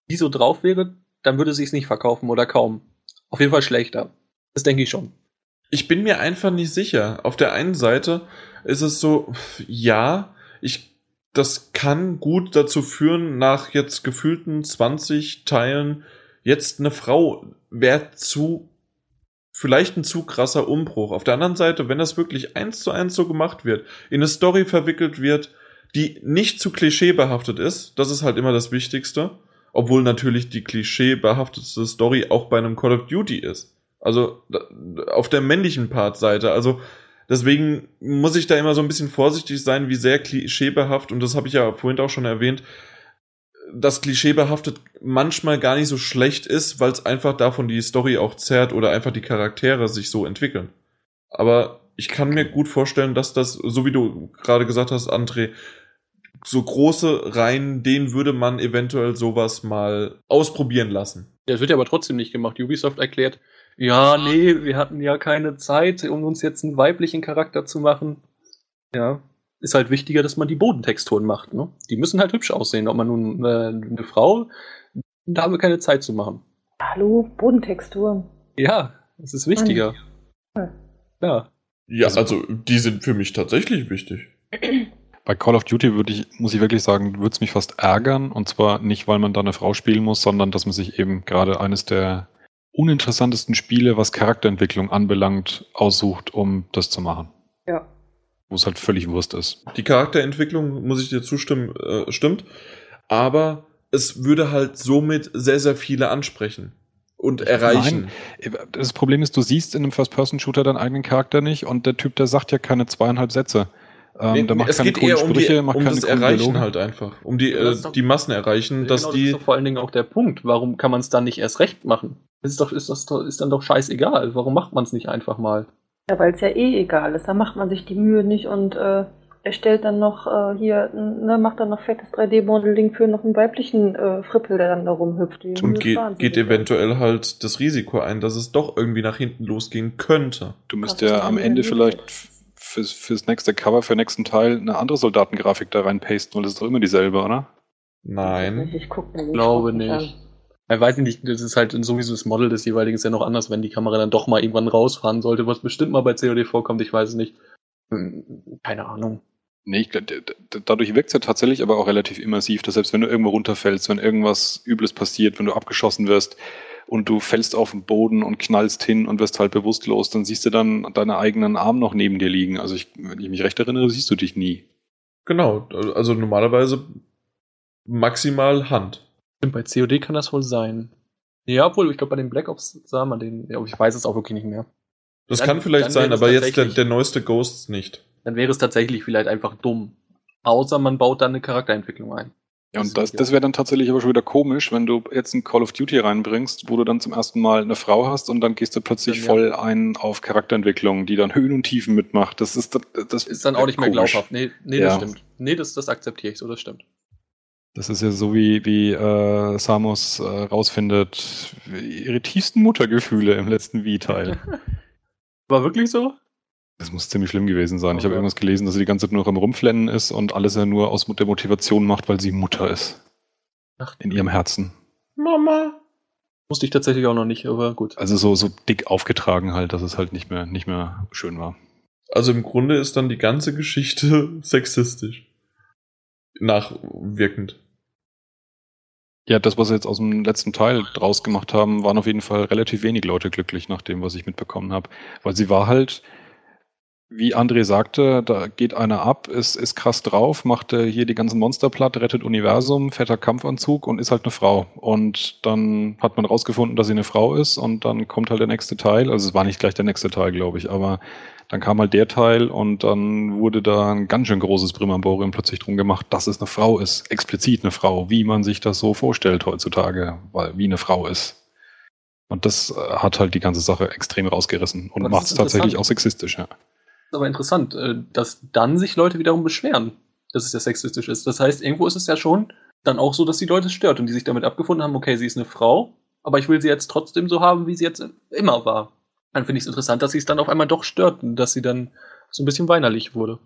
[SPEAKER 4] die so drauf wäre, dann würde sie es nicht verkaufen oder kaum. Auf jeden Fall schlechter. Das denke ich schon.
[SPEAKER 1] Ich bin mir einfach nicht sicher. Auf der einen Seite ist es so, ja, ich, das kann gut dazu führen, nach jetzt gefühlten 20 Teilen, jetzt eine Frau wäre zu, vielleicht ein zu krasser Umbruch. Auf der anderen Seite, wenn das wirklich eins zu eins so gemacht wird, in eine Story verwickelt wird, die nicht zu klischeebehaftet ist, das ist halt immer das Wichtigste, obwohl natürlich die klischeebehaftete Story auch bei einem Call of Duty ist. Also auf der männlichen Part-Seite. Also deswegen muss ich da immer so ein bisschen vorsichtig sein, wie sehr klischeebehaft, und das habe ich ja vorhin auch schon erwähnt, dass klischeebehaftet manchmal gar nicht so schlecht ist, weil es einfach davon die Story auch zerrt oder einfach die Charaktere sich so entwickeln. Aber ich kann mir gut vorstellen, dass das, so wie du gerade gesagt hast, André, so große Reihen, denen würde man eventuell sowas mal ausprobieren lassen.
[SPEAKER 4] Ja, es wird ja aber trotzdem nicht gemacht. Ubisoft erklärt, ja, nee, wir hatten ja keine Zeit, um uns jetzt einen weiblichen Charakter zu machen. Ja, ist halt wichtiger, dass man die Bodentexturen macht. Ne? Die müssen halt hübsch aussehen. Ob man nun äh, eine Frau, da haben wir keine Zeit zu machen.
[SPEAKER 3] Hallo, Bodentexturen.
[SPEAKER 4] Ja, das ist wichtiger.
[SPEAKER 3] Mann.
[SPEAKER 4] Ja.
[SPEAKER 1] Ja, also die sind für mich tatsächlich wichtig.
[SPEAKER 2] Bei Call of Duty würde ich, muss ich wirklich sagen, würde es mich fast ärgern. Und zwar nicht, weil man da eine Frau spielen muss, sondern dass man sich eben gerade eines der uninteressantesten Spiele, was Charakterentwicklung anbelangt, aussucht, um das zu machen.
[SPEAKER 3] Ja.
[SPEAKER 2] Wo es halt völlig Wurst ist.
[SPEAKER 1] Die Charakterentwicklung, muss ich dir zustimmen, äh, stimmt. Aber es würde halt somit sehr, sehr viele ansprechen und erreichen.
[SPEAKER 2] Nein, das Problem ist, du siehst in einem First-Person-Shooter deinen eigenen Charakter nicht und der Typ, der sagt ja keine zweieinhalb Sätze. Ähm,
[SPEAKER 1] Nee,
[SPEAKER 2] der macht
[SPEAKER 1] es
[SPEAKER 2] keine
[SPEAKER 1] geht eher um,
[SPEAKER 2] Sprüche,
[SPEAKER 1] die,
[SPEAKER 2] macht
[SPEAKER 1] um
[SPEAKER 2] keine
[SPEAKER 1] das Erreichen
[SPEAKER 2] Dialoge.
[SPEAKER 1] halt einfach. Um die, äh,
[SPEAKER 4] doch-
[SPEAKER 1] die Massen erreichen, dass
[SPEAKER 4] genau,
[SPEAKER 1] die.
[SPEAKER 4] das ist doch vor allen Dingen auch der Punkt. Warum kann man es dann nicht erst recht machen? Das ist doch, ist das doch, ist dann doch scheißegal. Warum macht man es nicht einfach mal?
[SPEAKER 3] Ja, weil es ja eh egal ist. Da macht man sich die Mühe nicht und äh, erstellt dann noch äh, hier, ne, macht dann noch fettes 3D-Modeling für noch einen weiblichen äh, Frippel, der dann da rumhüpft. Die
[SPEAKER 1] und geht, geht eventuell halt das Risiko ein, dass es doch irgendwie nach hinten losgehen könnte.
[SPEAKER 2] Du müsst ja am Ende vielleicht fürs, fürs nächste Cover, für den nächsten Teil eine andere Soldatengrafik da reinpasten, weil das ist doch immer dieselbe, oder?
[SPEAKER 1] Nein.
[SPEAKER 3] Ich guck mir den
[SPEAKER 4] Glaube nicht.
[SPEAKER 3] an.
[SPEAKER 4] Ich weiß nicht, das ist halt sowieso das Model des jeweiligen ist ja noch anders, wenn die Kamera dann doch mal irgendwann rausfahren sollte, was bestimmt mal bei COD vorkommt, ich weiß es nicht. Hm, Keine Ahnung.
[SPEAKER 2] Nee, ich, dadurch wirkt es ja tatsächlich aber auch relativ immersiv, dass selbst wenn du irgendwo runterfällst, wenn irgendwas Übles passiert, wenn du abgeschossen wirst und du fällst auf den Boden und knallst hin und wirst halt bewusstlos, dann siehst du dann deine eigenen Arme noch neben dir liegen. Also ich, wenn ich mich recht erinnere, siehst du dich nie.
[SPEAKER 1] Genau. Also normalerweise maximal Hand.
[SPEAKER 4] Stimmt, bei COD kann das wohl sein. Ja, obwohl, ich glaube, bei den Black Ops sah man den, ja, ich weiß es auch wirklich nicht mehr.
[SPEAKER 1] Das
[SPEAKER 4] Dann-
[SPEAKER 1] kann vielleicht sein, aber jetzt der, der neueste Ghosts nicht.
[SPEAKER 4] Dann wäre es tatsächlich vielleicht einfach dumm. Außer man baut dann eine Charakterentwicklung ein.
[SPEAKER 2] Ja, und das, das wäre dann tatsächlich aber schon wieder komisch, wenn du jetzt ein Call of Duty reinbringst, wo du dann zum ersten Mal eine Frau hast und dann gehst du plötzlich
[SPEAKER 4] Dann, ja.
[SPEAKER 2] voll ein auf Charakterentwicklung, die dann Höhen und Tiefen mitmacht. Das ist, das
[SPEAKER 4] Ist dann auch nicht mehr
[SPEAKER 2] komisch.
[SPEAKER 4] glaubhaft. Nee, nee
[SPEAKER 2] Ja.
[SPEAKER 4] das stimmt. Nee, das, das akzeptiere ich so, das stimmt.
[SPEAKER 2] Das ist ja so wie, wie äh, Samus äh, rausfindet, ihre tiefsten Muttergefühle im letzten Wii-Teil.
[SPEAKER 4] War wirklich so?
[SPEAKER 2] Das muss ziemlich schlimm gewesen sein. Ich habe
[SPEAKER 4] Okay.
[SPEAKER 2] irgendwas gelesen, dass sie die ganze Zeit nur am Rumflennen ist und alles ja nur aus der Motivation macht, weil sie Mutter ist.
[SPEAKER 4] Ach,
[SPEAKER 2] In ihrem Herzen.
[SPEAKER 1] Mama.
[SPEAKER 4] Wusste ich tatsächlich auch noch nicht, aber gut.
[SPEAKER 2] Also so, so dick aufgetragen halt, dass es halt nicht mehr, nicht mehr schön war.
[SPEAKER 1] Also im Grunde ist dann die ganze Geschichte sexistisch. Nachwirkend.
[SPEAKER 2] Ja, das, was sie jetzt aus dem letzten Teil draus gemacht haben, waren auf jeden Fall relativ wenig Leute glücklich, nach dem, was ich mitbekommen habe. Weil sie war halt, wie André sagte, da geht einer ab, ist, ist krass drauf, macht äh, hier die ganzen Monster platt, rettet Universum, fetter Kampfanzug und ist halt eine Frau. Und dann hat man rausgefunden, dass sie eine Frau ist und dann kommt halt der nächste Teil. Also es war nicht gleich der nächste Teil, glaube ich, aber dann kam halt der Teil und dann wurde da ein ganz schön großes Primamborium plötzlich drum gemacht, dass es eine Frau ist. Explizit eine Frau, wie man sich das so vorstellt heutzutage, weil wie eine Frau ist. Und das äh, hat halt die ganze Sache extrem rausgerissen und macht es tatsächlich auch sexistisch, ja.
[SPEAKER 4] Ist aber interessant, äh, dass dann sich Leute wiederum beschweren, dass es ja sexistisch ist. Das heißt, irgendwo ist es ja schon dann auch so, dass die Leute es stört und die sich damit abgefunden haben, okay, sie ist eine Frau, aber ich will sie jetzt trotzdem so haben, wie sie jetzt immer war. Dann finde ich es interessant, dass sie es dann auf einmal doch stört und dass sie dann so ein bisschen weinerlich wurde.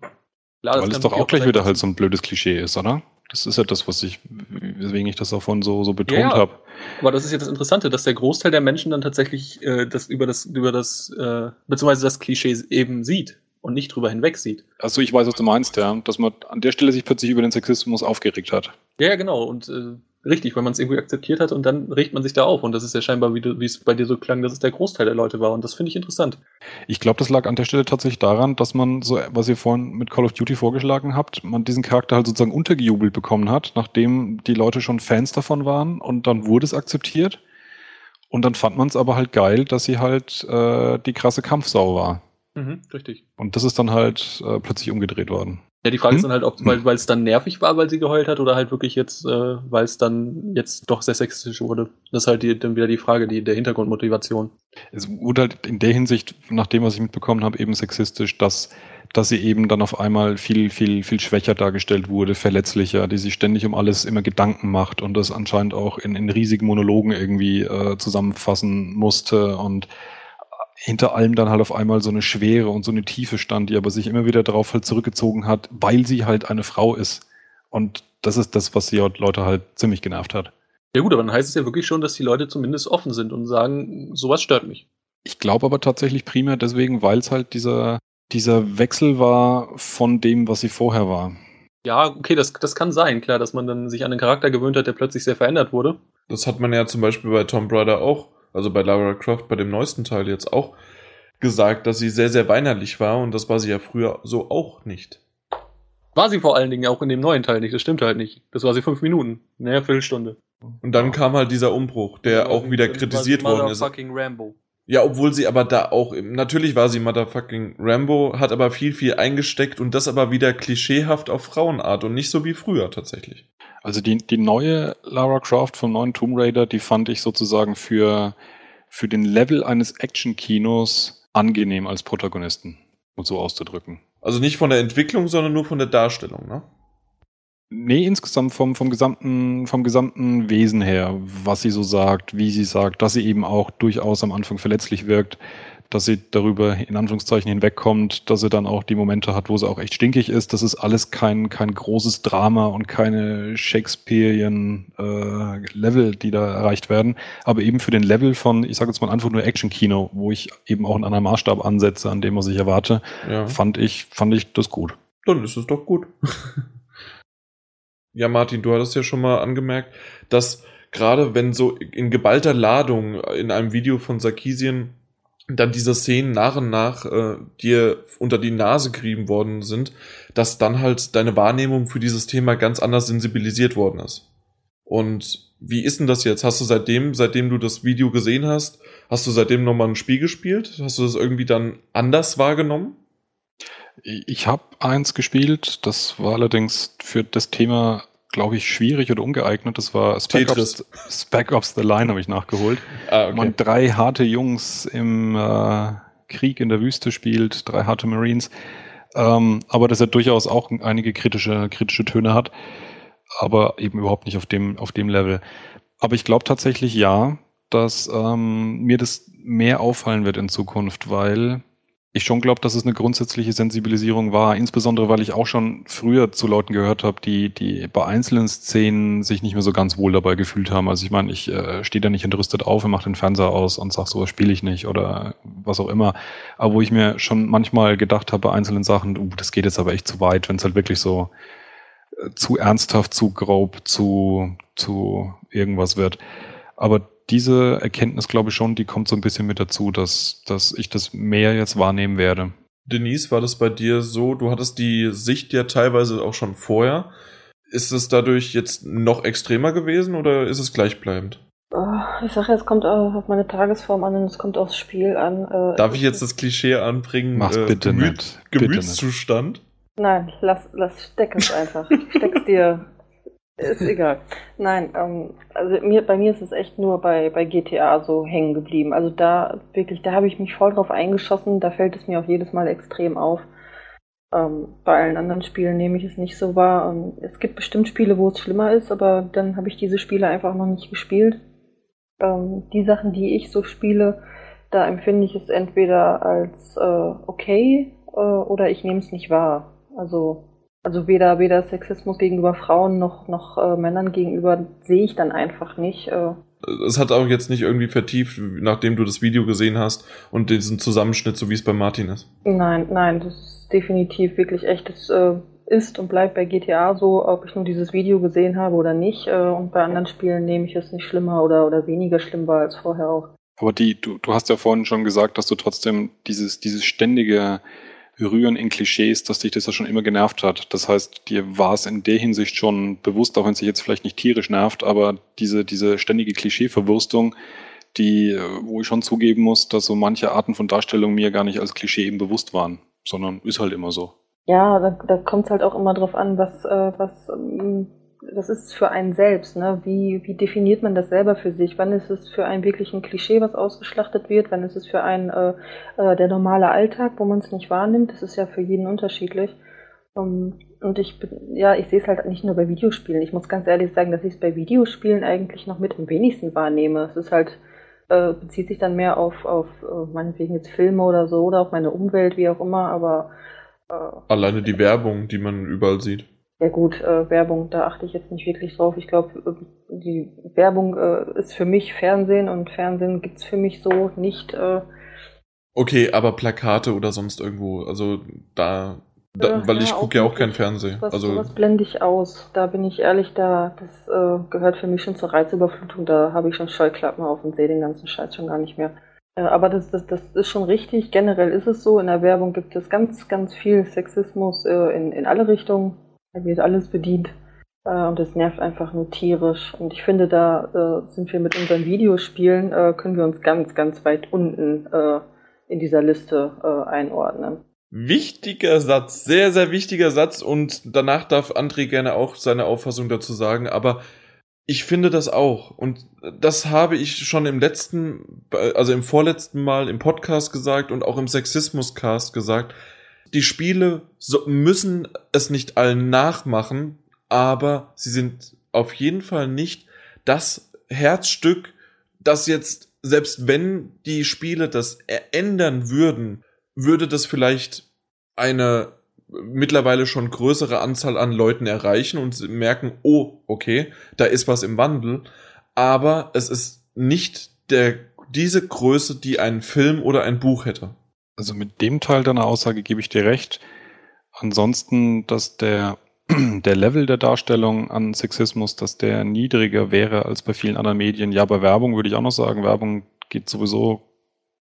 [SPEAKER 4] Klar,
[SPEAKER 2] Weil es doch auch gleich wieder halt so ein blödes Klischee ist, oder? Das ist ja das, was ich, weswegen ich das davon so, so betont
[SPEAKER 4] ja.
[SPEAKER 2] habe.
[SPEAKER 4] Aber das ist ja das Interessante, dass der Großteil der Menschen dann tatsächlich äh, das über das, über das, äh, beziehungsweise das Klischee eben sieht und nicht drüber hinweg sieht.
[SPEAKER 2] Also ich weiß, was du meinst, ja. Dass man an der Stelle sich plötzlich über den Sexismus aufgeregt hat.
[SPEAKER 4] Ja, genau. Und äh, richtig, weil man es irgendwie akzeptiert hat und dann regt man sich da auf. Und das ist ja scheinbar, wie es bei dir so klang, dass es der Großteil der Leute war. Und das finde ich interessant.
[SPEAKER 2] Ich glaube, das lag an der Stelle tatsächlich daran, dass man so, was ihr vorhin mit Call of Duty vorgeschlagen habt, man diesen Charakter halt sozusagen untergejubelt bekommen hat, nachdem die Leute schon Fans davon waren und dann wurde es akzeptiert. Und dann fand man es aber halt geil, dass sie halt äh, die krasse Kampfsau war.
[SPEAKER 4] Mhm, richtig.
[SPEAKER 2] Und das ist dann halt äh, plötzlich umgedreht worden.
[SPEAKER 4] Ja, die Frage
[SPEAKER 2] Hm?
[SPEAKER 4] ist dann halt, ob weil weil es dann nervig war, weil sie geheult hat, oder halt wirklich jetzt, äh, weil es dann jetzt doch sehr sexistisch wurde. Das ist halt die, dann wieder die Frage, die der Hintergrundmotivation.
[SPEAKER 2] Es wurde halt in der Hinsicht, nach dem, was ich mitbekommen habe, eben sexistisch, dass, dass sie eben dann auf einmal viel, viel, viel schwächer dargestellt wurde, verletzlicher, die sich ständig um alles immer Gedanken macht und das anscheinend auch in, in riesigen Monologen irgendwie äh, zusammenfassen musste und hinter allem dann halt auf einmal so eine Schwere und so eine Tiefe stand, die aber sich immer wieder darauf halt zurückgezogen hat, weil sie halt eine Frau ist. Und das ist das, was die Leute halt ziemlich genervt hat.
[SPEAKER 4] Ja gut, aber dann heißt es ja wirklich schon, dass die Leute zumindest offen sind und sagen, sowas stört mich.
[SPEAKER 2] Ich glaube aber tatsächlich primär deswegen, weil es halt dieser, dieser Wechsel war von dem, was sie vorher war.
[SPEAKER 4] Ja, okay, das, das kann sein, klar, dass man dann sich an einen Charakter gewöhnt hat, der plötzlich sehr verändert wurde.
[SPEAKER 1] Das hat man ja zum Beispiel bei Tomb Raider auch, also bei Lara Croft bei dem neuesten Teil jetzt auch gesagt, dass sie sehr, sehr weinerlich war und das war sie ja früher so auch nicht.
[SPEAKER 4] War sie vor allen Dingen auch in dem neuen Teil nicht, das stimmt halt nicht. Das war sie fünf Minuten, naja, Viertelstunde.
[SPEAKER 1] Und dann kam halt dieser Umbruch, der auch wieder kritisiert worden ist.
[SPEAKER 4] Fucking Rambo.
[SPEAKER 1] Ja, obwohl sie aber da auch, natürlich war sie Motherfucking Rambo, hat aber viel, viel eingesteckt und das aber wieder klischeehaft auf Frauenart und nicht so wie früher tatsächlich.
[SPEAKER 2] Also die, die neue Lara Croft vom neuen Tomb Raider, die fand ich sozusagen für, für den Level eines Action-Kinos angenehm als Protagonisten, um so auszudrücken.
[SPEAKER 1] Also nicht von der Entwicklung, sondern nur von der Darstellung, ne?
[SPEAKER 2] Nee, insgesamt vom, vom, gesamten, vom gesamten Wesen her, was sie so sagt, wie sie sagt, dass sie eben auch durchaus am Anfang verletzlich wirkt, dass sie darüber in Anführungszeichen hinwegkommt, dass sie dann auch die Momente hat, wo sie auch echt stinkig ist. Das ist alles kein, kein großes Drama und keine Shakespearean äh, Level, die da erreicht werden. Aber eben für den Level von, ich sage jetzt mal einfach nur Action-Kino, wo ich eben auch einen anderen Maßstab ansetze, an dem, was ich erwarte,
[SPEAKER 1] Ja.
[SPEAKER 2] fand ich, fand ich das gut.
[SPEAKER 1] Dann ist es doch gut. ja, Martin, du hattest ja schon mal angemerkt, dass gerade wenn so in geballter Ladung in einem Video von Sarkisien dann diese Szenen nach und nach äh, dir unter die Nase gerieben worden sind, dass dann halt deine Wahrnehmung für dieses Thema ganz anders sensibilisiert worden ist. Und wie ist denn das jetzt? Hast du seitdem, seitdem du das Video gesehen hast, hast du seitdem nochmal ein Spiel gespielt? Hast du das irgendwie dann anders wahrgenommen?
[SPEAKER 2] Ich habe eins gespielt, das war allerdings für das Thema, glaube ich, schwierig oder ungeeignet. Das war Spec. Ops, Spec Ops The Line, habe ich nachgeholt.
[SPEAKER 1] Ah,
[SPEAKER 2] Wo man drei harte Jungs im äh, Krieg in der Wüste spielt, drei harte Marines. Ähm, aber dass er durchaus auch einige kritische, kritische Töne hat, aber eben überhaupt nicht auf dem, auf dem Level. Aber ich glaube tatsächlich ja, dass ähm, mir das mehr auffallen wird in Zukunft, weil ich schon glaube, dass es eine grundsätzliche Sensibilisierung war, insbesondere weil ich auch schon früher zu Leuten gehört habe, die, die bei einzelnen Szenen sich nicht mehr so ganz wohl dabei gefühlt haben. Also ich meine, ich äh, stehe da nicht entrüstet auf und mache den Fernseher aus und sag, sowas spiele ich nicht oder was auch immer. Aber wo ich mir schon manchmal gedacht habe bei einzelnen Sachen, uh, das geht jetzt aber echt zu weit, wenn es halt wirklich so äh, zu ernsthaft, zu grob, zu, zu irgendwas wird. Aber diese Erkenntnis, glaube ich schon, die kommt so ein bisschen mit dazu, dass, dass ich das mehr jetzt wahrnehmen werde.
[SPEAKER 1] Denise, war das bei dir so? Du hattest die Sicht ja teilweise auch schon vorher. Ist es dadurch jetzt noch extremer gewesen oder ist es gleichbleibend?
[SPEAKER 3] Oh, ich sage, es kommt auf meine Tagesform an und es kommt aufs Spiel an. Äh,
[SPEAKER 1] Darf ich jetzt das Klischee anbringen?
[SPEAKER 2] Mach's bitte
[SPEAKER 1] Gemüt-
[SPEAKER 2] nicht. Bitte
[SPEAKER 1] Gemütszustand?
[SPEAKER 3] Nein, lass, lass steck es einfach. Steck's dir Ist egal. Nein, ähm, also mir, bei mir ist es echt nur bei, bei GTA so hängen geblieben. Also da wirklich, da habe ich mich voll drauf eingeschossen, da fällt es mir auch jedes Mal extrem auf. Ähm, bei allen anderen Spielen nehme ich es nicht so wahr. Und es gibt bestimmt Spiele, wo es schlimmer ist, aber dann habe ich diese Spiele einfach noch nicht gespielt. Ähm, die Sachen, die ich so spiele, da empfinde ich es entweder als äh, okay äh, oder ich nehme es nicht wahr. Also, also weder, weder Sexismus gegenüber Frauen noch, noch äh, Männern gegenüber sehe ich dann einfach nicht. Äh.
[SPEAKER 1] Es hat auch jetzt nicht irgendwie vertieft, nachdem du das Video gesehen hast und diesen Zusammenschnitt, so wie es bei Martin ist.
[SPEAKER 3] Nein, nein, das ist definitiv wirklich echt. Das äh, ist und bleibt bei GTA so, ob ich nur dieses Video gesehen habe oder nicht. Äh, und bei anderen Spielen nehme ich es nicht schlimmer oder, oder weniger schlimm war als vorher auch.
[SPEAKER 2] Aber die, du, du hast ja vorhin schon gesagt, dass du trotzdem dieses, dieses ständige Rühren in Klischees, dass dich das ja schon immer genervt hat. Das heißt, dir war es in der Hinsicht schon bewusst, auch wenn es sich jetzt vielleicht nicht tierisch nervt, aber diese, diese ständige Klischeeverwurstung, die, wo ich schon zugeben muss, dass so manche Arten von Darstellung mir gar nicht als Klischee eben bewusst waren, sondern ist halt immer so.
[SPEAKER 3] Ja, da, da kommt es halt auch immer drauf an, was, äh, was ähm, das ist für einen selbst, ne? Wie, wie definiert man das selber für sich? Wann ist es für einen wirklich ein Klischee, was ausgeschlachtet wird? Wann ist es für einen äh, äh, der normale Alltag, wo man es nicht wahrnimmt? Das ist ja für jeden unterschiedlich. Um, und ich bin, ja, ich sehe es halt nicht nur bei Videospielen. Ich muss ganz ehrlich sagen, dass ich es bei Videospielen eigentlich noch mit am wenigsten wahrnehme. Es ist halt, äh, bezieht sich dann mehr auf, auf äh, meinetwegen jetzt Filme oder so oder auf meine Umwelt, wie auch immer, aber
[SPEAKER 1] äh, Alleine die Werbung, die man überall sieht.
[SPEAKER 3] Ja gut, äh, Werbung, da achte ich jetzt nicht wirklich drauf. Ich glaube, äh, die Werbung äh, ist für mich Fernsehen und Fernsehen gibt es für mich so nicht. Äh,
[SPEAKER 1] okay, aber Plakate oder sonst irgendwo, also da, da äh, weil ja, ich gucke ja auch kein Fernsehen.
[SPEAKER 3] Was,
[SPEAKER 1] also
[SPEAKER 3] sowas blende ich aus. Da bin ich ehrlich, da das äh, gehört für mich schon zur Reizüberflutung. Da habe ich schon Scheuklappen auf und sehe den ganzen Scheiß schon gar nicht mehr. Aber das, das, das ist schon richtig. Generell ist es so. In der Werbung gibt es ganz, ganz viel Sexismus in, in alle Richtungen da wird alles bedient. Äh, und das nervt einfach nur tierisch. Und ich finde, da äh, sind wir mit unseren Videospielen, äh, können wir uns ganz, ganz weit unten in dieser Liste einordnen.
[SPEAKER 1] Wichtiger Satz, sehr, sehr wichtiger Satz. Und danach darf André gerne auch seine Auffassung dazu sagen. Aber ich finde das auch. Und das habe ich schon im letzten, also im vorletzten Mal im Podcast gesagt und auch im Sexismus-Cast gesagt die Spiele so, müssen es nicht allen nachmachen, aber sie sind auf jeden Fall nicht das Herzstück, das jetzt, selbst wenn die Spiele das ändern würden, würde das vielleicht eine mittlerweile schon größere Anzahl an Leuten erreichen und merken, oh, okay, da ist was im Wandel, aber es ist nicht der, diese Größe, die ein Film oder ein Buch hätte.
[SPEAKER 2] Also mit dem Teil deiner Aussage gebe ich dir recht. Ansonsten, dass der, der Level der Darstellung an Sexismus, dass der niedriger wäre als bei vielen anderen Medien. Ja, bei Werbung würde ich auch noch sagen, Werbung geht sowieso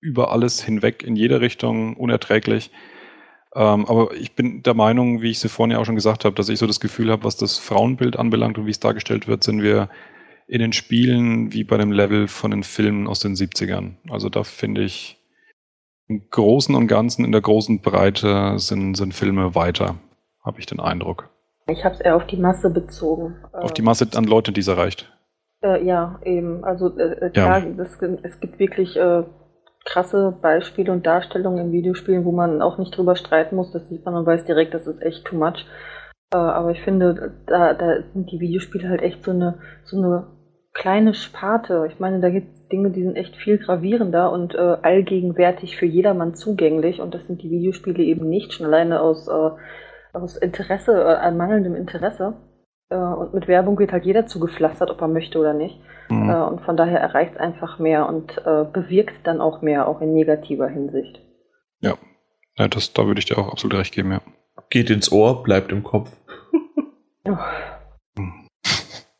[SPEAKER 2] über alles hinweg, in jede Richtung, unerträglich. Ähm, aber ich bin der Meinung, wie ich sie vorhin ja auch schon gesagt habe, dass ich so das Gefühl habe, was das Frauenbild anbelangt und wie es dargestellt wird, sind wir in den Spielen wie bei dem Level von den Filmen aus den 70ern. Also da finde ich, im Großen und Ganzen, in der großen Breite sind, sind Filme weiter, habe ich den Eindruck.
[SPEAKER 3] Ich habe es eher auf die Masse bezogen.
[SPEAKER 2] Auf die Masse an Leute, die es erreicht.
[SPEAKER 3] Äh, ja, eben. Also äh, äh klar, ja. das, es gibt wirklich äh, krasse Beispiele und Darstellungen in Videospielen, wo man auch nicht drüber streiten muss. Das sieht man und weiß direkt, das ist echt too much. Äh, aber ich finde, da, da sind die Videospiele halt echt so eine, so eine kleine Sparte. Ich meine, da gibt es Dinge, die sind echt viel gravierender und äh, allgegenwärtig für jedermann zugänglich. Und das sind die Videospiele eben nicht, schon alleine aus, äh, aus Interesse, äh, an mangelndem Interesse. Äh, und mit Werbung wird halt jeder zugepflastert, ob er möchte oder nicht. Mhm. Äh, und von daher erreicht es einfach mehr und äh, bewirkt dann auch mehr, auch in negativer Hinsicht.
[SPEAKER 2] Ja, ja das, da würde ich dir auch absolut recht geben, ja.
[SPEAKER 1] Geht ins Ohr, bleibt im Kopf.
[SPEAKER 4] oh.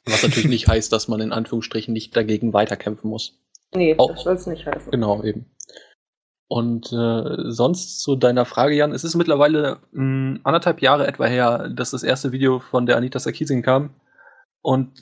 [SPEAKER 4] Was natürlich nicht heißt, dass man in Anführungsstrichen nicht dagegen weiterkämpfen muss.
[SPEAKER 3] Nee, Auch, das soll es nicht heißen.
[SPEAKER 4] Genau, eben. Und äh, sonst zu deiner Frage, Jan, es ist mittlerweile mh, hm, anderthalb Jahre etwa her, dass das erste Video von der Anita Sarkeesian kam. Und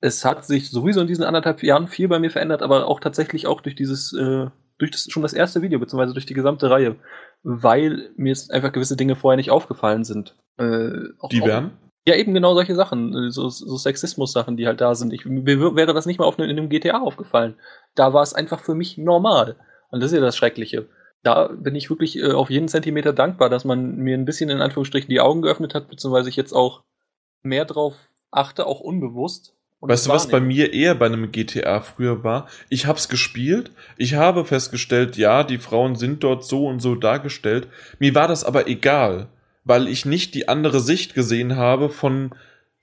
[SPEAKER 4] es hat sich sowieso in diesen anderthalb Jahren viel bei mir verändert, aber auch tatsächlich auch durch dieses, äh, durch das, schon das erste Video, beziehungsweise durch die gesamte Reihe, weil mir jetzt einfach gewisse Dinge vorher nicht aufgefallen sind.
[SPEAKER 1] Äh, die wären?
[SPEAKER 4] Ja, eben genau solche Sachen, äh, so, so Sexismus-Sachen, die halt da sind. Ich, mir wäre das nicht mal auf ne, in einem GTA aufgefallen. Da war es einfach für mich normal. Und das ist ja das Schreckliche. Da bin ich wirklich äh, auf jeden Zentimeter dankbar, dass man mir ein bisschen in Anführungsstrichen die Augen geöffnet hat, beziehungsweise ich jetzt auch mehr drauf achte, auch unbewusst.
[SPEAKER 1] Weißt du, was bei mir eher bei einem GTA früher war? Ich hab's gespielt, ich habe festgestellt, ja, die Frauen sind dort so und so dargestellt. Mir war das aber egal weil ich nicht die andere Sicht gesehen habe von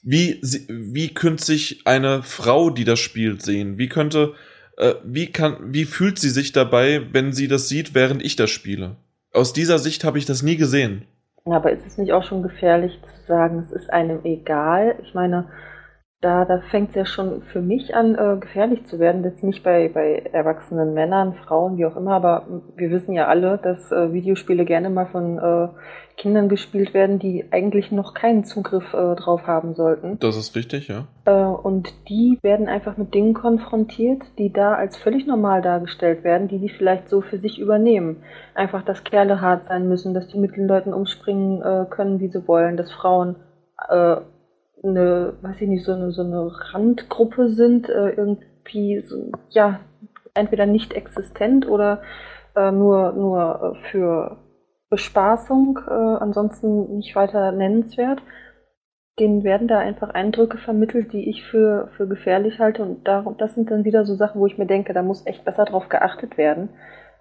[SPEAKER 1] wie wie könnte sich eine Frau, die das spielt, sehen? Wie könnte äh, wie kann wie fühlt sie sich dabei, wenn sie das sieht, während ich das spiele? Aus dieser Sicht habe ich das nie gesehen.
[SPEAKER 3] Aber ist es nicht auch schon gefährlich zu sagen, es ist einem egal? Ich meine, da, da fängt es ja schon für mich an, äh, gefährlich zu werden. Jetzt nicht bei, bei erwachsenen Männern, Frauen, wie auch immer, aber wir wissen ja alle, dass äh, Videospiele gerne mal von äh, Kindern gespielt werden, die eigentlich noch keinen Zugriff äh, drauf haben sollten.
[SPEAKER 1] Das ist richtig, ja.
[SPEAKER 3] Äh, und die werden einfach mit Dingen konfrontiert, die da als völlig normal dargestellt werden, die sie vielleicht so für sich übernehmen. Einfach, dass Kerle hart sein müssen, dass die mit den Leuten umspringen äh, können, wie sie wollen, dass Frauen eine, weiß ich nicht, so eine, so eine Randgruppe sind, äh, irgendwie, so, ja, entweder nicht existent oder äh, nur, nur äh, für Bespaßung, äh, ansonsten nicht weiter nennenswert. Denen werden da einfach Eindrücke vermittelt, die ich für, für gefährlich halte. Und darum, das sind dann wieder so Sachen, wo ich mir denke, da muss echt besser drauf geachtet werden.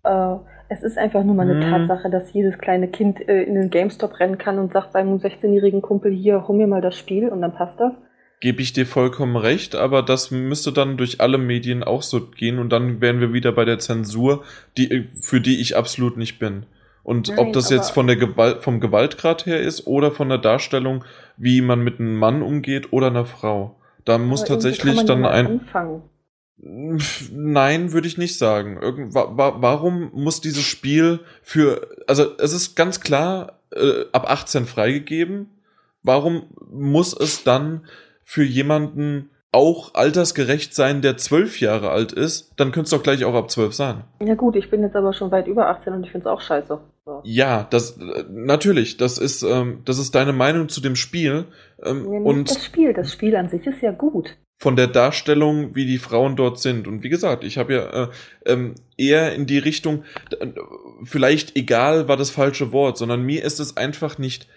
[SPEAKER 3] Äh, es ist einfach nur mal eine mhm. Tatsache, dass jedes kleine Kind äh, in den GameStop rennen kann und sagt seinem 16-jährigen Kumpel, hier, hol mir mal das Spiel und dann passt das.
[SPEAKER 1] Gebe ich dir vollkommen recht, aber das müsste dann durch alle Medien auch so gehen und dann wären wir wieder bei der Zensur, die, für die ich absolut nicht bin. Und Nein, ob das jetzt von der Gewalt, vom Gewaltgrad her ist oder von der Darstellung, wie man mit einem Mann umgeht oder einer Frau. Da muss tatsächlich dann ein. Anfangen. Nein, würde ich nicht sagen. Irgend, wa warum muss dieses Spiel für, also es ist ganz klar äh, ab 18 freigegeben. Warum muss es dann für jemanden auch altersgerecht sein, der zwölf Jahre alt ist, dann könnte es doch gleich auch ab zwölf sein.
[SPEAKER 3] Ja gut, ich bin jetzt aber schon weit über 18 und ich finde es auch scheiße.
[SPEAKER 1] So. Ja, das natürlich, das ist, ähm, das ist deine Meinung zu dem Spiel.
[SPEAKER 3] Ähm, ja, und das Spiel, das Spiel an sich ist ja gut.
[SPEAKER 1] Von der Darstellung, wie die Frauen dort sind. Und wie gesagt, ich habe ja äh, ähm, eher in die Richtung, äh, vielleicht egal war das falsche Wort, sondern mir ist es einfach nicht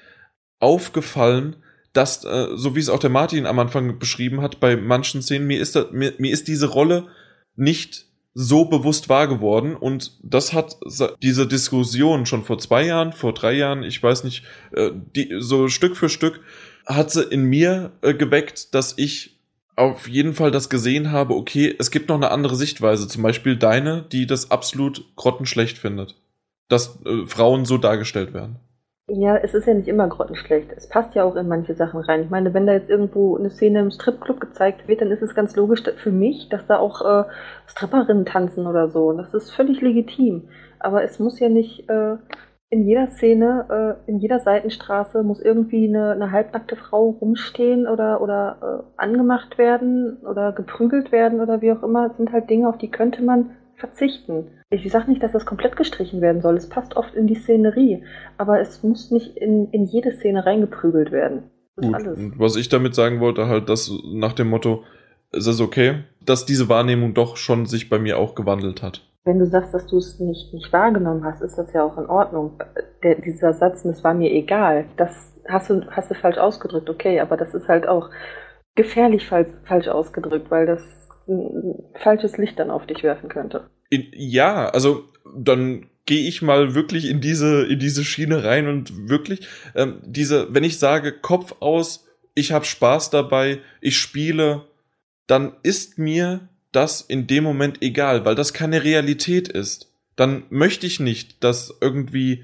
[SPEAKER 1] aufgefallen, dass, äh, so wie es auch der Martin am Anfang beschrieben hat, bei manchen Szenen, mir ist, da, mir, mir ist diese Rolle nicht so bewusst wahr geworden und das hat diese Diskussion schon vor zwei Jahren, vor drei Jahren, ich weiß nicht, äh, die, so Stück für Stück hat sie in mir äh, geweckt, dass ich auf jeden Fall das gesehen habe, okay, es gibt noch eine andere Sichtweise, zum Beispiel deine, die das absolut grottenschlecht findet, dass äh, Frauen so dargestellt werden.
[SPEAKER 3] Ja, es ist ja nicht immer grottenschlecht. Es passt ja auch in manche Sachen rein. Ich meine, wenn da jetzt irgendwo eine Szene im Stripclub gezeigt wird, dann ist es ganz logisch für mich, dass da auch äh, Stripperinnen tanzen oder so. Das ist völlig legitim. Aber es muss ja nicht äh, in jeder Szene, äh, in jeder Seitenstraße muss irgendwie eine, eine halbnackte Frau rumstehen oder, oder äh, angemacht werden oder geprügelt werden oder wie auch immer. Es sind halt Dinge, auf die könnte man verzichten. Ich sage nicht, dass das komplett gestrichen werden soll. Es passt oft in die Szenerie, aber es muss nicht in, in jede Szene reingeprügelt werden.
[SPEAKER 1] Das Gut. Alles. Was ich damit sagen wollte, halt, dass nach dem Motto, ist es okay, dass diese Wahrnehmung doch schon sich bei mir auch gewandelt hat.
[SPEAKER 3] Wenn du sagst, dass du es nicht, nicht wahrgenommen hast, ist das ja auch in Ordnung. Der, dieser Satz, das war mir egal, das hast du, hast du falsch ausgedrückt, okay, aber das ist halt auch gefährlich falsch, falsch ausgedrückt, weil das ein falsches Licht dann auf dich werfen könnte.
[SPEAKER 1] Ja, also dann gehe ich mal wirklich in diese in diese Schiene rein und wirklich ähm, diese, wenn ich sage Kopf aus, ich habe Spaß dabei, ich spiele, dann ist mir das in dem Moment egal, weil das keine Realität ist. Dann möchte ich nicht, dass irgendwie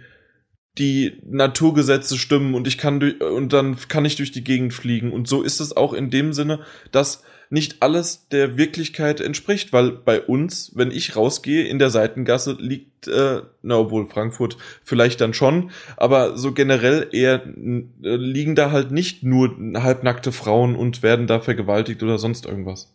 [SPEAKER 1] die Naturgesetze stimmen und ich kann durch, und dann kann ich durch die Gegend fliegen und so ist es auch in dem Sinne, dass nicht alles der Wirklichkeit entspricht, weil bei uns, wenn ich rausgehe, in der Seitengasse liegt, äh, na, obwohl Frankfurt vielleicht dann schon, aber so generell eher äh, liegen da halt nicht nur halbnackte Frauen und werden da vergewaltigt oder sonst irgendwas.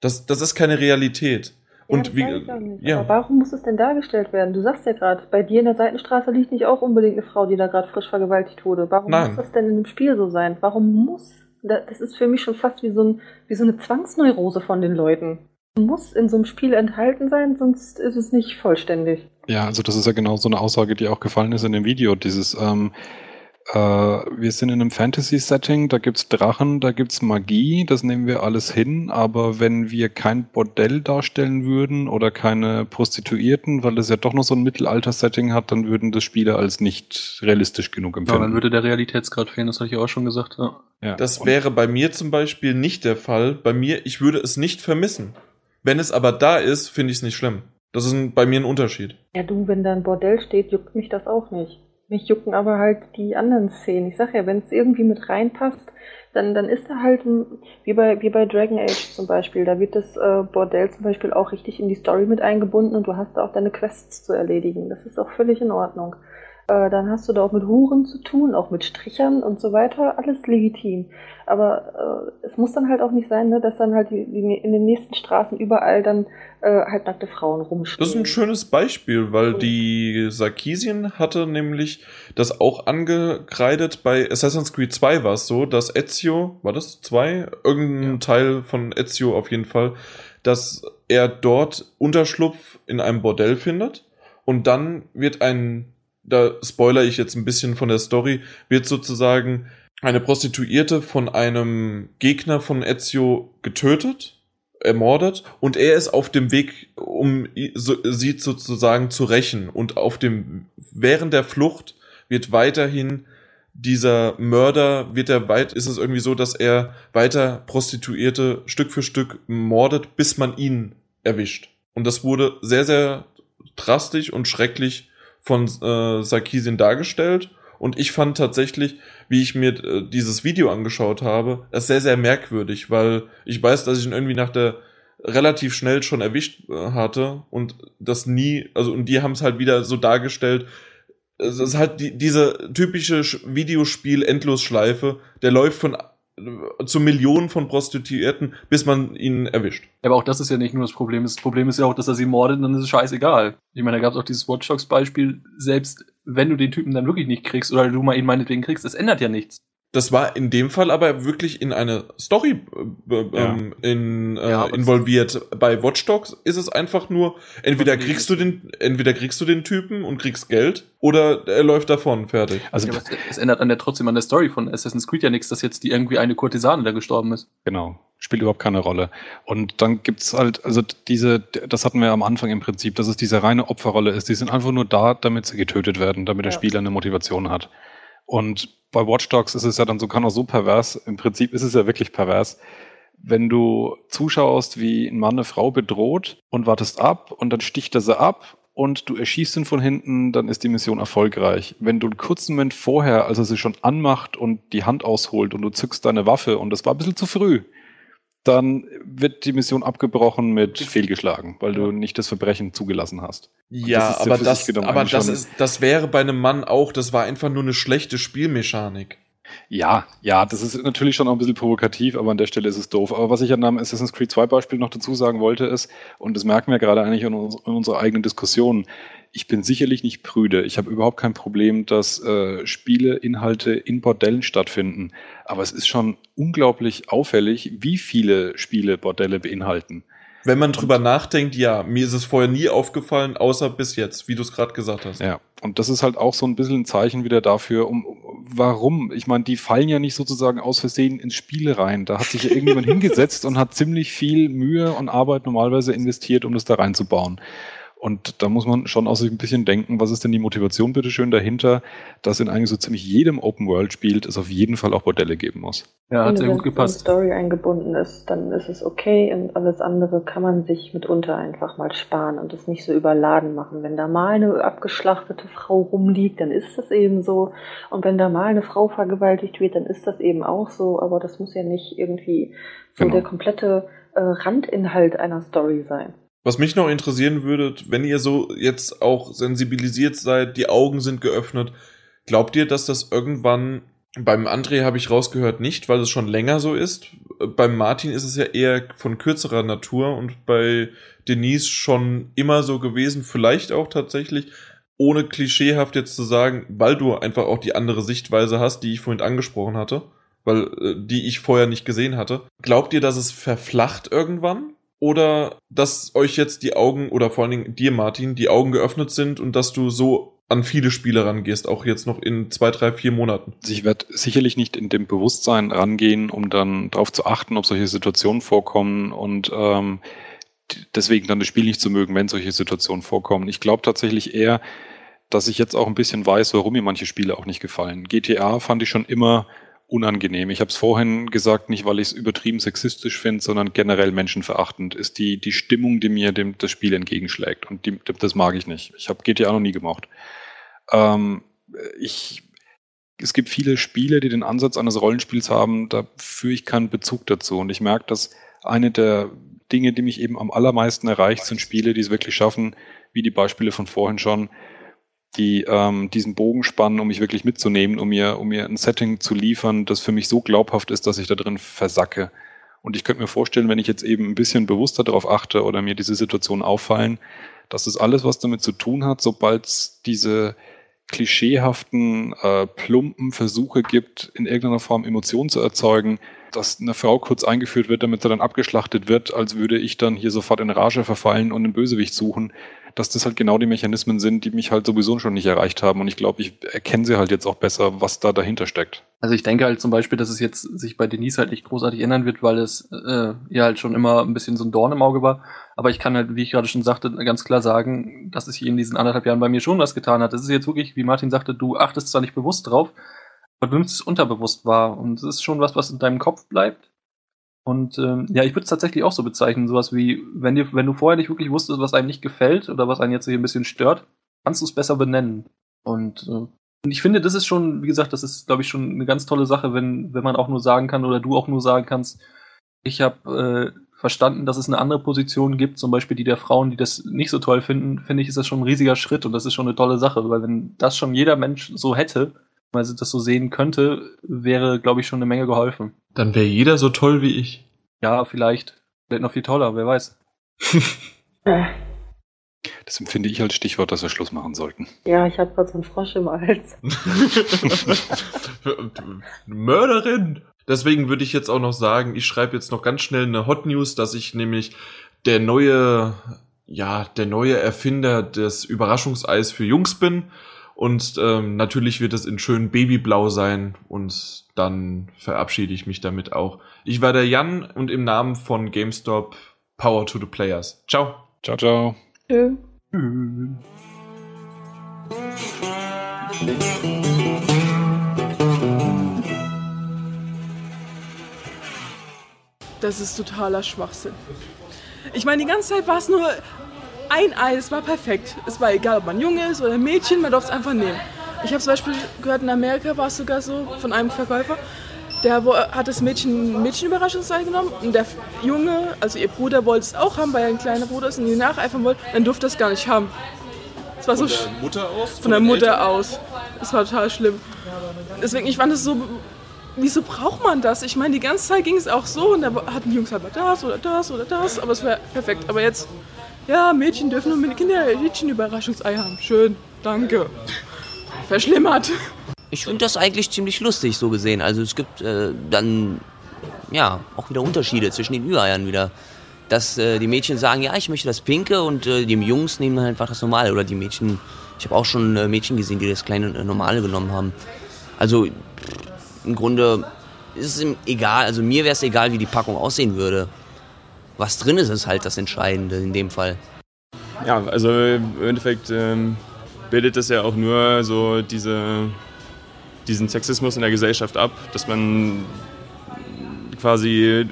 [SPEAKER 1] Das, das ist keine Realität. Und
[SPEAKER 3] das
[SPEAKER 1] wie, ja.
[SPEAKER 3] Aber warum muss es denn dargestellt werden? Du sagst ja gerade, bei dir in der Seitenstraße liegt nicht auch unbedingt eine Frau, die da gerade frisch vergewaltigt wurde. Warum
[SPEAKER 1] Nein.
[SPEAKER 3] muss das denn in dem Spiel so sein? Warum muss? da- Das ist für mich schon fast wie so, ein, wie so eine Zwangsneurose von den Leuten. Muss in so einem Spiel enthalten sein, sonst ist es nicht vollständig.
[SPEAKER 2] Ja, also das ist ja genau so eine Aussage, die auch gefallen ist in dem Video. Dieses, ähm, äh, wir sind in einem Fantasy-Setting, da gibt's Drachen, da gibt's Magie, das nehmen wir alles hin, aber wenn wir kein Bordell darstellen würden oder keine Prostituierten, weil das ja doch noch so ein Mittelalter-Setting hat, dann würden das Spiele als nicht realistisch genug
[SPEAKER 4] Ja,
[SPEAKER 2] empfinden.
[SPEAKER 4] dann würde der Realitätsgrad fehlen, das hatte ich auch schon gesagt. Ja.
[SPEAKER 2] ja.
[SPEAKER 1] Das
[SPEAKER 2] Und-
[SPEAKER 1] wäre bei mir zum Beispiel nicht der Fall. Bei mir, ich würde es nicht vermissen. Wenn es aber da ist, finde ich es nicht schlimm. Das ist ein, bei mir ein Unterschied.
[SPEAKER 3] Ja, du, wenn da ein Bordell steht, juckt mich das auch nicht. Mich jucken aber halt die anderen Szenen. Ich sag ja, wenn es irgendwie mit reinpasst, dann, dann ist da halt ein, wie bei, wie bei Dragon Age zum Beispiel, da wird das äh, Bordell zum Beispiel auch richtig in die Story mit eingebunden und du hast da auch deine Quests zu erledigen. Das ist auch völlig in Ordnung. Äh, dann hast du da auch mit Huren zu tun, auch mit Strichern und so weiter, alles legitim. Aber äh, es muss dann halt auch nicht sein, ne, dass dann halt die, die, in den nächsten Straßen überall dann äh, halbnackte Frauen rumstehen.
[SPEAKER 1] Das ist ein schönes Beispiel, weil die Sarkisien hatte nämlich das auch angekreidet. Bei Assassin's Creed 2 war es so, dass Ezio, war das 2? Irgendein
[SPEAKER 2] Ja.
[SPEAKER 1] Teil von Ezio auf jeden Fall, dass er dort Unterschlupf in einem Bordell findet und dann wird ein, da spoiler ich jetzt ein bisschen von der Story, wird sozusagen eine Prostituierte von einem Gegner von Ezio getötet ermordet und er ist auf dem Weg, um sie sozusagen zu rächen und auf dem während der Flucht wird weiterhin dieser Mörder wird er weit ist es irgendwie so, dass er weiter Prostituierte Stück für Stück mordet, bis man ihn erwischt. Und das wurde sehr sehr drastisch und schrecklich von äh, Sarkisien dargestellt. Und ich fand tatsächlich, wie ich mir äh, dieses Video angeschaut habe, es sehr, sehr merkwürdig, weil ich weiß, dass ich ihn irgendwie nach der relativ schnell schon erwischt äh, hatte und das nie, also und die haben es halt wieder so dargestellt, es ist halt die, diese typische Sch- Videospiel-Endlosschleife, der läuft von zu Millionen von Prostituierten, bis man ihn erwischt.
[SPEAKER 4] Aber auch das ist ja nicht nur das Problem. Das Problem ist ja auch, dass er sie mordet und dann ist es scheißegal. Ich meine, da gab es auch dieses Watch Dogs Beispiel, selbst wenn du den Typen dann wirklich nicht kriegst oder du mal ihn meinetwegen kriegst, das ändert ja nichts.
[SPEAKER 1] Das war in dem Fall aber wirklich in eine Story äh, äh,
[SPEAKER 2] Ja.
[SPEAKER 1] ähm, in, äh,
[SPEAKER 4] Ja,
[SPEAKER 1] involviert. Bei Watch Dogs ist es einfach nur, entweder kriegst du den, entweder kriegst du den Typen und kriegst Geld, oder er läuft davon, fertig.
[SPEAKER 2] Also
[SPEAKER 4] Ja, es, es ändert an der trotzdem an der Story von Assassin's Creed ja nichts, dass jetzt die irgendwie eine Kurtisane da gestorben ist.
[SPEAKER 2] Genau, spielt überhaupt keine Rolle. Und dann gibt's halt, also diese, das hatten wir am Anfang im Prinzip, dass es diese reine Opferrolle ist. Die sind einfach nur da, damit sie getötet werden, damit der
[SPEAKER 3] Ja.
[SPEAKER 2] Spieler eine Motivation hat. Und bei Watch Dogs ist es ja dann so, kann auch so pervers, im Prinzip ist es ja wirklich pervers, wenn du zuschaust, wie ein Mann eine Frau bedroht und wartest ab und dann sticht er sie ab und du erschießt ihn von hinten, dann ist die Mission erfolgreich. Wenn du einen kurzen Moment vorher, als er sie schon anmacht und die Hand ausholt und du zückst deine Waffe und das war ein bisschen zu früh, dann wird die Mission abgebrochen mit fehlgeschlagen, weil du nicht das Verbrechen zugelassen hast.
[SPEAKER 1] Ja,
[SPEAKER 2] das
[SPEAKER 1] aber das, aber das ist, das wäre bei einem Mann auch, das war einfach nur eine schlechte Spielmechanik.
[SPEAKER 2] Ja, ja, das ist natürlich schon auch ein bisschen provokativ, aber an der Stelle ist es doof. Aber was ich an einem Assassin's Creed 2 Beispiel noch dazu sagen wollte, ist, und das merken wir gerade eigentlich in, uns, in unserer eigenen Diskussion, ich bin sicherlich nicht prüde. Ich habe überhaupt kein Problem, dass äh, Spiele, Inhalte in Bordellen stattfinden. Aber es ist schon unglaublich auffällig, wie viele Spiele Bordelle beinhalten.
[SPEAKER 1] Wenn man drüber nachdenkt, ja, mir ist es vorher nie aufgefallen, außer bis jetzt, wie du es gerade gesagt hast.
[SPEAKER 2] Ja, und das ist halt auch so ein bisschen ein Zeichen wieder dafür, um warum. Ich meine, die fallen ja nicht sozusagen aus Versehen ins Spiel rein. Da hat sich ja irgendjemand hingesetzt und hat ziemlich viel Mühe und Arbeit normalerweise investiert, um das da reinzubauen. Und da muss man schon auch sich ein bisschen denken, was ist denn die Motivation bitteschön dahinter, dass in eigentlich so ziemlich jedem Open World spielt, es auf jeden Fall auch Bordelle geben muss.
[SPEAKER 4] Ja, hat
[SPEAKER 3] Und
[SPEAKER 4] sehr
[SPEAKER 3] wenn
[SPEAKER 4] gut gepasst.
[SPEAKER 3] Story eingebunden ist, dann ist es okay und alles andere kann man sich mitunter einfach mal sparen und es nicht so überladen machen. Wenn da mal eine abgeschlachtete Frau rumliegt, dann ist das eben so. Und wenn da mal eine Frau vergewaltigt wird, dann ist das eben auch so. Aber das muss ja nicht irgendwie so
[SPEAKER 2] Genau.
[SPEAKER 3] der komplette äh, Randinhalt einer Story sein.
[SPEAKER 1] Was mich noch interessieren würde, wenn ihr so jetzt auch sensibilisiert seid, die Augen sind geöffnet, glaubt ihr, dass das irgendwann Beim André habe ich rausgehört nicht, weil es schon länger so ist. Beim Martin ist es ja eher von kürzerer Natur und bei Denise schon immer so gewesen, vielleicht auch tatsächlich, ohne klischeehaft jetzt zu sagen, weil du einfach auch die andere Sichtweise hast, die ich vorhin angesprochen hatte, weil äh, die ich vorher nicht gesehen hatte. Glaubt ihr, dass es verflacht irgendwann? Oder dass euch jetzt die Augen oder vor allen Dingen dir, Martin, die Augen geöffnet sind und dass du so an viele Spiele rangehst, auch jetzt noch in zwei, drei, vier Monaten.
[SPEAKER 2] Also ich werde sicherlich nicht in dem Bewusstsein rangehen, um dann darauf zu achten, ob solche Situationen vorkommen und ähm, deswegen dann das Spiel nicht zu mögen, wenn solche Situationen vorkommen. Ich glaube tatsächlich eher, dass ich jetzt auch ein bisschen weiß, warum mir manche Spiele auch nicht gefallen. GTA fand ich schon immer unangenehm. Ich habe es vorhin gesagt, nicht weil ich es übertrieben sexistisch finde, sondern generell menschenverachtend ist die, die Stimmung, die mir dem, das Spiel entgegenschlägt. Und die, das mag ich nicht. Ich habe GTA noch nie gemocht. Ähm, ich, es gibt viele Spiele, die den Ansatz eines Rollenspiels haben, da führe ich keinen Bezug dazu. Und ich merke, dass eine der Dinge, die mich eben am allermeisten erreicht, sind Spiele, die es wirklich schaffen, wie die Beispiele von vorhin schon, die ähm, diesen Bogen spannen, um mich wirklich mitzunehmen, um mir, um mir ein Setting zu liefern, das für mich so glaubhaft ist, dass ich da drin versacke. Und ich könnte mir vorstellen, wenn ich jetzt eben ein bisschen bewusster darauf achte oder mir diese Situationen auffallen, dass es alles, was damit zu tun hat, sobald es diese klischeehaften, äh, plumpen Versuche gibt, in irgendeiner Form Emotionen zu erzeugen, dass eine Frau kurz eingeführt wird, damit sie dann abgeschlachtet wird, als würde ich dann hier sofort in Rage verfallen und einen Bösewicht suchen, dass das halt genau die Mechanismen sind, die mich halt sowieso schon nicht erreicht haben. Und ich glaube, ich erkenne sie halt jetzt auch besser, was da dahinter steckt.
[SPEAKER 4] Also ich denke halt zum Beispiel, dass es jetzt sich bei Denise halt nicht großartig ändern wird, weil es äh, ja halt schon immer ein bisschen so ein Dorn im Auge war. Aber ich kann halt, wie ich gerade schon sagte, ganz klar sagen, dass es sich in diesen anderthalb Jahren bei mir schon was getan hat. Es ist jetzt wirklich, wie Martin sagte, du achtest zwar nicht bewusst drauf, aber du nimmst es unterbewusst wahr. Und es ist schon was, was in deinem Kopf bleibt. Und ähm, ja, ich würde es tatsächlich auch so bezeichnen, sowas wie, wenn dir, wenn du vorher nicht wirklich wusstest, was einem nicht gefällt oder was einen jetzt hier ein bisschen stört, kannst du es besser benennen. Und, äh, und ich finde, das ist schon, wie gesagt, das ist, glaube ich, schon eine ganz tolle Sache, wenn, wenn man auch nur sagen kann oder du auch nur sagen kannst, ich habe äh, verstanden, dass es eine andere Position gibt, zum Beispiel die der Frauen, die das nicht so toll finden, finde ich, ist das schon ein riesiger Schritt und das ist schon eine tolle Sache, weil wenn das schon jeder Mensch so hätte, weil sie das so sehen könnte, wäre, glaube ich, schon eine Menge geholfen.
[SPEAKER 1] Dann wäre jeder so toll wie ich.
[SPEAKER 4] Ja, vielleicht. Vielleicht noch viel toller, wer weiß.
[SPEAKER 2] Das empfinde ich als Stichwort, dass wir Schluss machen sollten.
[SPEAKER 3] Ja, ich habe gerade so einen Frosch im Hals.
[SPEAKER 1] Mörderin! Deswegen würde ich jetzt auch noch sagen, ich schreibe jetzt noch ganz schnell eine Hot News, dass ich nämlich der neue, ja, der neue Erfinder des Überraschungseis für Jungs bin. Und ähm, natürlich wird es in schön Babyblau sein und dann verabschiede ich mich damit auch. Ich war der Jan und im Namen von GameStop Power to the Players. Ciao.
[SPEAKER 2] Ciao, ciao.
[SPEAKER 3] Tschö.
[SPEAKER 7] Das ist totaler Schwachsinn. Ich meine, die ganze Zeit war es nur ein Ei, es war perfekt. Es war egal, ob man jung ist oder Mädchen, man durfte es einfach nehmen. Ich habe zum Beispiel gehört, in Amerika war es sogar so von einem Verkäufer, der hat das Mädchen ein Mädchenüberraschungsei genommen und der Junge, also ihr Bruder, wollte es auch haben, weil er ein kleiner Bruder ist und die nacheifern wollte, dann durfte es gar nicht haben. Es war
[SPEAKER 1] Von
[SPEAKER 7] so
[SPEAKER 1] der Mutter aus?
[SPEAKER 7] von der
[SPEAKER 1] den
[SPEAKER 7] Mutter
[SPEAKER 1] Eltern?
[SPEAKER 7] aus. Das war total schlimm. Deswegen, ich fand es so. Wieso braucht man das? Ich meine, die ganze Zeit ging es auch so und da hatten die Jungs halt mal das oder das oder das, aber es wäre perfekt. Aber jetzt, ja, Mädchen dürfen nur mit Kinder Mädchen-Überraschungsei haben. Schön, danke. Verschlimmert.
[SPEAKER 5] Ich finde das eigentlich ziemlich lustig, so gesehen. Also es gibt äh, dann ja auch wieder Unterschiede zwischen den Ü-Eiern wieder. Dass äh, die Mädchen sagen, ja, ich möchte das Pinke und äh, die Jungs nehmen dann einfach das Normale. Oder die Mädchen, ich habe auch schon äh, Mädchen gesehen, die das kleine äh, Normale genommen haben. Also im Grunde ist es egal, also mir wäre es egal, wie die Packung aussehen würde. Was drin ist, ist halt das Entscheidende in dem Fall.
[SPEAKER 6] Ja, also im Endeffekt ähm, bildet das ja auch nur so diese, diesen Sexismus in der Gesellschaft ab, dass man quasi,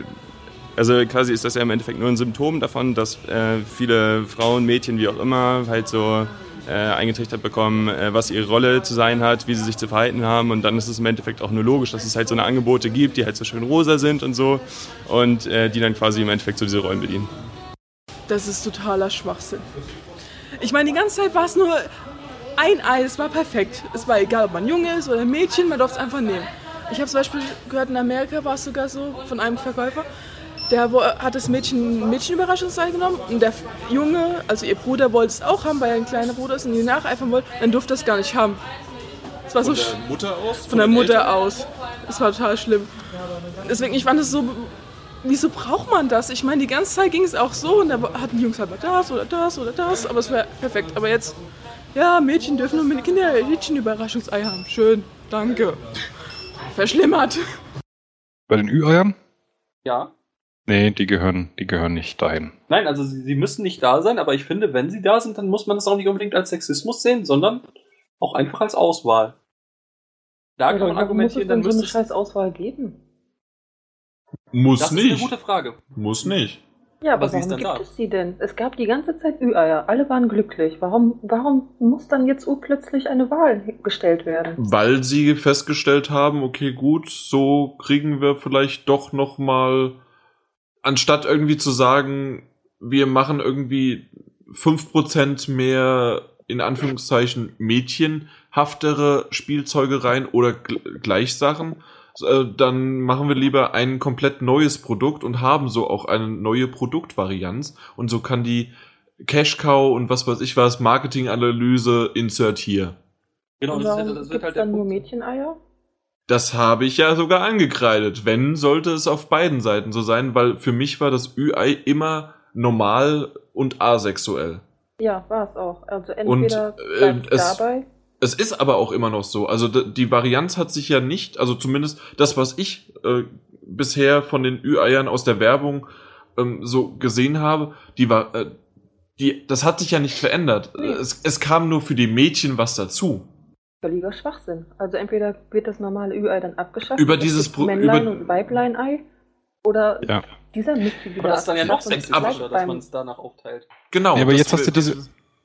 [SPEAKER 6] also quasi ist das ja im Endeffekt nur ein Symptom davon, dass äh, viele Frauen, Mädchen, wie auch immer, halt so äh, eingetrichtert bekommen, äh, was ihre Rolle zu sein hat, wie sie sich zu verhalten haben und dann ist es im Endeffekt auch nur logisch, dass es halt so eine Angebote gibt, die halt so schön rosa sind und so und äh, die dann quasi im Endeffekt so diese Rollen bedienen.
[SPEAKER 7] Das ist totaler Schwachsinn. Ich meine, die ganze Zeit war es nur ein Ei, es war perfekt. Es war egal, ob man jung ist oder Mädchen, man durfte es einfach nehmen. Ich habe zum Beispiel gehört, in Amerika war es sogar so von einem Verkäufer, der hat das Mädchen ein Mädchenüberraschungsei genommen und der Junge, also ihr Bruder, wollte es auch haben, weil er ein kleiner Bruder ist und ihn nacheifern wollte, dann durfte er es gar nicht haben. Das war so sch-
[SPEAKER 1] Mutter aus?
[SPEAKER 7] von der
[SPEAKER 1] den
[SPEAKER 7] Mutter
[SPEAKER 1] Eltern?
[SPEAKER 7] aus. Das war total schlimm. Deswegen, ich fand es so, wieso braucht man das? Ich meine, die ganze Zeit ging es auch so und da hatten die Jungs halt mal das oder das oder das, aber es wäre perfekt. Aber jetzt, ja, Mädchen dürfen nur mit Kinder Mädchen-Überraschungsei haben. Schön, danke. Verschlimmert.
[SPEAKER 2] Bei den Ü-Eiern?
[SPEAKER 4] Ja.
[SPEAKER 2] Nee, die gehören, die gehören nicht dahin.
[SPEAKER 4] Nein, also sie, sie müssen nicht da sein, aber ich finde, wenn sie da sind, dann muss man das auch nicht unbedingt als Sexismus sehen, sondern auch einfach als Auswahl. Da kann man
[SPEAKER 3] es
[SPEAKER 4] argumentieren, dann
[SPEAKER 3] denn so eine
[SPEAKER 4] müsste es.
[SPEAKER 3] scheiß Auswahl geben?
[SPEAKER 1] Muss
[SPEAKER 4] Das ist
[SPEAKER 1] nicht.
[SPEAKER 4] eine gute Frage.
[SPEAKER 1] Muss nicht.
[SPEAKER 3] Ja, aber
[SPEAKER 4] Aber sie ist
[SPEAKER 3] warum
[SPEAKER 4] dann
[SPEAKER 3] gibt
[SPEAKER 4] da.
[SPEAKER 3] es die denn? Es gab die ganze Zeit Ü-Eier. Alle waren glücklich. Warum, warum muss dann jetzt urplötzlich eine Wahl gestellt werden?
[SPEAKER 1] Weil sie festgestellt haben, okay, gut, so kriegen wir vielleicht doch noch mal, anstatt irgendwie zu sagen, wir machen irgendwie 5% mehr, in Anführungszeichen, mädchenhaftere Spielzeuge rein oder gl- Gleichsachen, äh, dann machen wir lieber ein komplett neues Produkt und haben so auch eine neue Produktvarianz und so kann die Cash Cow und was weiß ich was, Marketinganalyse insert hier.
[SPEAKER 4] Genau, das,
[SPEAKER 3] warum
[SPEAKER 4] das wird halt der
[SPEAKER 3] dann nur
[SPEAKER 4] Punkt.
[SPEAKER 3] Mädcheneier?
[SPEAKER 1] Das habe ich ja sogar angekreidet. Wenn, sollte es auf beiden Seiten so sein, weil für mich war das Ü-Ei immer normal und asexuell.
[SPEAKER 3] Ja, war es auch. Also
[SPEAKER 1] Und,
[SPEAKER 3] entweder
[SPEAKER 1] äh,
[SPEAKER 3] bleibt
[SPEAKER 1] es-
[SPEAKER 3] dabei.
[SPEAKER 1] Es ist aber auch immer noch so. Also die Varianz hat sich ja nicht, also zumindest das, was ich äh, bisher von den Ü-Eiern aus der Werbung ähm, so gesehen habe, die war, äh, die, das hat sich ja nicht verändert.
[SPEAKER 3] Nee.
[SPEAKER 1] Es, es kam nur für die Mädchen was dazu.
[SPEAKER 3] Völliger Schwachsinn. Also entweder wird das normale Ü-Ei dann abgeschafft.
[SPEAKER 1] Über
[SPEAKER 3] es
[SPEAKER 1] dieses Pro-
[SPEAKER 3] Männlein
[SPEAKER 1] über-
[SPEAKER 3] und Weiblein-Ei. Oder
[SPEAKER 2] Ja.
[SPEAKER 3] dieser Mist wieder
[SPEAKER 4] Aber das ist dann ja noch sexistischer, dass
[SPEAKER 3] beim-
[SPEAKER 4] man es danach aufteilt.
[SPEAKER 1] Genau.
[SPEAKER 2] Ja, aber
[SPEAKER 1] das
[SPEAKER 2] jetzt hast du diese,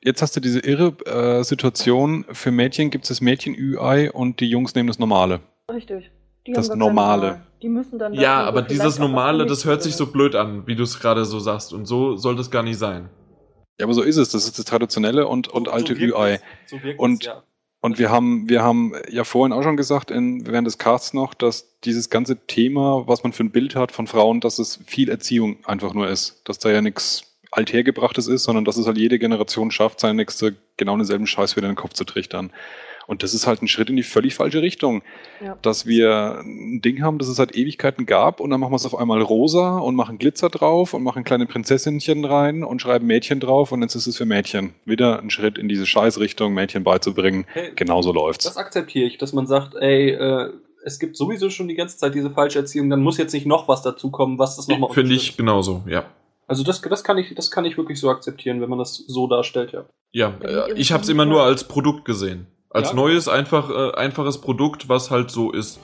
[SPEAKER 2] jetzt hast du diese irre äh, Situation, für Mädchen gibt es das Mädchen-Ü-Ei und die Jungs nehmen das normale.
[SPEAKER 3] Richtig. Die
[SPEAKER 2] Das Normale.
[SPEAKER 3] Die müssen dann
[SPEAKER 1] Ja, aber
[SPEAKER 3] so
[SPEAKER 1] dieses Normale, das hört sich so blöd an, wie du es gerade so sagst. Und so soll das gar nicht sein.
[SPEAKER 2] Ja, aber so ist es. Das ist das traditionelle und, und
[SPEAKER 4] So-
[SPEAKER 2] alte
[SPEAKER 4] so
[SPEAKER 2] Ü-Ei.
[SPEAKER 4] es. So
[SPEAKER 2] Und-
[SPEAKER 4] es, ja.
[SPEAKER 2] Und wir haben, wir haben ja vorhin auch schon gesagt, in, während des Casts noch, dass dieses ganze Thema, was man für ein Bild hat von Frauen, dass es viel Erziehung einfach nur ist. Dass da ja nichts Althergebrachtes ist, sondern dass es halt jede Generation schafft, seine nächste genau denselben Scheiß wieder in den Kopf zu trichtern. Und das ist halt ein Schritt in die völlig falsche Richtung.
[SPEAKER 3] Ja.
[SPEAKER 2] Dass wir ein Ding haben, das es seit Ewigkeiten gab und dann machen wir es auf einmal rosa und machen Glitzer drauf und machen kleine Prinzessinchen rein und schreiben Mädchen drauf und jetzt ist es für Mädchen. Wieder ein Schritt in diese Scheißrichtung, Mädchen beizubringen.
[SPEAKER 4] Hey,
[SPEAKER 2] Genauso läuft's.
[SPEAKER 4] Das akzeptiere ich, dass man sagt, ey, äh, es gibt sowieso schon die ganze Zeit diese falsche Erziehung, dann muss jetzt nicht noch was dazukommen, was das nochmal
[SPEAKER 1] Finde ich genauso, ja.
[SPEAKER 4] Also das, das kann ich, das kann ich wirklich so akzeptieren, wenn man das so darstellt, ja.
[SPEAKER 1] Ja, äh, ich habe es immer nur als Produkt gesehen. Als
[SPEAKER 4] Ja.
[SPEAKER 1] neues, einfach, äh, einfaches Produkt, was halt so ist.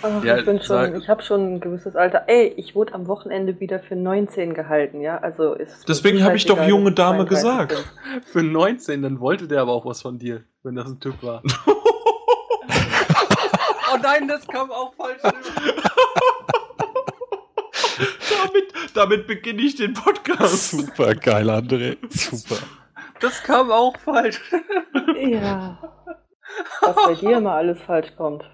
[SPEAKER 3] Ach,
[SPEAKER 4] Ja,
[SPEAKER 3] ich bin schon,
[SPEAKER 4] sag-
[SPEAKER 3] ich habe schon ein gewisses Alter. Ey, ich wurde am Wochenende wieder für 19 gehalten, ja. Also ist
[SPEAKER 1] Deswegen habe ich doch junge Dame
[SPEAKER 3] 32
[SPEAKER 1] gesagt.
[SPEAKER 3] bin.
[SPEAKER 4] Für 19, dann wollte der aber auch was von dir, wenn das ein Typ war. oh nein, das kam auch falsch.
[SPEAKER 1] damit, damit beginne ich den Podcast.
[SPEAKER 2] Super geil, André. Super.
[SPEAKER 4] Das kam auch falsch.
[SPEAKER 3] Ja. Was bei dir immer alles falsch kommt.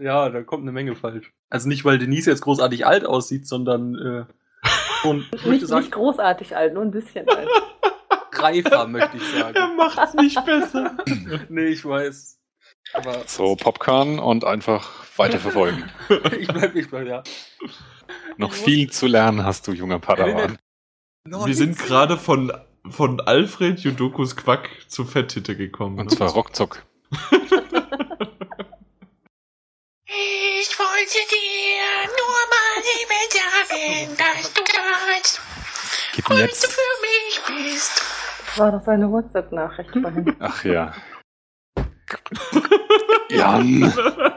[SPEAKER 4] Ja, da kommt eine Menge falsch. Also nicht, weil Denise jetzt großartig alt aussieht, sondern äh, schon,
[SPEAKER 3] Nicht,
[SPEAKER 4] sagen,
[SPEAKER 3] nicht großartig alt, nur ein bisschen alt.
[SPEAKER 4] reifer, möchte ich
[SPEAKER 1] Er
[SPEAKER 4] sagen.
[SPEAKER 1] macht's nicht besser.
[SPEAKER 4] nee, ich weiß. Aber
[SPEAKER 2] So, Popcorn und einfach weiterverfolgen.
[SPEAKER 4] ich bleib, ich bleib, ja.
[SPEAKER 2] Noch viel zu lernen hast du, junger Padawan.
[SPEAKER 1] Wir sind gerade von, von Alfred Judokus Quack zu Fetthitte gekommen.
[SPEAKER 2] Und
[SPEAKER 1] ne?
[SPEAKER 2] zwar ruckzuck.
[SPEAKER 9] Ich wollte dir nur mal eben sagen, dass du kannst
[SPEAKER 2] Geht denn
[SPEAKER 9] und du
[SPEAKER 2] jetzt?
[SPEAKER 9] für mich bist.
[SPEAKER 3] Das war doch seine WhatsApp-Nachricht vorhin.
[SPEAKER 2] Ach ja. Jan.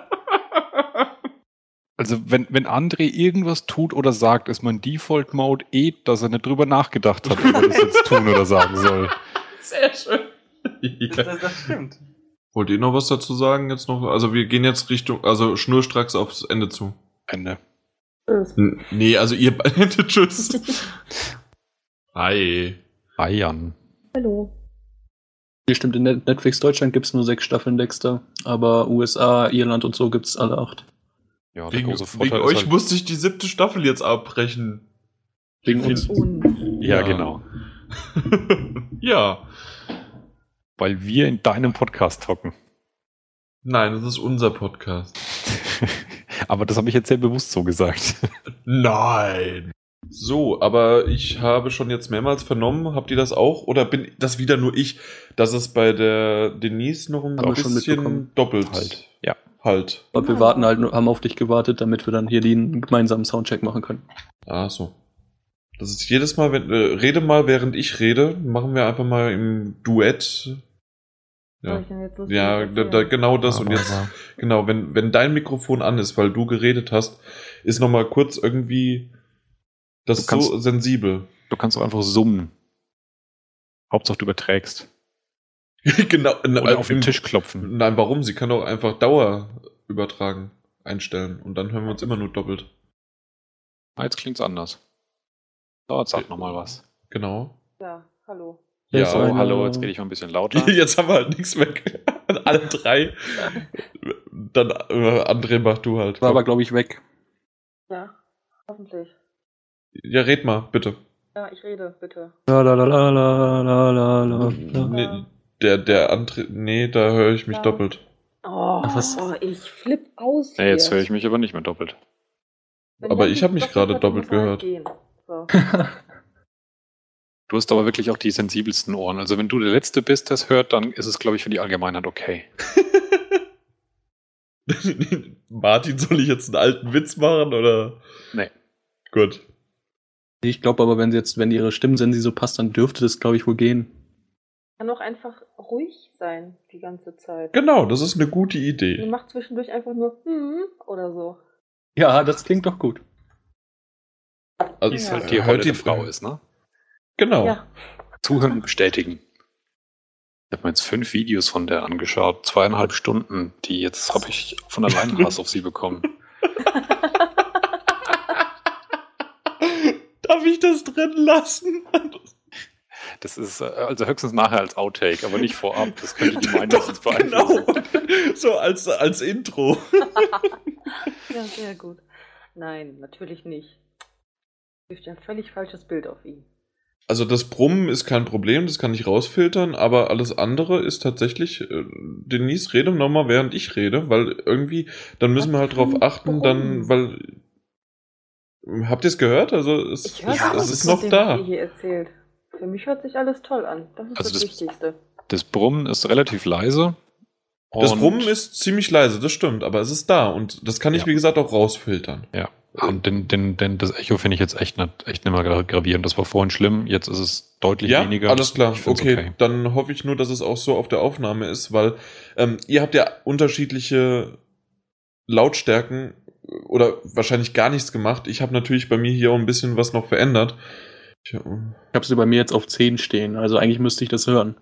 [SPEAKER 2] Also wenn, wenn André irgendwas tut oder sagt, ist mein Default-Mode eh, dass er nicht drüber nachgedacht hat, ob er das jetzt tun oder sagen soll.
[SPEAKER 1] Sehr schön.
[SPEAKER 4] Das,
[SPEAKER 1] Ja.
[SPEAKER 4] das, das stimmt.
[SPEAKER 1] Wollt ihr noch was dazu sagen jetzt noch? Also wir gehen jetzt Richtung, also schnurstracks aufs Ende zu.
[SPEAKER 2] Ende.
[SPEAKER 3] Tschüss.
[SPEAKER 1] N nee, also ihr beide, tschüss. Hi.
[SPEAKER 2] Hi, Jan.
[SPEAKER 3] Hallo.
[SPEAKER 4] Hier stimmt, in Net- Netflix Deutschland gibt es nur sechs Staffeln Dexter, aber USA, Irland und so gibt es alle acht.
[SPEAKER 2] Ja, der
[SPEAKER 1] Wegen,
[SPEAKER 2] große
[SPEAKER 1] wegen euch
[SPEAKER 2] halt,
[SPEAKER 1] musste ich die siebte Staffel jetzt abbrechen.
[SPEAKER 4] Wegen uns.
[SPEAKER 2] Ja,
[SPEAKER 1] Ja.
[SPEAKER 2] genau.
[SPEAKER 1] ja.
[SPEAKER 2] Weil wir in deinem Podcast hocken.
[SPEAKER 1] Nein, das ist unser Podcast.
[SPEAKER 2] Aber das habe ich jetzt sehr bewusst so gesagt.
[SPEAKER 1] Nein. So, aber ich habe schon jetzt mehrmals vernommen, habt ihr das auch? Oder bin das wieder nur ich, dass es bei der Denise noch ein bisschen doppelt
[SPEAKER 2] Halt, ja.
[SPEAKER 1] Halt.
[SPEAKER 4] Und wir warten halt, haben auf dich gewartet, damit wir dann hier den gemeinsamen Soundcheck machen können.
[SPEAKER 1] Ah, so. Das ist jedes Mal, wenn, äh, rede mal, während ich rede, machen wir einfach mal im Duett. Ja, ja da, da, genau das. Und
[SPEAKER 2] Aber-
[SPEAKER 1] jetzt, genau, wenn, wenn dein Mikrofon an ist, weil du geredet hast, ist noch mal kurz irgendwie das
[SPEAKER 2] kannst-
[SPEAKER 1] so sensibel.
[SPEAKER 2] Du kannst auch einfach summen. Hauptsache du überträgst.
[SPEAKER 1] genau.
[SPEAKER 2] Oder auf den Tisch klopfen.
[SPEAKER 1] Nein, warum? Sie kann doch einfach Dauer übertragen, einstellen. Und dann hören wir uns immer nur doppelt.
[SPEAKER 2] Ah, jetzt klingt's anders. So, jetzt sag noch mal was.
[SPEAKER 1] Genau.
[SPEAKER 3] Ja, hallo.
[SPEAKER 1] Ja,
[SPEAKER 2] So,
[SPEAKER 4] eine-
[SPEAKER 2] hallo, jetzt rede ich mal ein bisschen lauter.
[SPEAKER 1] Jetzt haben wir halt nichts weg. Alle drei. Dann äh, André, mach du halt.
[SPEAKER 4] War aber, glaube ich, weg.
[SPEAKER 3] Ja, hoffentlich.
[SPEAKER 1] Ja, red mal, bitte.
[SPEAKER 3] Ja, ich rede, bitte.
[SPEAKER 4] La la la la la la la. la.
[SPEAKER 1] Nee, der, der André, nee, da höre ich mich
[SPEAKER 3] Ja.
[SPEAKER 1] doppelt.
[SPEAKER 3] Oh,
[SPEAKER 4] Ach, was?
[SPEAKER 3] ich flipp aus
[SPEAKER 2] Ja,
[SPEAKER 3] hier.
[SPEAKER 2] jetzt höre ich mich aber nicht mehr doppelt.
[SPEAKER 3] Wenn
[SPEAKER 1] aber ich hab mich gerade doppelt gehört.
[SPEAKER 3] halt. So.
[SPEAKER 2] Du hast aber wirklich auch die sensibelsten Ohren. Also wenn du der Letzte bist, der es hört, dann ist es, glaube ich, für die Allgemeinheit okay.
[SPEAKER 1] Martin, soll ich jetzt einen alten Witz machen oder?
[SPEAKER 2] Nee.
[SPEAKER 1] Gut.
[SPEAKER 4] Ich glaube aber, wenn sie jetzt, wenn ihre Stimmsensi so passt, dann dürfte das, glaube ich, wohl gehen.
[SPEAKER 3] Kann doch einfach ruhig sein die ganze Zeit.
[SPEAKER 1] Genau, das ist eine gute
[SPEAKER 3] Und
[SPEAKER 1] Idee.
[SPEAKER 3] macht zwischendurch einfach nur hm oder so.
[SPEAKER 4] Ja, das klingt doch gut.
[SPEAKER 1] Also,
[SPEAKER 3] Ja.
[SPEAKER 2] halt die Rolle
[SPEAKER 1] die
[SPEAKER 2] der Frau ist, ne?
[SPEAKER 1] Genau.
[SPEAKER 3] Ja.
[SPEAKER 2] Zuhören und bestätigen. Ich habe mir jetzt fünf Videos von der angeschaut, zweieinhalb Stunden, die jetzt habe ich von allein Hass auf sie bekommen.
[SPEAKER 1] Darf ich das drin lassen?
[SPEAKER 2] Das ist äh, also höchstens nachher als Outtake, aber nicht vorab. Das könnte die Meinung sonst
[SPEAKER 1] genau. So als, als Intro.
[SPEAKER 3] Ja, sehr gut. Nein, natürlich nicht. Gibt ein völlig falsches Bild auf ihn.
[SPEAKER 1] Also das Brummen ist kein Problem, das kann ich rausfiltern, aber alles andere ist tatsächlich, äh, Denise, rede nochmal, während ich rede, weil irgendwie, dann müssen wir
[SPEAKER 3] Was
[SPEAKER 1] halt drauf achten, dann,
[SPEAKER 3] Brummen?
[SPEAKER 1] weil, habt ihr es gehört? Also es,
[SPEAKER 3] Ich höre
[SPEAKER 1] es, es ist noch
[SPEAKER 3] dem,
[SPEAKER 1] da.
[SPEAKER 3] Für mich hört sich alles toll an. Das ist
[SPEAKER 2] Also
[SPEAKER 3] das,
[SPEAKER 2] das-
[SPEAKER 3] Wichtigste.
[SPEAKER 2] Das Brummen ist relativ leise.
[SPEAKER 1] Das Brummen ist ziemlich leise, das stimmt, aber es ist da und das kann ich,
[SPEAKER 2] Ja.
[SPEAKER 1] wie gesagt, auch rausfiltern.
[SPEAKER 2] Ja. Und den, den, den, das Echo finde ich jetzt echt nicht, echt nicht mehr gra- gravierend. Das war vorhin schlimm, jetzt ist es deutlich
[SPEAKER 1] Ja,
[SPEAKER 2] weniger.
[SPEAKER 1] alles klar.
[SPEAKER 2] Find's
[SPEAKER 1] Okay, dann hoffe ich nur, dass es auch so auf der Aufnahme ist, weil ähm, ihr habt ja unterschiedliche Lautstärken oder wahrscheinlich gar nichts gemacht. Ich habe natürlich bei mir hier auch ein bisschen was noch verändert. Ich,
[SPEAKER 4] Ich habe sie bei mir jetzt auf 10 stehen, also eigentlich müsste ich das hören.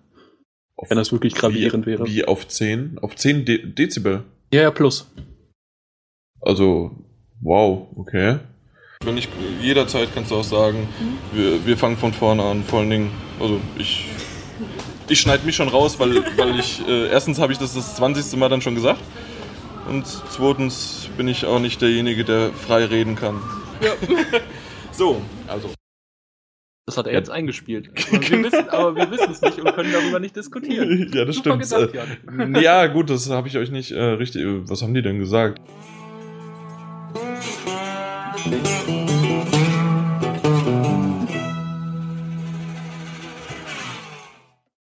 [SPEAKER 1] auf,
[SPEAKER 4] Wenn das wirklich gravierend
[SPEAKER 1] wie,
[SPEAKER 4] wäre.
[SPEAKER 1] Wie auf 10? Auf 10 De Dezibel.
[SPEAKER 4] Ja, ja, plus.
[SPEAKER 1] Also, wow, okay. Wenn ich jederzeit kannst du auch sagen, wir, wir fangen von vorne an, vor allen Dingen, also ich, ich schneide mich schon raus, weil, weil ich, äh, erstens habe ich das das 20. Mal dann schon gesagt und zweitens bin ich auch nicht derjenige, der frei reden kann. so, also.
[SPEAKER 4] Das hat er
[SPEAKER 1] Ja.
[SPEAKER 4] jetzt eingespielt. Aber wir wissen, aber wir wissen es nicht und können darüber nicht diskutieren.
[SPEAKER 1] Ja, das
[SPEAKER 4] Super
[SPEAKER 1] stimmt.
[SPEAKER 4] gedacht,
[SPEAKER 1] Äh, ja, gut, das habe ich euch nicht äh, richtig. Was haben die denn gesagt?